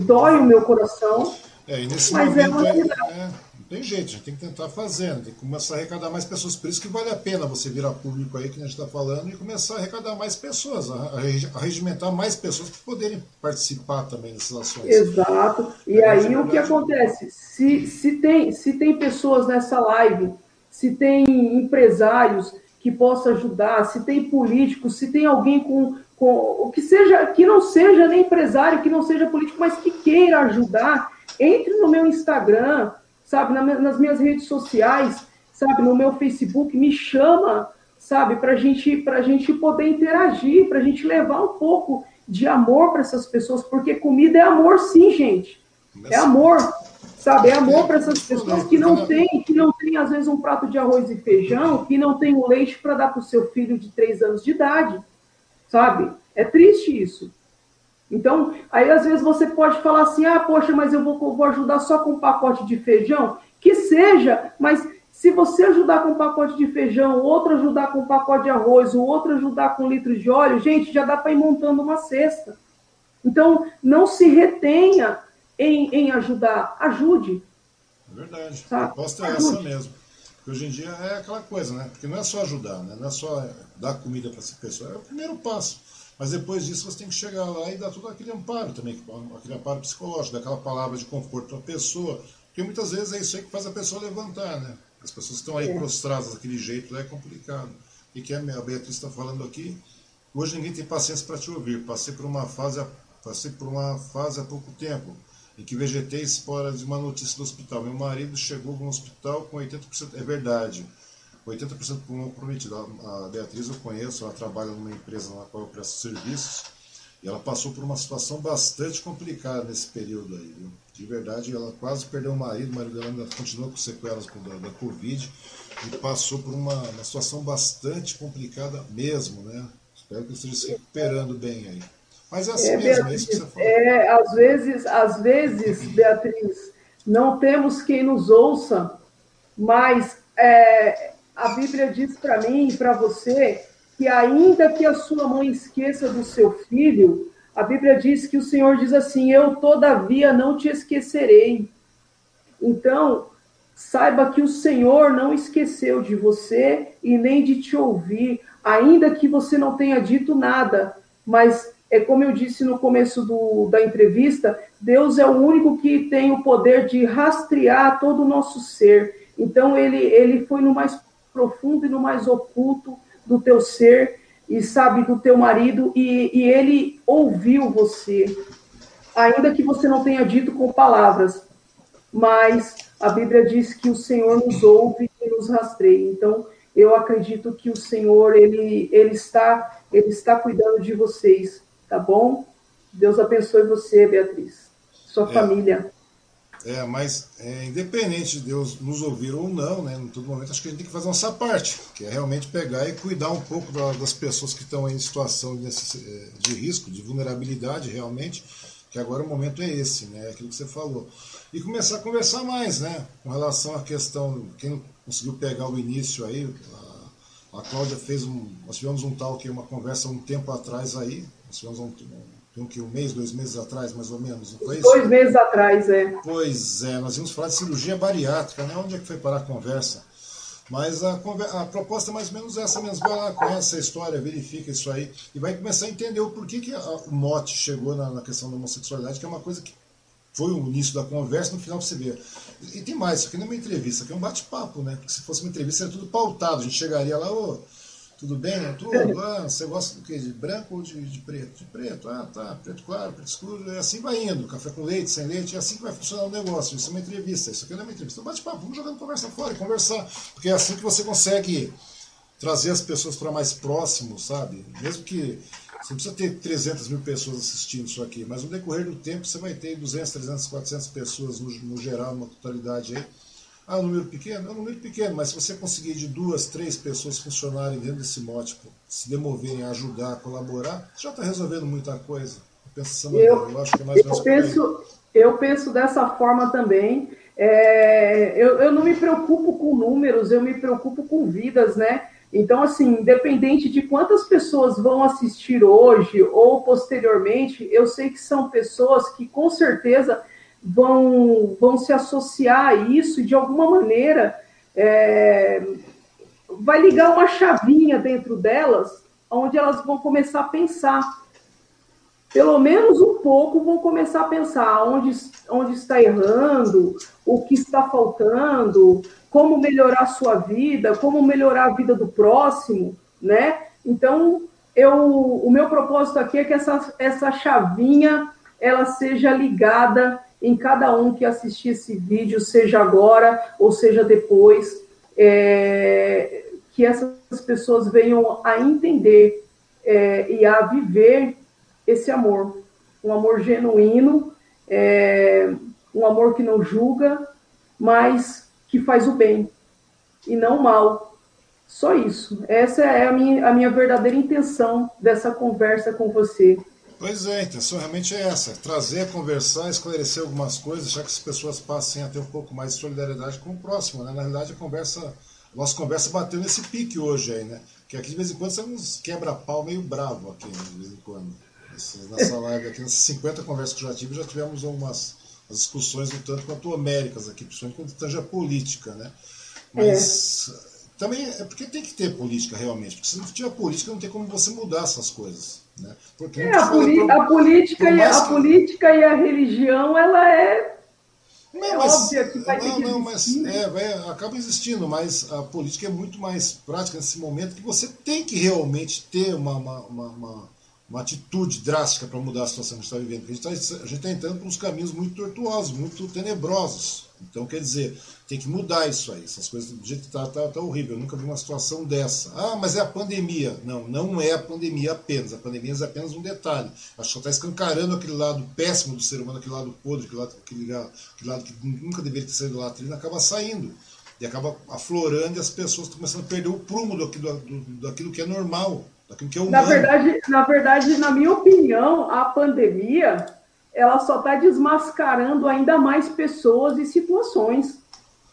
Dói o meu coração. É, mas é momento é, é, tem jeito, a gente tem que tentar fazer, tem que começar a arrecadar mais pessoas. Por isso que vale a pena você virar público aí, que a gente está falando, e começar a arrecadar mais pessoas, a, regimentar mais pessoas para poderem participar também dessas ações. Exato. E é, aí o que acontece? Se, se, tem, se tem pessoas nessa live, se tem empresários que possam ajudar, se tem políticos, se tem alguém com, com que seja que não seja nem empresário, que não seja político, mas que queira ajudar, entre no meu Instagram, sabe, nas minhas redes sociais, sabe, no meu Facebook, me chama, sabe, para gente, a gente poder interagir, para a gente levar um pouco de amor para essas pessoas, porque comida é amor, sim, gente. É amor, sabe? É amor para essas pessoas que não têm, que não tem às vezes um prato de arroz e feijão, que não tem o leite para dar para o seu filho de três anos de idade, sabe? É triste isso. Então, aí às vezes você pode falar assim: ah, poxa, mas eu vou, vou ajudar só com um pacote de feijão. Que seja, mas se você ajudar com um pacote de feijão, outro ajudar com um pacote de arroz, o outro ajudar com um litro de óleo, gente, já dá para ir montando uma cesta. Então, não se retenha em, em ajudar, ajude. É verdade. A proposta é ajude. essa mesmo. Porque hoje em dia é aquela coisa, né? Porque não é só ajudar, né? não é só dar comida para essa pessoa, é o primeiro passo. Mas depois disso você tem que chegar lá e dar todo aquele amparo também, aquele amparo psicológico, daquela palavra de conforto para a pessoa, porque muitas vezes é isso aí que faz a pessoa levantar, né? As pessoas estão aí é. prostradas daquele jeito, é complicado. E que a Beatriz está falando aqui, hoje ninguém tem paciência para te ouvir. Passei por uma fase, passei por uma fase há pouco tempo em que vegetei fora de uma notícia do hospital. Meu marido chegou no hospital com 80%, é verdade. 80% comprometido. A Beatriz eu conheço, ela trabalha numa empresa na qual eu presto serviços e ela passou por uma situação bastante complicada nesse período aí, viu? De verdade, ela quase perdeu o marido, o marido dela ainda continua com sequelas da, da Covid e passou por uma, uma situação bastante complicada mesmo, né? Espero que esteja se recuperando bem aí. Mas é assim é, mesmo, Beatriz, é isso que você falou. É, às vezes, às vezes, Beatriz, não temos quem nos ouça, mas é, a Bíblia diz para mim e para você que ainda que a sua mãe esqueça do seu filho, a Bíblia diz que o Senhor diz assim: Eu todavia não te esquecerei. Então, saiba que o Senhor não esqueceu de você e nem de te ouvir, ainda que você não tenha dito nada, mas é como eu disse no começo do, da entrevista, Deus é o único que tem o poder de rastrear todo o nosso ser. Então, ele, ele foi no mais profundo e no mais oculto do teu ser, e sabe, do teu marido, e, e ele ouviu você, ainda que você não tenha dito com palavras, mas a Bíblia diz que o Senhor nos ouve e nos rastreia. Então, eu acredito que o Senhor, ele, ele, está, ele está cuidando de vocês tá bom? Deus abençoe você, Beatriz, sua é, família. É, mas é, independente de Deus nos ouvir ou não, né, em todo momento, acho que a gente tem que fazer nossa parte, que é realmente pegar e cuidar um pouco da, das pessoas que estão em situação de, é, de risco, de vulnerabilidade, realmente, que agora o momento é esse, né, é aquilo que você falou. E começar a conversar mais, né, com relação à questão, quem conseguiu pegar o início aí, a, a Cláudia fez um, nós tivemos um tal que uma conversa um tempo atrás aí, nós tivemos um, um, um, um mês, dois meses atrás, mais ou menos, não foi isso? Dois meses atrás, é. Pois é, nós íamos falar de cirurgia bariátrica, né? Onde é que foi parar a conversa? Mas a, a, proposta é mais ou menos essa mesmo. Vai lá, conhece a história, verifica isso aí e vai começar a entender o porquê que a, o mote chegou na, na, questão da homossexualidade, que é uma coisa que foi o início da conversa, no final você vê. E tem mais, isso aqui não é uma entrevista, aqui é um bate-papo, né? Porque se fosse uma entrevista, seria tudo pautado. A gente chegaria lá, ô. Oh, tudo bem? Tudo. Ah, você gosta do quê? De branco ou de, de preto? De preto. Ah, tá. Preto claro, preto escuro. E assim vai indo. Café com leite, sem leite. É assim que vai funcionar o negócio. Isso é uma entrevista. Isso aqui não é uma entrevista. Então bate-papo. Vamos jogando conversa fora e conversar. Porque é assim que você consegue trazer as pessoas para mais próximo, sabe? Mesmo que você não precisa ter 300 mil pessoas assistindo isso aqui, mas no decorrer do tempo você vai ter 200, 300, 400 pessoas no, no geral, numa totalidade aí ah, um número pequeno? É um número pequeno, mas se você conseguir de duas, três pessoas funcionarem dentro desse mote, se demoverem a ajudar, a colaborar, já está resolvendo muita coisa. Eu penso eu, eu acho que é mais eu penso, eu penso dessa forma também. É, eu, eu não me preocupo com números, eu me preocupo com vidas, né? Então, assim, independente de quantas pessoas vão assistir hoje ou posteriormente, eu sei que são pessoas que com certeza vão, vão se associar a isso e, de alguma maneira, é, vai ligar uma chavinha dentro delas, onde elas vão começar a pensar. Pelo menos um pouco vão começar a pensar onde, onde está errando, o que está faltando, como melhorar a sua vida, como melhorar a vida do próximo, né? Então, eu, o meu propósito aqui é que essa, essa chavinha ela seja ligada em cada um que assistir esse vídeo, seja agora ou seja depois, é, que essas pessoas venham a entender é, e a viver esse amor, um amor genuíno, é, um amor que não julga, mas que faz o bem e não o mal. Só isso. Essa é a minha, a minha verdadeira intenção dessa conversa com você. Pois é, a intenção realmente é essa, trazer, conversar, esclarecer algumas coisas, já que as pessoas passem a ter um pouco mais de solidariedade com o próximo, né? Na realidade, a conversa, a nossa conversa bateu nesse pique hoje aí, né? Que aqui de vez em quando você nos quebra-pau meio bravo aqui, né? de vez em quando. Nessa live aqui, nessas 50 conversas que eu já tive, já tivemos algumas discussões um tanto quanto homéricas aqui, principalmente quando tange a política, né? Mas é. também é porque tem que ter política realmente, porque se não tiver política não tem como você mudar essas coisas. Né? Porque é, a, a, política e, a que... política e a religião, ela é, não, é mas, que vai não, não, mas é, vai, acaba existindo, mas a política é muito mais prática nesse momento que você tem que realmente ter uma, uma, uma, uma atitude drástica para mudar a situação que a gente está vivendo. A gente está tá entrando por uns caminhos muito tortuosos, muito tenebrosos. Então, quer dizer, tem que mudar isso aí. Essas coisas do jeito que está, tá, tá horrível. Eu nunca vi uma situação dessa. Ah, mas é a pandemia. Não, não é a pandemia apenas. A pandemia é apenas um detalhe. Acho que está escancarando aquele lado péssimo do ser humano, aquele lado podre, aquele lado, aquele, aquele lado que nunca deveria ter saído da latrina, acaba saindo. E acaba aflorando e as pessoas estão começando a perder o prumo daquilo, do, daquilo que é normal daquilo que é humano. Na verdade, na verdade, na minha opinião, a pandemia ela só está desmascarando ainda mais pessoas e situações.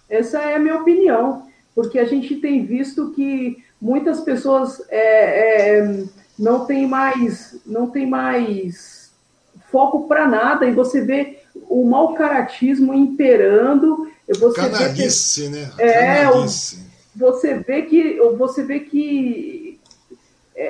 Essa é a minha opinião, porque a gente tem visto que muitas pessoas é, é, não tem mais, não tem mais foco para nada e você vê o mau caratismo imperando. Você Canalice, vê que, né? É, Canalice. você vê que você vê que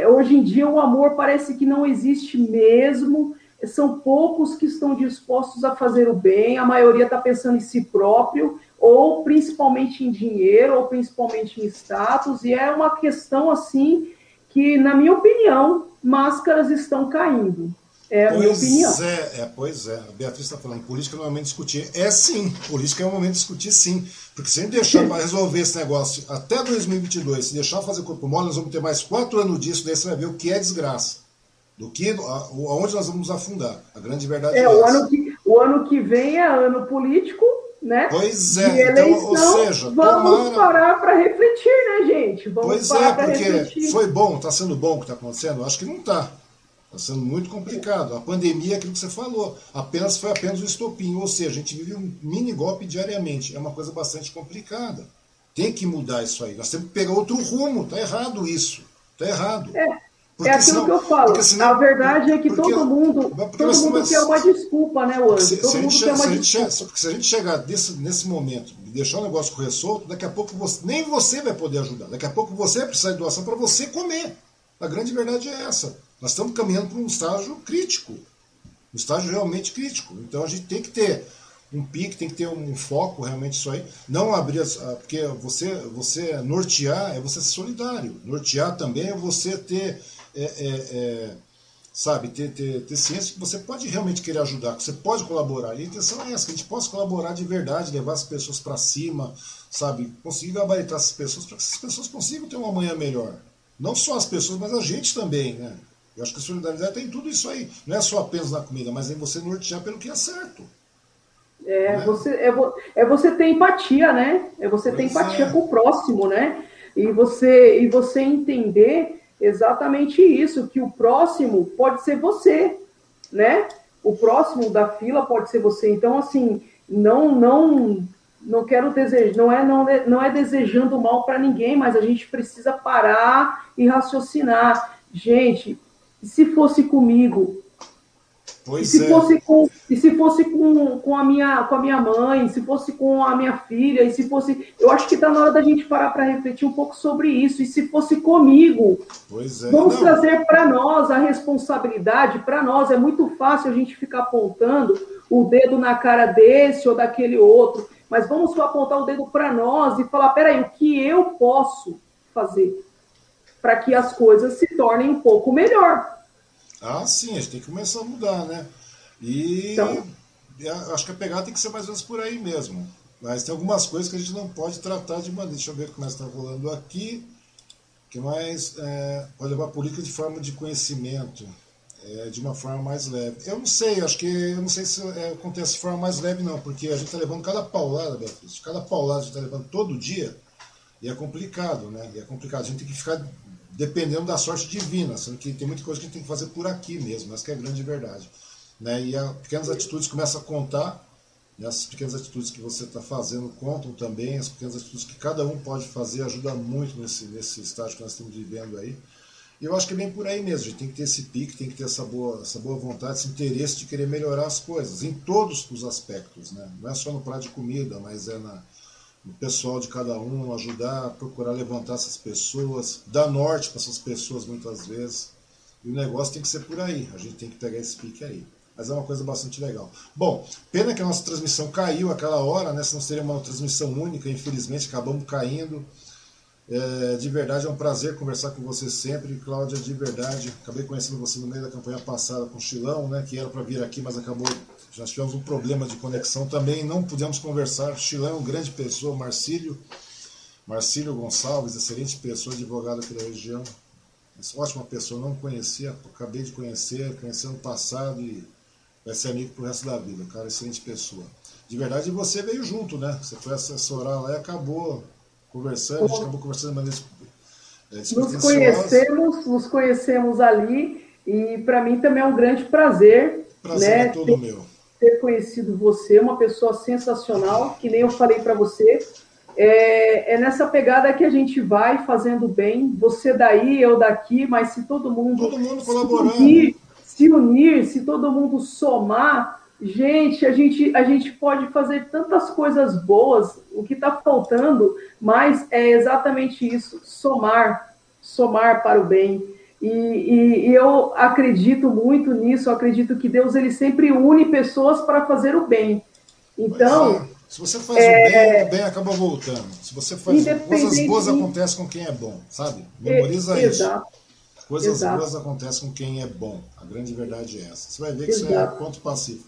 hoje em dia o amor parece que não existe mesmo. São poucos que estão dispostos a fazer o bem, a maioria está pensando em si próprio, ou principalmente em dinheiro, ou principalmente em status, e é uma questão assim que, na minha opinião, máscaras estão caindo. É a pois minha opinião. É, é, pois é. A Beatriz está falando, política não é o momento de discutir. É sim, política é o momento de discutir sim. Porque se a gente deixar para resolver esse negócio até 2022, se deixar fazer corpo mole, nós vamos ter mais quatro anos disso, daí você vai ver o que é desgraça do que aonde nós vamos afundar. A grande verdade é, é o ano que o ano que vem é ano político, né? Pois é. então, ou seja, vamos tomara... parar para refletir, né, gente? Vamos pois é, porque foi bom, está sendo bom o que está acontecendo? Acho que não está. Está sendo muito complicado. A pandemia, aquilo que você falou, apenas foi apenas um estopim. Ou seja, a gente vive um mini golpe diariamente. É uma coisa bastante complicada. Tem que mudar isso aí. Nós temos que pegar outro rumo. Está errado isso. Está errado. É. Porque é aquilo senão, que eu falo. Senão, a verdade é que porque, todo mundo, todo mundo quer uma desculpa, né, Anjo? Todo mundo quer uma desculpa. porque se a gente chegar nesse, nesse momento e deixar o negócio correr solto, daqui a pouco você, nem você vai poder ajudar. Daqui a pouco você vai precisar de doação para você comer. A grande verdade é essa. Nós estamos caminhando para um estágio crítico. Um estágio realmente crítico. Então a gente tem que ter um pique, tem que ter um foco realmente isso aí. Não abrir as, porque você você nortear é você ser solidário. Nortear também é você ter é, é, é, sabe, ter, ter, ter ciência que você pode realmente querer ajudar, que você pode colaborar. E a intenção é essa, que a gente possa colaborar de verdade, levar as pessoas para cima, sabe, conseguir gabaritar essas pessoas para que essas pessoas consigam ter uma manhã melhor. Não só as pessoas, mas a gente também, né? Eu acho que a solidariedade tem tudo isso aí. Não é só apenas na comida, mas em você nortear pelo que é certo. É, né? você, é, é você ter empatia, né? É você pois ter empatia é. com o próximo, né? E você, e você entender exatamente isso, que o próximo pode ser você, né? O próximo da fila pode ser você. Então, assim, não, não, não quero desejar, não é, não, é, não é desejando mal para ninguém, mas a gente precisa parar e raciocinar. Gente, se fosse comigo, Pois e se é. fosse com e se fosse com, com a minha com a minha mãe, se fosse com a minha filha, e se fosse, eu acho que está na hora da gente parar para refletir um pouco sobre isso. E se fosse comigo, é. vamos Não. trazer para nós a responsabilidade. Para nós é muito fácil a gente ficar apontando o dedo na cara desse ou daquele outro, mas vamos só apontar o dedo para nós e falar, peraí, o que eu posso fazer para que as coisas se tornem um pouco melhor? Ah, sim, a gente tem que começar a mudar, né? E então... acho que a pegada tem que ser mais ou menos por aí mesmo. Mas tem algumas coisas que a gente não pode tratar de maneira. Deixa eu ver como é está rolando aqui. que mais? É, pode levar a política de forma de conhecimento. É, de uma forma mais leve. Eu não sei, acho que eu não sei se é, acontece de forma mais leve, não, porque a gente está levando cada paulada, Beatriz, cada paulada a gente está levando todo dia, e é complicado, né? E é complicado. A gente tem que ficar dependendo da sorte divina, sendo que tem muita coisa que a gente tem que fazer por aqui mesmo, essa que é grande verdade. Né? E as pequenas atitudes começam a contar, né? as pequenas atitudes que você está fazendo contam também, as pequenas atitudes que cada um pode fazer ajudam muito nesse, nesse estágio que nós estamos vivendo aí. E eu acho que é bem por aí mesmo, a gente tem que ter esse pique, tem que ter essa boa, essa boa vontade, esse interesse de querer melhorar as coisas, em todos os aspectos. Né? Não é só no prato de comida, mas é na, o pessoal de cada um, ajudar, procurar levantar essas pessoas, dar norte para essas pessoas muitas vezes. E o negócio tem que ser por aí, a gente tem que pegar esse pique aí. Mas é uma coisa bastante legal. Bom, pena que a nossa transmissão caiu aquela hora, né? Senão seria uma transmissão única, infelizmente acabamos caindo. É, de verdade é um prazer conversar com você sempre, Cláudia, de verdade. Acabei conhecendo você no meio da campanha passada com o Chilão, né? Que era para vir aqui, mas acabou já tivemos um problema de conexão também, não pudemos conversar. Chilão, é grande pessoa, Marcílio, Marcílio Gonçalves, excelente pessoa, advogado aqui da região. Ótima pessoa, não conhecia, acabei de conhecer, conheci no passado e vai ser amigo pro resto da vida. Cara, excelente pessoa. De verdade, você veio junto, né? Você foi assessorar lá e acabou conversando, a gente acabou conversando de maneira É nos conhecemos, nos conhecemos ali e para mim também é um grande prazer, prazer né, é todo ter, meu. Ter conhecido você, uma pessoa sensacional, que nem eu falei para você. É, é, nessa pegada que a gente vai fazendo bem, você daí, eu daqui, mas se todo mundo, todo mundo colaborando. Se unir, se unir, se todo mundo somar, gente, a gente, a gente pode fazer tantas coisas boas. O que está faltando mais é exatamente isso: somar, somar para o bem. E, e, e, eu acredito muito nisso. Eu acredito que Deus ele sempre une pessoas para fazer o bem. Então, é. se você faz é, o bem, o bem acaba voltando. Se você faz coisas boas acontecem com quem é bom, sabe? Memoriza é, isso. Exato. Coisas Exato. boas acontecem com quem é bom. A grande verdade é essa. Você vai ver que Exato. isso é ponto pacífico.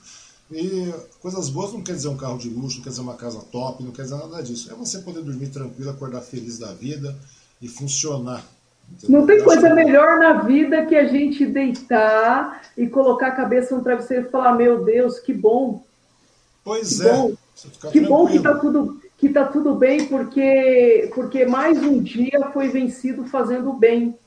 E coisas boas não quer dizer um carro de luxo, não quer dizer uma casa top, não quer dizer nada disso. É você poder dormir tranquilo, acordar feliz da vida e funcionar. Não tem coisa melhor na vida que a gente deitar e colocar a cabeça no travesseiro e falar: Meu Deus, que bom. Pois que é. Bom. Que bom que está tudo, que tá tudo bem, porque, porque mais um dia foi vencido fazendo bem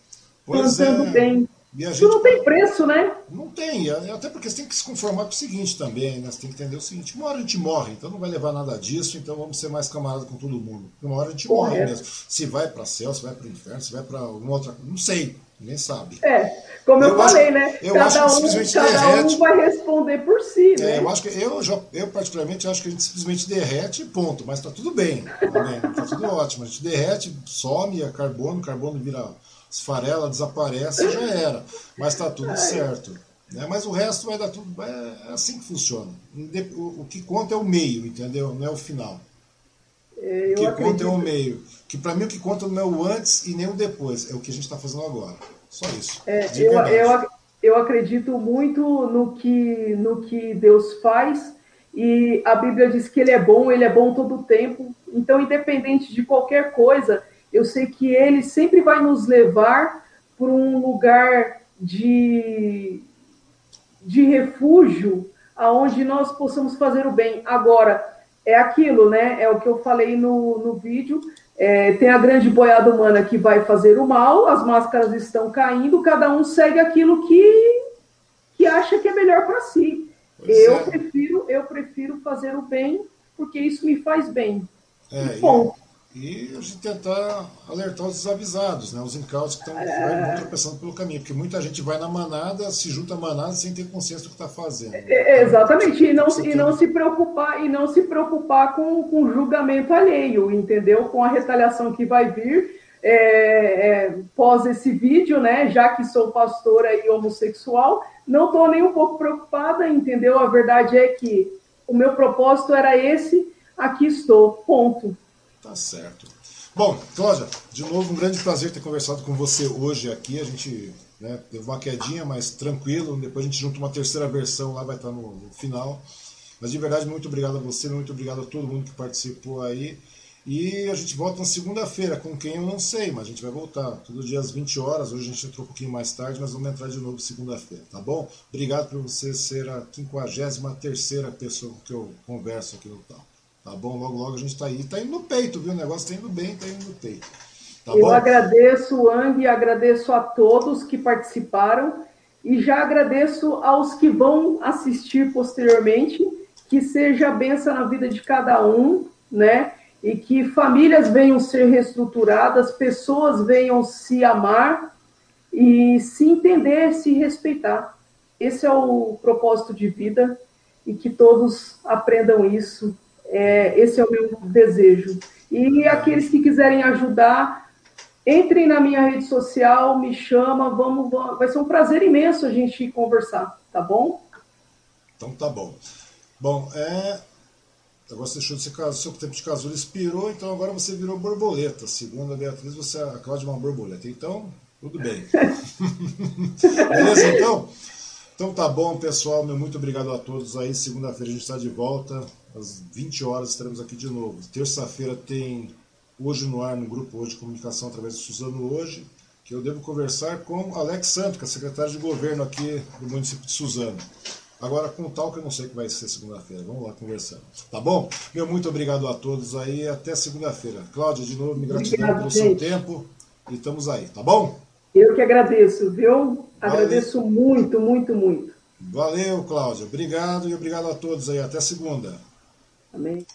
pois plantando é. bem. E a Isso gente não tem preço, né? Não tem, até porque você tem que se conformar com o seguinte também, né? Você tem que entender o seguinte, uma hora a gente morre, então não vai levar nada disso, então vamos ser mais camarada com todo mundo. Uma hora a gente morre Correto. mesmo. Se vai para céu, se vai para o inferno, se vai para alguma outra não sei, ninguém sabe. É, como eu, Eu acho- falei, né? eu cada acho que um, simplesmente cada derrete. um vai responder por si, né? É, eu acho que eu, eu particularmente acho que a gente simplesmente derrete e ponto, mas tá tudo bem, tá, bem, tá tudo ótimo. A gente derrete, some, é carbono, carbono vira esfarela, desaparece já era. Mas tá tudo certo. Né? Mas o resto vai dar tudo. É assim que funciona. O, que conta é o meio, entendeu? Não é o final. É, O que eu conta é acredito. o meio. Que para mim o que conta não é o antes e nem o depois, é o que a gente está fazendo agora. Só isso. É, eu, eu, eu acredito muito no que, no que Deus faz e a Bíblia diz que Ele é bom, Ele é bom todo o tempo. Então, independente de qualquer coisa, eu sei que Ele sempre vai nos levar para um lugar de, de refúgio aonde nós possamos fazer o bem. Agora, é aquilo, né? É o que eu falei no, no vídeo. É, tem a grande boiada humana que vai fazer o mal, as máscaras estão caindo, cada um segue aquilo que, que acha que é melhor para si. Pois eu é. prefiro, eu prefiro fazer o bem porque isso me faz bem. É, Ponto. E, a gente tentar alertar os desavisados, né? os incautos que estão É. tropeçando pelo caminho. Porque muita gente vai na manada, se junta à manada sem ter consciência do que está fazendo. É, exatamente, e não, e tem- não se preocupar, e não se preocupar com, com o julgamento alheio, entendeu? Com a retaliação que vai vir é, é, pós esse vídeo, né? Já que sou pastora e homossexual, não estou nem um pouco preocupada, entendeu? A verdade é que o meu propósito era esse, aqui estou, ponto. Tá certo. Bom, Cláudia, de novo, um grande prazer ter conversado com você hoje aqui. A gente né, teve uma quedinha, mas tranquilo. Depois a gente junta uma terceira versão lá, vai estar no, no final. Mas de verdade, muito obrigado a você, muito obrigado a todo mundo que participou aí. E a gente volta na segunda-feira, com quem eu não sei, mas a gente vai voltar. Todo dia às 20 horas. Hoje a gente entrou um pouquinho mais tarde, mas vamos entrar de novo segunda-feira, tá bom? Obrigado por você ser a 53 pessoa que eu converso aqui no tal. Tá bom? Logo, logo a gente tá aí. Tá indo no peito, viu? O negócio tá indo bem, tá indo no peito. Tá Eu bom? agradeço, Ang, agradeço a todos que participaram e já agradeço aos que vão assistir posteriormente, que seja a benção na vida de cada um, né? E que famílias venham ser reestruturadas, pessoas venham se amar e se entender, se respeitar. Esse é o propósito de vida e que todos aprendam isso. É, esse é o meu desejo. E aqueles que quiserem ajudar, entrem na minha rede social, me chama, vamos, vamos- vai ser um prazer imenso a gente conversar, tá bom? Então tá bom. Bom, é. O negócio deixou de ser caso, seu tempo de casulo expirou, então agora você virou borboleta. Segundo a Beatriz, você a Cláudia é uma borboleta. Então, tudo bem. Beleza, então? Então tá bom, pessoal. Meu muito obrigado a todos aí. Segunda-feira a gente está de volta. Às 20 horas estaremos aqui de novo. Terça-feira tem hoje no ar, no grupo hoje de comunicação através do Suzano hoje, que eu devo conversar com Alex Santo, que é secretário de governo aqui do município de Suzano. Agora, com o tal que eu não sei que vai ser segunda-feira. Vamos lá conversando. Tá bom? Meu muito obrigado a todos aí. Até segunda-feira. Cláudia, de novo, me gratidão pelo seu tempo. e estamos aí, tá bom? Eu que agradeço, viu? Agradeço Valeu. muito, muito, muito. Valeu, Cláudio. Obrigado e obrigado a todos aí. Até segunda. Amém.